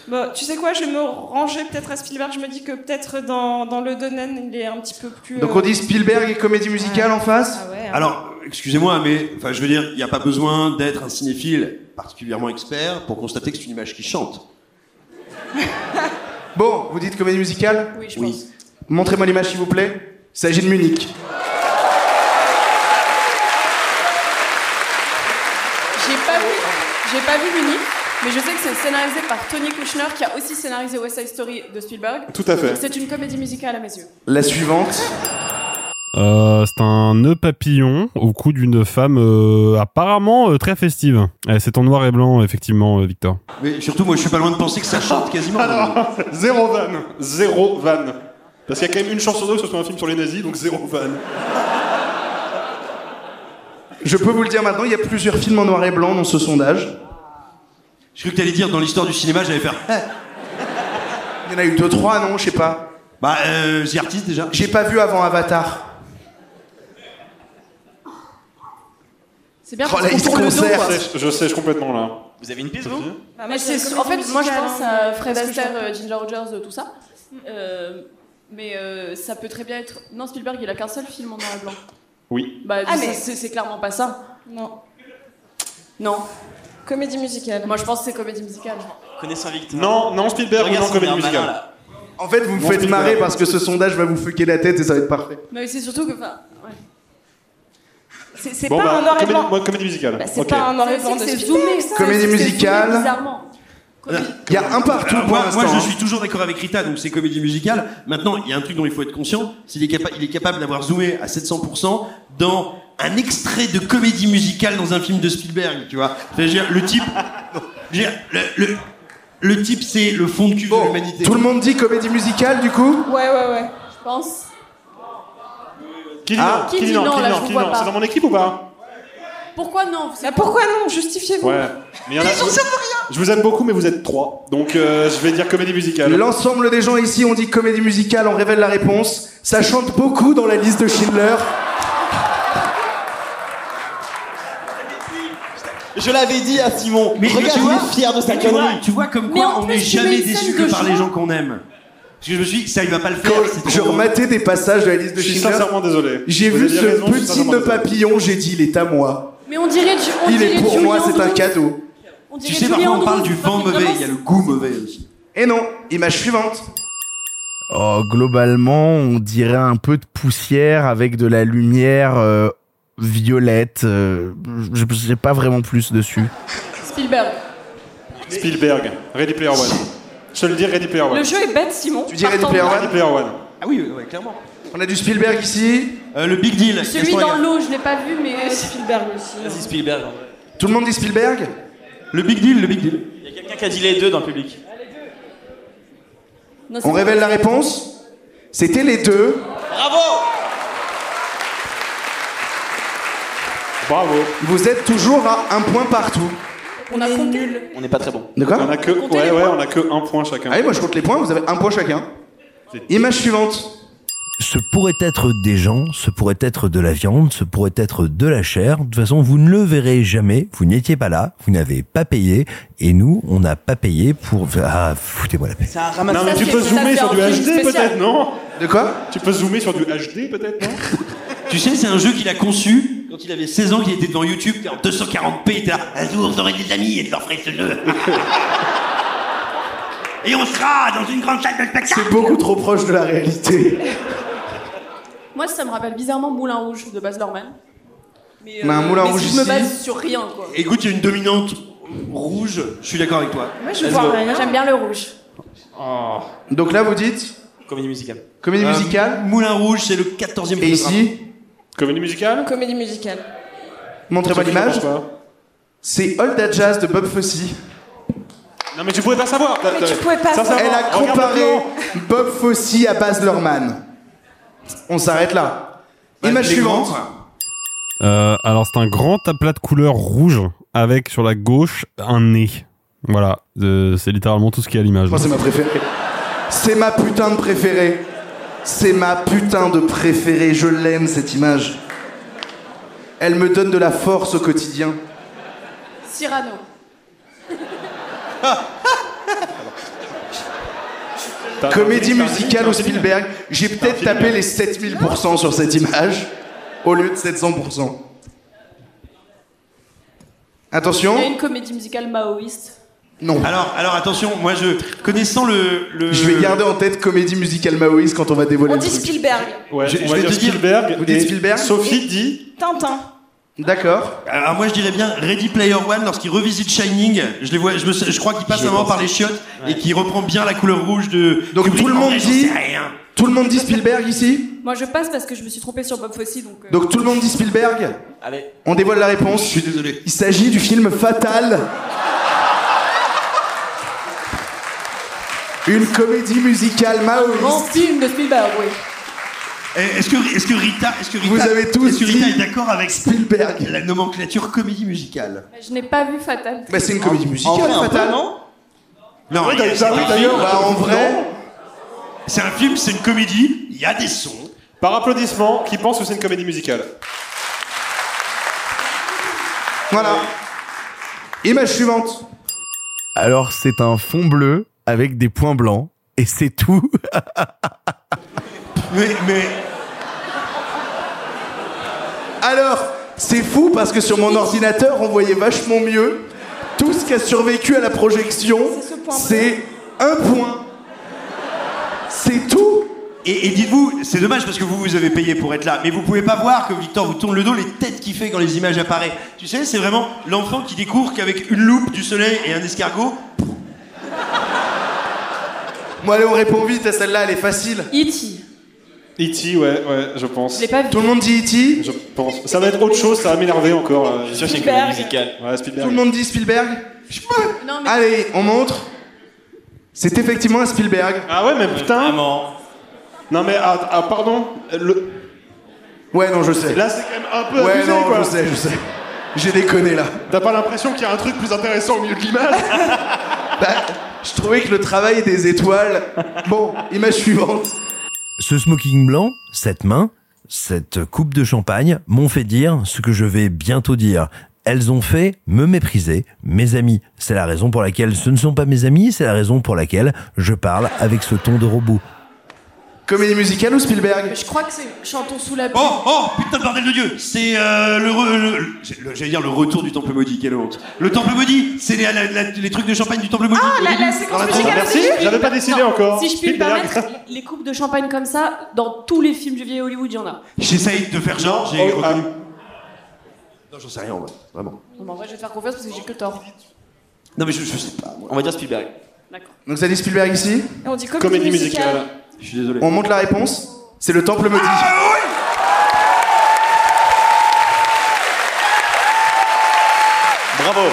Bon, tu sais quoi, je vais me ranger peut-être à Spielberg. Je me dis que peut-être dans, dans le Donen, il est un petit peu plus. Donc euh, on dit Spielberg et comédie musicale en face Ah ouais, hein. Alors, excusez-moi, mais enfin, je veux dire, il n'y a pas besoin d'être un cinéphile particulièrement expert pour constater que c'est une image qui chante. Bon, vous dites comédie musicale? Oui, je Oui. pense. Montrez-moi l'image, s'il vous plaît. Il s'agit de Munich. J'ai pas vu, j'ai pas vu Munich, mais je sais que c'est scénarisé par Tony Kushner qui a aussi scénarisé West Side Story de Spielberg. Tout à fait. C'est une comédie musicale à mes yeux. La suivante. Euh, c'est un nœud papillon au cou d'une femme euh, apparemment euh, très festive. Eh, c'est en noir et blanc, effectivement, euh, Victor. Mais surtout, moi, je suis pas loin de penser que ça chante quasiment. Alors, zéro van. Zéro van. Parce qu'il y a quand même une chance sur deux que ce soit un film sur les nazis, donc zéro van. Je peux vous le dire maintenant, il y a plusieurs films en noir et blanc dans ce sondage. Je crois que t'allais dire dans l'histoire du cinéma, j'allais faire. Eh. Il y en a eu deux, trois, non, je sais pas. Bah, euh, The Artist déjà. J'ai pas vu avant Avatar. C'est bien Oh, parce qu'on tourne le dos, quoi. Je sèche- Je sèche complètement là. Vous avez une piste, vous? Bah, c'est- c'est en fait, moi je musicale, pense hein, à Fred parce que Astaire, euh, Ginger Rogers, euh, tout ça. Euh, mais euh, ça peut très bien être. Non, Spielberg, il a qu'un seul film en noir et blanc. Oui. Bah, Ah, ça, mais- c'est c'est clairement pas ça. Non. Non. Comédie musicale. Moi, je pense que c'est comédie musicale. Connaissant Victor. Non, non, Spielberg ou Regarde non son comédie malin, musicale. là. En fait, vous me Non, faites Spielberg. marrer parce que ce sondage va vous fucker la tête et ça va être parfait. Mais c'est surtout que. enfin, ouais. C'est Bon, pas bah, un noir et comédie, blanc. moi, comédie musicale. Bah, c'est pas un noir et C'est blanc de zoomé. Comédie musicale. bizarrement. Il y a un partout Alors, pour moi, je hein. suis toujours d'accord avec Rita, donc c'est comédie musicale. Maintenant, il y a un truc dont il faut être conscient, c'est qu'il est, capa- il est capable d'avoir zoomé à 700% dans un extrait de comédie musicale dans un film de Spielberg, tu vois. Le type, dire, le, le, le type, c'est le fond de cuve de l'humanité. Tout le monde dit comédie musicale du coup? Ouais, ouais, ouais. Je pense. Qui dit Ah. non Qui Qui dit non là, je vous vois. C'est dans mon équipe ou pas Pourquoi non Bah, pourquoi non Justifiez-vous. Ouais. Mais il y en a- Je vous aime beaucoup, mais vous êtes trois. Donc euh, je vais dire comédie musicale. L'ensemble des gens ici ont dit comédie musicale, on révèle la réponse. Ça chante beaucoup dans la liste de Schindler. Je l'avais dit à Simon. Mais Regarde, tu il vois, est fier de sa tu vois, connerie. tu vois comme Mais quoi en on plus, n'est tu jamais déçu que de par les joie. gens qu'on aime. Parce que je me suis dit, ça il va pas le faire. Je rematais des passages de la liste de Je suis Schindler. sincèrement désolé. J'ai vu ce raison, petit nœud papillon, j'ai dit il est à moi. Mais on dirait. du- On Il dirait est pour moi, c'est un cadeau. On Tu sais, parfois on parle du vent mauvais, il y a le goût mauvais aussi. Et non, image suivante. Oh, globalement, on dirait un peu de poussière avec de la lumière euh, violette. euh, je j'ai pas vraiment plus dessus. Spielberg. Spielberg, Ready Player One. Je te le dis, Ready Player One. Le jeu est bête, Simon. Tu dis Ready Player. One Ready Player One. Ah oui, ouais, clairement. On a du Spielberg ici. Euh, le Big Deal. Celui Gaston dans l'eau, je l'ai pas vu, mais. Spielberg aussi. Vas-y, Spielberg. en vrai. Tout le monde dit Spielberg Le Big Deal, le Big Deal. Il y a quelqu'un qui a dit les deux dans le public. Non, c'est On révèle la réponse C'était les deux. Bravo Bravo. Vous êtes toujours à un point partout. On a compté. On n'est pas très bon. De quoi On a que, ouais, ouais, on a que un point chacun. Allez, moi je compte les points, vous avez un point chacun. Image suivante. Ce pourrait être des gens, ce pourrait être de la viande, ce pourrait être de la chair. De toute façon, vous ne le verrez jamais. Vous n'étiez pas là, vous n'avez pas payé, et nous, on n'a pas payé pour. Ah, foutez-moi la paix. C'est un Non, ramassage. mais Ça, tu peux zoomer sur du HD peut-être, non? De quoi? Tu peux zoomer sur du HD peut-être, non? Tu sais, c'est un jeu qu'il a conçu quand il avait 16 ans, qu'il était devant YouTube, en 240p, il était là, un jour j'aurai des amis et je leur ferai ce jeu. et on sera dans une grande salle de spectacle. C'est beaucoup trop proche de la réalité. Moi, ça me rappelle bizarrement Moulin Rouge de Baz Luhrmann. Mais, Mais un Moulin mais Rouge si je me base sur rien, quoi. Écoute, il y a une dominante rouge, je suis d'accord avec toi. Moi, je vois rien. J'aime bien le rouge. Donc là, vous dites Comédie musicale. comédie Euh, musicale. Moulin Rouge, c'est le 14e Et ici, Comédie musicale Comédie musicale. montrez-moi l'image. C'est All That Jazz de Bob Fosse. Non, mais tu pouvais pas savoir. Mais tu pouvais pas Sincèrement, Elle a comparé. Bob Fosse à Baz Luhrmann. On s'arrête là. Image les suivante. Euh, alors c'est un grand aplat de couleur rouge avec sur la gauche un nez. Voilà, Euh, c'est littéralement tout ce qui est à l'image. Moi, c'est ma préférée. C'est ma putain de préférée. C'est ma putain de préférée. Je l'aime, cette image. Elle me donne de la force au quotidien. Cyrano. Comédie musicale au Spielberg. J'ai peut-être tapé les 7000% sur cette image au lieu de 700%. Attention. Il y a une comédie musicale maoïste. Non. Alors, alors attention, moi je connaissant le, le Je vais garder en tête comédie musicale maoïste quand on va dévoiler On le dit truc. Spielberg. Ouais, Je- on je va vais dire te dire- Spielberg. Vous dites et Spielberg Sophie dit. Tintin. D'accord. Alors moi je dirais bien Ready Player One lorsqu'il revisite Shining, je les vois, je, me, je crois qu'il passe un moment par les chiottes et qu'il reprend bien la couleur rouge de. Donc Kubrick. tout le En monde vrai, j'en dit- sais rien. Tout le monde dit Spielberg ici Moi, je passe parce que je me suis trompée sur Bob Fosse, donc. euh, Donc tout le monde dit Spielberg Allez. On dévoile la réponse. Je suis désolé. Il s'agit du film Fatal. Une comédie musicale Grand maoïste. film de Spielberg, oui. Eh, Est-ce que, est-ce que Rita, est-ce que Rita, Vous avez tous est-ce que Rita est d'accord avec Spielberg. la nomenclature comédie musicale Mais je n'ai pas vu Fatal. Bah, c'est une comédie En musicale, vrai, Fatal. non Non, Oui, d'ailleurs, c'est un d'ailleurs, film, bah, en vrai, c'est un film, c'est une comédie, il y a des sons. Par applaudissement, qui pense que c'est une comédie musicale Voilà. Image suivante. Alors, c'est un fond bleu avec des points blancs. Et c'est tout. Mais, mais. Alors, c'est fou parce que sur mon ordinateur, on voyait vachement mieux. Tout ce qui a survécu à la projection, c'est un point. C'est tout. Et, et dites-vous, c'est dommage parce que vous, vous avez payé pour être là, mais vous pouvez pas voir que Victor vous tourne le dos, les têtes qu'il fait quand les images apparaissent. Tu sais, c'est vraiment l'enfant qui découvre qu'avec une loupe, du soleil et un escargot, Bon, allez, on répond vite à celle-là, elle est facile. E.T. E.T., ouais, ouais, je pense. Je l'ai pas vu. Tout le monde dit E.T. Je pense. Ça va être autre chose, ça va m'énerver encore. là. Je suis sûr qu'il y a une Spielberg. comédie musicale. Ouais, Spielberg. Tout le monde dit Spielberg? Non, mais Allez, on montre. C'est effectivement un Spielberg. Ah ouais, mais putain. Vraiment. Non mais ah, ah, pardon. Le... Ouais, non, je sais. Là, c'est quand même un peu ouais, abusé, non, quoi. je sais, je sais. J'ai déconné là. T'as pas l'impression qu'il y a un truc plus intéressant au milieu de l'image? Bah, je trouvais que le travail des étoiles. Bon, image suivante. Ce smoking blanc, cette main, cette coupe de champagne m'ont fait dire ce que je vais bientôt dire. Elles ont fait me mépriser, mes amis. C'est la raison pour laquelle ce ne sont pas mes amis, c'est la raison pour laquelle je parle avec ce ton de robot. Comédie musicale ou Spielberg je crois que c'est Chantons sous la pluie. Oh, oh, putain de bordel de Dieu C'est euh, le, re- le- le- le- J'allais dire le retour du Temple Maudit, quelle honte. Le Temple Maudit, c'est les, la- la- les trucs de champagne du Temple Maudit. Ah, la, la séquence la musicale. Merci, j'avais pas décidé Non, encore. Si je puis me Spielberg. permettre, les coupes de champagne comme ça, dans tous les films du vieil Hollywood, il y en a. J'essaye de faire genre, j'ai Oh, reconnu. Non, j'en sais rien, en vrai, vraiment. Non, mais en vrai, je vais te faire confiance parce que j'ai que tort. Non, mais je, je sais pas, moi. On va dire Spielberg. D'accord. Donc ça dit Spielberg ici Et on dit comédie, Comédie musicale. Musicale. Je suis désolé. On montre la réponse. C'est le temple maudit. Bravo.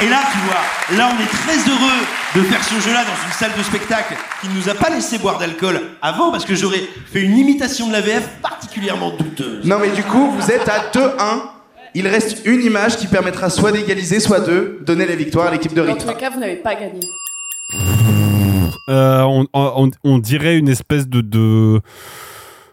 Et là, tu vois, là, on est très heureux de faire ce jeu-là dans une salle de spectacle qui ne nous a pas laissé boire d'alcool avant parce que j'aurais fait une imitation de la VF particulièrement douteuse. Non mais du coup, vous êtes à 2-1. Il reste une image qui permettra soit d'égaliser, soit de donner la victoire à l'équipe de Dans Rita. tous les cas, vous n'avez pas gagné. Euh, on, on, on dirait une espèce de de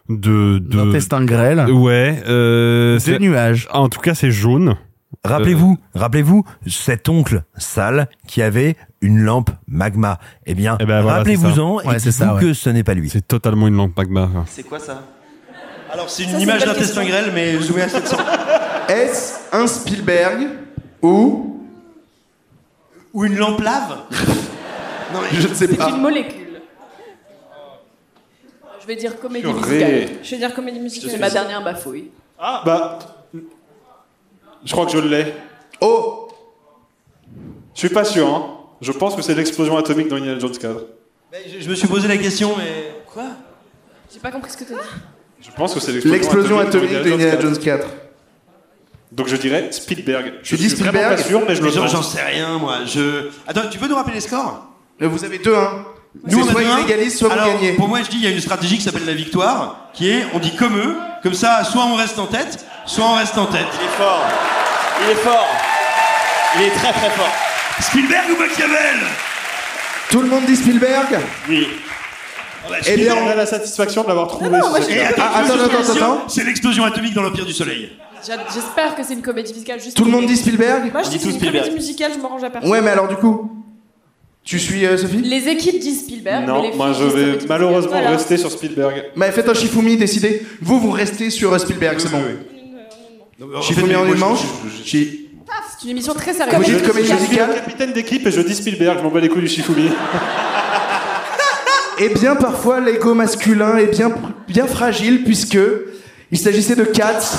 de de D'intestin grêle. Ouais. Euh, c'est- nuages. En tout cas, c'est jaune. Rappelez-vous, rappelez-vous, cet oncle sale qui avait une lampe magma. Eh bien, Eh ben voilà, rappelez-vous-en c'est ça. et dites-vous que ce n'est pas lui. C'est totalement une lampe magma. C'est quoi ça? Alors, c'est une Ça, image d'intestin grêle, mais jouée à 700. Est-ce un Spielberg ou Ou une lampe lave? Non, mais je ne sais C'est pas une molécule. Je vais dire comédie Purée. musicale. Je vais dire comédie musicale. C'est ma dernière bafouille. Ah bah. Je crois que je l'ai. Oh Je suis pas sûr, hein. Je pense que c'est l'explosion atomique dans Indiana Jones 4. Mais je, je me suis posé la question, mais. Quoi? J'ai pas compris ce que t'as dit. Je pense que c'est l'explosion, atomique dans de Indiana 4. Jones 4. Donc je dirais Spielberg. Je Tu dis suis vraiment Spielberg pas sûr, mais je le J'en sais rien, moi. Je... Attends, tu peux nous rappeler les scores? Vous avez 2-1. Nous, on a soit deux, un. ils égalisent, soit vous Alors, gagnez. Pour moi, je dis, il y a une stratégie qui s'appelle la victoire, qui est, on dit comme eux, comme ça, soit on reste en tête, soit on reste en tête. Il est fort. Il est fort. Il est très très fort. Spielberg ou Machiavel? Tout le monde dit Spielberg? Oui. Ah bah, Eh bien, On a la satisfaction de l'avoir trouvé. non, moi, Ah, attends, attends, attends. C'est l'explosion atomique dans l'Empire du Soleil. J'a- J'espère que c'est une comédie musicale juste Tout le pour monde dit Spielberg? Moi, je dis que c'est une comédie musicale, je m'arrange à personne. Ouais, mais alors du coup Tu suis euh, Sophie Les équipes disent Spielberg, mais Non, les moi filles je disent vais malheureusement. Voilà. rester sur Spielberg. Bah faites un Shifumi, décidez. Vous, vous restez sur euh, Spielberg, c'est bon. Shifumi en une manche Chi- C'est une émission très Vous sérieuse. dites Je, comédie je suis le capitaine d'équipe et je dis Spielberg, je m'en bats les couilles du Shifumi. Eh bien, parfois, l'ego masculin est bien, bien fragile puisque il s'agissait de Katz.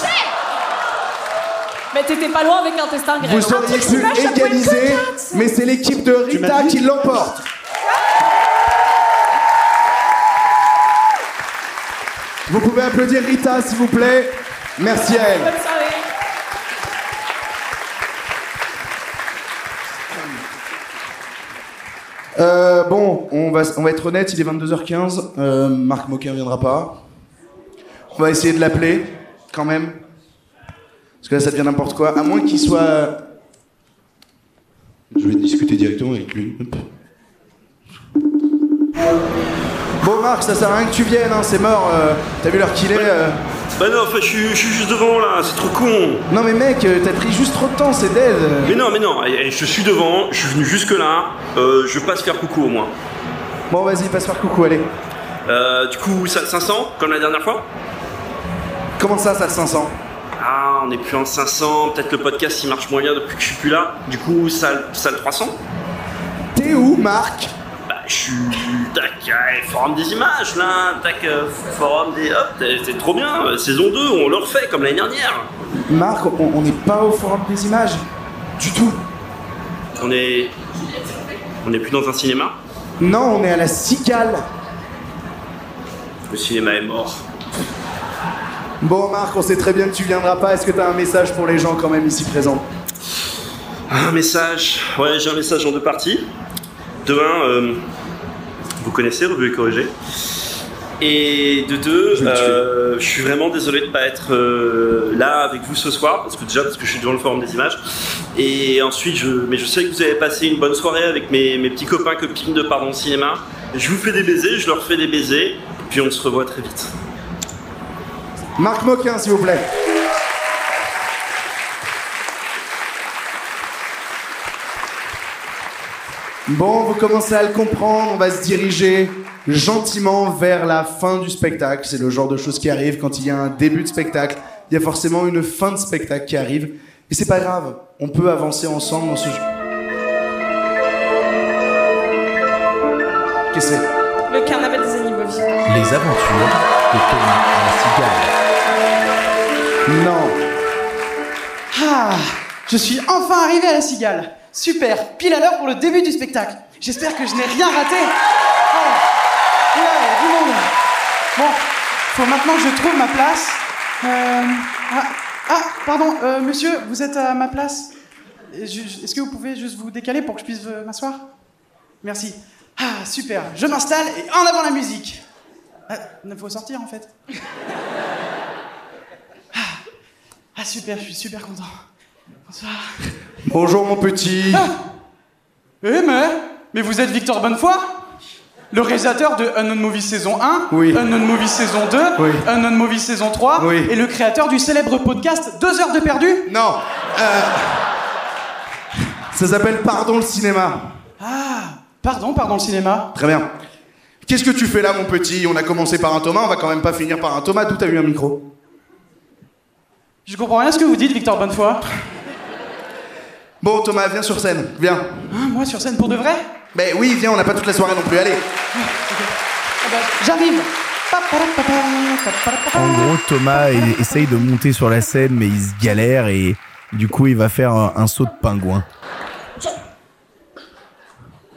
Mais t'étais pas loin avec un testin grêle. Vous auriez pu égaliser, mais c'est l'équipe de Rita qui l'emporte. Vous pouvez applaudir Rita, s'il vous plaît. Merci à elle. Bonne soirée. Euh, bon, on va, on va être honnête, il est 22h15. Euh, Marc Moquin viendra pas. On va essayer de l'appeler, quand même. Parce que là, ça devient n'importe quoi. À moins qu'il soit. Je vais discuter directement avec lui. Bon, Marc, ça sert à rien que tu viennes, hein, c'est mort. euh, T'as vu l'heure qu'il est euh. Bah non, enfin, je suis, je suis juste devant là, c'est trop con. Non mais mec, euh, t'as pris juste trop de temps, c'est dead. Mais non, mais non, eh, eh, je suis devant, je suis venu jusque là, euh, je passe faire coucou au moins. Bon vas-y, passe faire coucou, allez. Euh, du coup, salle 500, comme la dernière fois? Comment ça, salle 500 Ah, on est plus en 500, peut-être le podcast il marche moins bien depuis que je suis plus là. Du coup, salle, salle 300 T'es où, Marc? Bah, je suis. Tac, ouais, forum des images là, tac, euh, forum des. Hop, c'est- trop bien, euh, saison 2, on le refait comme l'année dernière. Marc, on n'est pas au forum des images. Du tout. On est. On est plus dans un cinéma? Non, on est à la cigale. Le cinéma est mort. Bon Marc, on sait très bien que tu viendras pas. Est-ce que t'as un message pour les gens quand même ici présents Un message. Ouais, j'ai un message en deux parties. De un, euh, vous connaissez Revue et Corrigé. Et de deux, euh, je suis vraiment désolé de ne pas être euh, là avec vous ce soir, parce que déjà parce que je suis devant le forum des images. Et ensuite, je, mais je sais que vous avez passé une bonne soirée avec mes, mes petits copains copines de Pardon Cinéma. Je vous fais des baisers, je leur fais des baisers, puis on se revoit très vite. Marc Moquin, s'il vous plaît. Bon, vous commencez à le comprendre, on va se diriger gentiment vers la fin du spectacle. C'est le genre de choses qui arrive quand il y a un début de spectacle. Il y a forcément une fin de spectacle qui arrive. Et c'est pas grave, on peut avancer ensemble dans ce jeu. Qu'est-ce que c'est? Le carnaval des animaux vivants. Les aventures de Tony à la cigale. Non. Ah, je suis enfin arrivé à la cigale. Super, pile à l'heure pour le début du spectacle. J'espère que je n'ai rien raté. Oh, là, du monde. Bon, faut maintenant que je trouve ma place. Euh, ah, ah, pardon, euh, monsieur, vous êtes à ma place Est-ce que vous pouvez juste vous décaler pour que je puisse euh, m'asseoir? Merci. Ah, super, je m'installe et en avant la musique. Il faut sortir en fait. Ah, ah, super, je suis super content. Bonsoir. Bonjour mon petit. Eh mais, mais vous êtes Victor Bonnefoy Le réalisateur de Unknown Movie saison 1, Oui. Unknown Movie saison 2, Oui. Unknown Movie saison 3, Oui. et le créateur du célèbre podcast 2 heures de perdu Non. Euh, Ça s'appelle Pardon le cinéma. Ah, pardon, pardon le cinéma. Très bien. Qu'est-ce que tu fais là, mon petit? On a commencé par un Thomas, on va quand même pas finir par un Thomas. D'où t'as eu un micro? Je comprends rien à ce que vous dites, Victor Bonnefoy. Bon, Thomas, viens sur scène. Viens. Ah, moi sur scène pour de vrai? Ben oui, viens, on n'a pas toute la soirée non plus. Allez. Ah bah, J'arrive. En gros, Thomas essaye de monter sur la scène, mais il se galère et du coup, il va faire un, un saut de pingouin.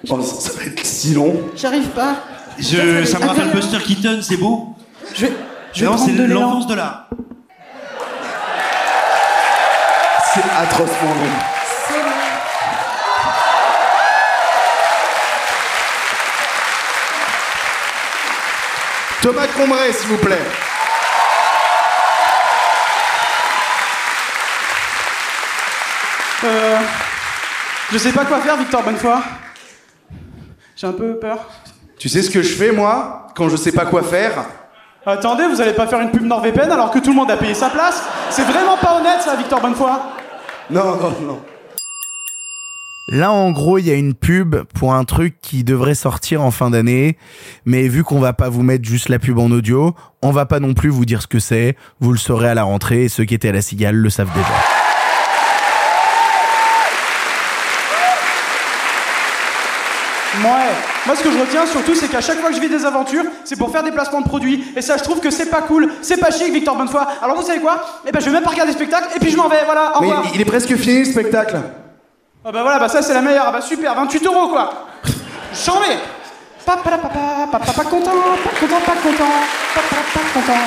Oh, ça, ça va être si long. J'arrive pas. Je, ça me rappelle Buster Keaton, c'est beau. Je vais, je vais prendre de l'enfance de l'art. C'est atrocement long. Thomas Combray, s'il vous plaît. Euh, je sais pas quoi faire, Victor Bonnefoy. J'ai un peu peur. Tu sais ce que je fais, moi, quand je sais pas quoi faire? Attendez, vous allez pas faire une pub NordVPN alors que tout le monde a payé sa place? C'est vraiment pas honnête ça, Victor Bonnefoy Non, non, non. Là, en gros, il y a une pub pour un truc qui devrait sortir en fin d'année, mais vu qu'on va pas vous mettre juste la pub en audio, on va pas non plus vous dire ce que c'est. Vous le saurez à la rentrée et ceux qui étaient à la cigale le savent déjà. Moi, ce que je retiens surtout, c'est qu'à chaque fois que je vis des aventures, c'est pour faire des placements de produits. Et ça, je trouve que c'est pas cool, c'est pas chic, Victor Bonnefoy. Alors, vous savez quoi? Eh ben, je vais même pas regarder le spectacle et puis je m'en vais, voilà, au Mais revoir. il- est presque fini, le spectacle. Ah bah voilà, bah ça, c'est la meilleure. Ah bah super, 28 euros quoi. J'en vais. Papa, papa, papa, pas content, pas content, pas content, papa, pas content.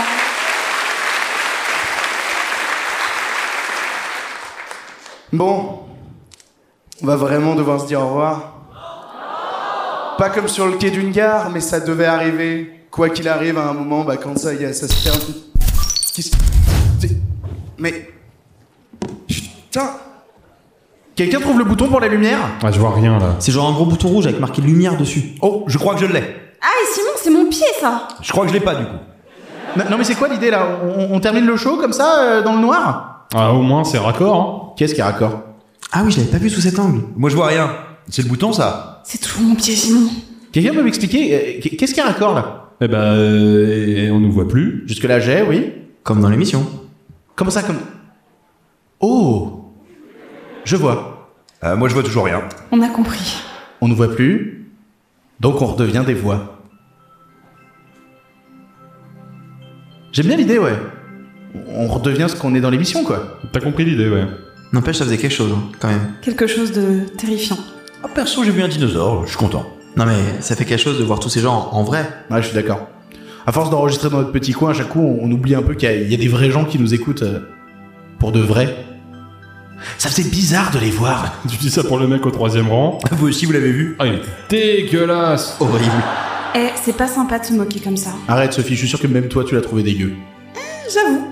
Bon, on va vraiment devoir se dire au revoir. Pas comme sur le quai d'une gare, mais ça devait arriver. Quoi qu'il arrive, à un moment, bah, quand ça, y a- ça se termine. Qu'est-ce- Mais. Putain Quelqu'un trouve le bouton pour la lumière? Ah, je vois rien là. C'est genre un gros bouton rouge avec marqué lumière dessus. Oh, je crois que je l'ai. Ah, et Simon, c'est mon pied, ça Je crois que je l'ai pas du coup. Non, non, mais c'est quoi l'idée là? On, on termine le show comme ça, euh, dans le noir? Ah, au moins, c'est raccord. Qu'est-ce qui est raccord? Ah oui, je l'avais pas vu sous cet angle. Moi, je vois rien. C'est le bouton, ça C'est toujours mon pied, Simon. Quelqu'un peut m'expliquer euh, qu- Qu'est-ce qui est raccord là Eh ben, euh, on nous voit plus. Jusque-là, j'ai, oui. Comme dans l'émission. Comment ça, comme. Oh Je vois. Euh, Moi, je vois toujours rien. On a compris. On ne voit plus, donc on redevient des voix. J'aime bien l'idée, ouais. On redevient ce qu'on est dans l'émission, quoi. T'as compris l'idée, ouais. N'empêche, ça faisait quelque chose, hein, quand même. Quelque chose de terrifiant. Ah, perso, j'ai vu un dinosaure, je suis content. Non mais ça fait quelque chose de voir tous ces gens en vrai. Ouais, je suis d'accord. À force d'enregistrer dans notre petit coin, à chaque coup, on, on oublie un peu qu'il y, a- il y a des vrais gens qui nous écoutent euh, pour de vrai. Ça faisait bizarre de les voir. Tu dis ça pour le mec au troisième rang. Vous aussi, vous l'avez vu Ah, il est dégueulasse. Horrible. Eh, c'est pas sympa de se moquer comme ça. Arrête, Sophie, je suis sûr que même toi, tu l'as trouvé dégueu. J'avoue.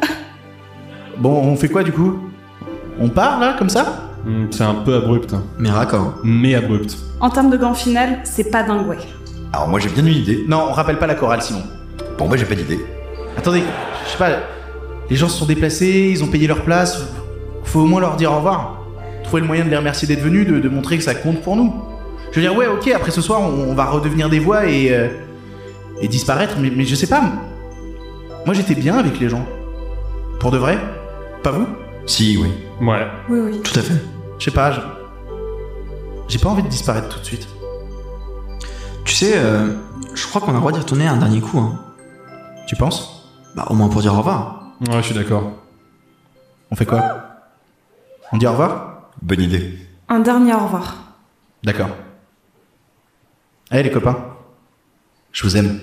Bon, on fait quoi du coup? On part là, comme ça? C'est un peu abrupt. hein. Mais raccord. Mais abrupt. En termes de grand final, c'est pas dingue, ouais. Alors, moi, j'ai bien une idée. Non, on rappelle pas la chorale, Simon. Bon, moi, j'ai pas d'idée. Attendez, je sais pas, les gens se sont déplacés, ils ont payé leur place. Faut au moins leur dire au revoir. Trouver le moyen de les remercier d'être venus, de, de montrer que ça compte pour nous. Je veux dire, ouais, ok, après ce soir, on, on va redevenir des voix et. euh, et disparaître, mais, mais je sais pas. Moi, j'étais bien avec les gens. Pour de vrai Pas vous? Si, oui. Ouais. Oui, oui. Tout à fait. Je sais pas, je- j'ai pas envie de disparaître tout de suite. Tu sais, euh, je crois qu'on a le droit d'y retourner un dernier coup. Hein. Tu penses? Bah au moins pour dire au revoir. Ouais, je suis d'accord. On fait quoi? On dit au revoir? Bonne idée. Un dernier au revoir. D'accord. Allez les copains, je vous aime.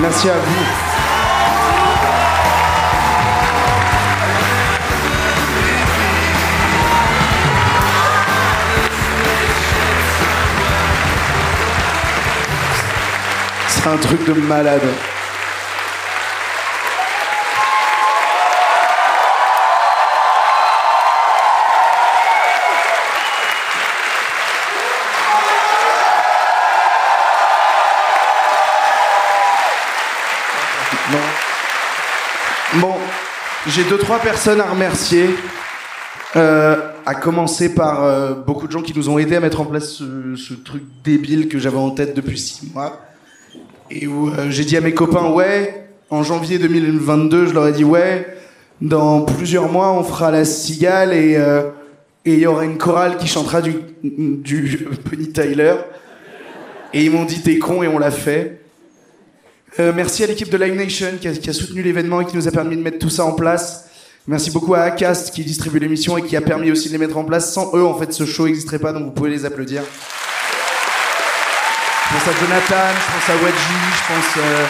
Merci à vous. Un truc de malade. J'ai deux trois personnes à remercier. Euh, à commencer par euh, beaucoup de gens qui nous ont aidés à mettre en place ce, truc débile que j'avais en tête depuis six mois. Et où euh, j'ai dit à mes copains, ouais, en janvier 2022, je leur ai dit, ouais, dans plusieurs mois, on fera la cigale et et il y aura une chorale qui chantera du, du Bonnie Tyler. Et ils m'ont dit, t'es con, et on l'a fait. Euh, merci à l'équipe de Live Nation qui a, qui a soutenu l'événement et qui nous a permis de mettre tout ça en place. Merci beaucoup à Acast qui distribue l'émission et qui a permis aussi de les mettre en place. Sans eux, en fait, ce show n'existerait pas, donc vous pouvez les applaudir. Je pense à Jonathan, je pense à Wadji, je pense euh,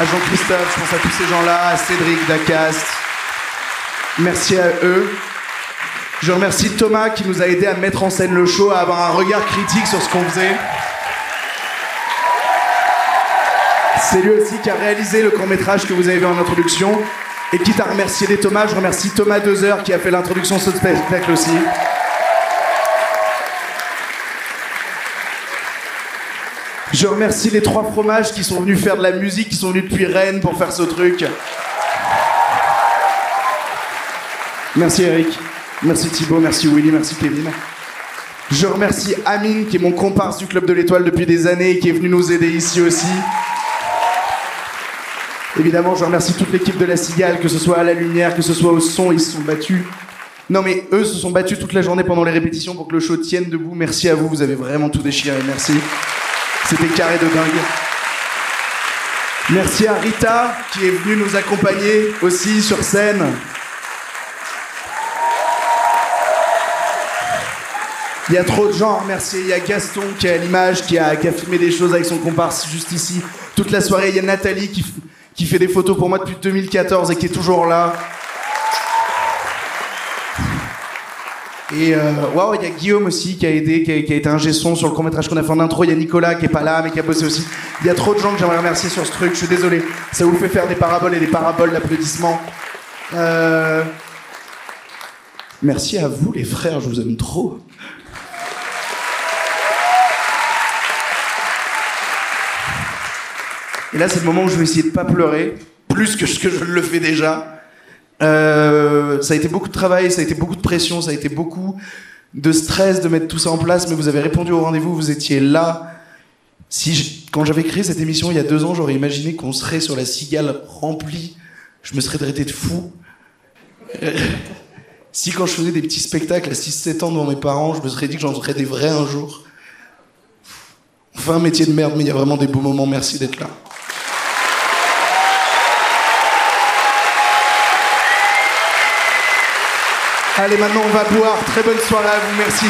à Jean-Christophe, je pense à tous ces gens-là, à Cédric d'Acast. Merci à eux. Je remercie Thomas qui nous a aidé à mettre en scène le show, à avoir un regard critique sur ce qu'on faisait. C'est lui aussi qui a réalisé le court métrage que vous avez vu en introduction. Et quitte à remercier les Thomas, je remercie Thomas Dezer qui a fait l'introduction de ce spectacle aussi. Je remercie les trois fromages qui sont venus faire de la musique, qui sont venus depuis Rennes pour faire ce truc. Merci Eric, merci Thibaut, merci Willy, merci Kevin. Je remercie Amine, qui est mon comparse du Club de l'Étoile depuis des années et qui est venu nous aider ici aussi. Évidemment, je remercie toute l'équipe de la Cigale, que ce soit à la lumière, que ce soit au son, ils se sont battus. Non mais eux se sont battus toute la journée pendant les répétitions pour que le show tienne debout. Merci à vous, vous avez vraiment tout déchiré, merci. C'était carré de dingue. Merci à Rita qui est venue nous accompagner aussi sur scène. Il y a trop de gens à remercier. Il y a Gaston qui est à l'image, qui a, qui a filmé des choses avec son comparse juste ici. Toute la soirée, il y a Nathalie qui, qui fait des photos pour moi depuis 2014 et qui est toujours là. Et euh, waouh, il y a Guillaume aussi qui a aidé, qui a, qui a été un gesson sur le court métrage qu'on a fait en intro. Il y a Nicolas qui est pas là, mais qui a bossé aussi. Il y a trop de gens que j'aimerais remercier sur ce truc. Je suis désolé. Ça vous fait faire des paraboles et des paraboles d'applaudissements. Euh, Merci à vous, les frères. Je vous aime trop. Et là, c'est le moment où je vais essayer de pas pleurer, plus que ce que je le fais déjà. Euh, ça a été beaucoup de travail, ça a été beaucoup de pression, ça a été beaucoup de stress de mettre tout ça en place, mais vous avez répondu au rendez-vous, vous étiez là. Si quand j'avais créé cette émission il y a deux ans, j'aurais imaginé qu'on serait sur la cigale remplie, je me serais traité de fou. Si quand je faisais des petits spectacles à 6-7 ans devant mes parents, je me serais dit que j'en ferais des vrais un jour. Enfin, métier de merde, mais il y a vraiment des beaux moments, merci d'être là. Allez, maintenant on va boire. Très bonne soirée à vous, merci.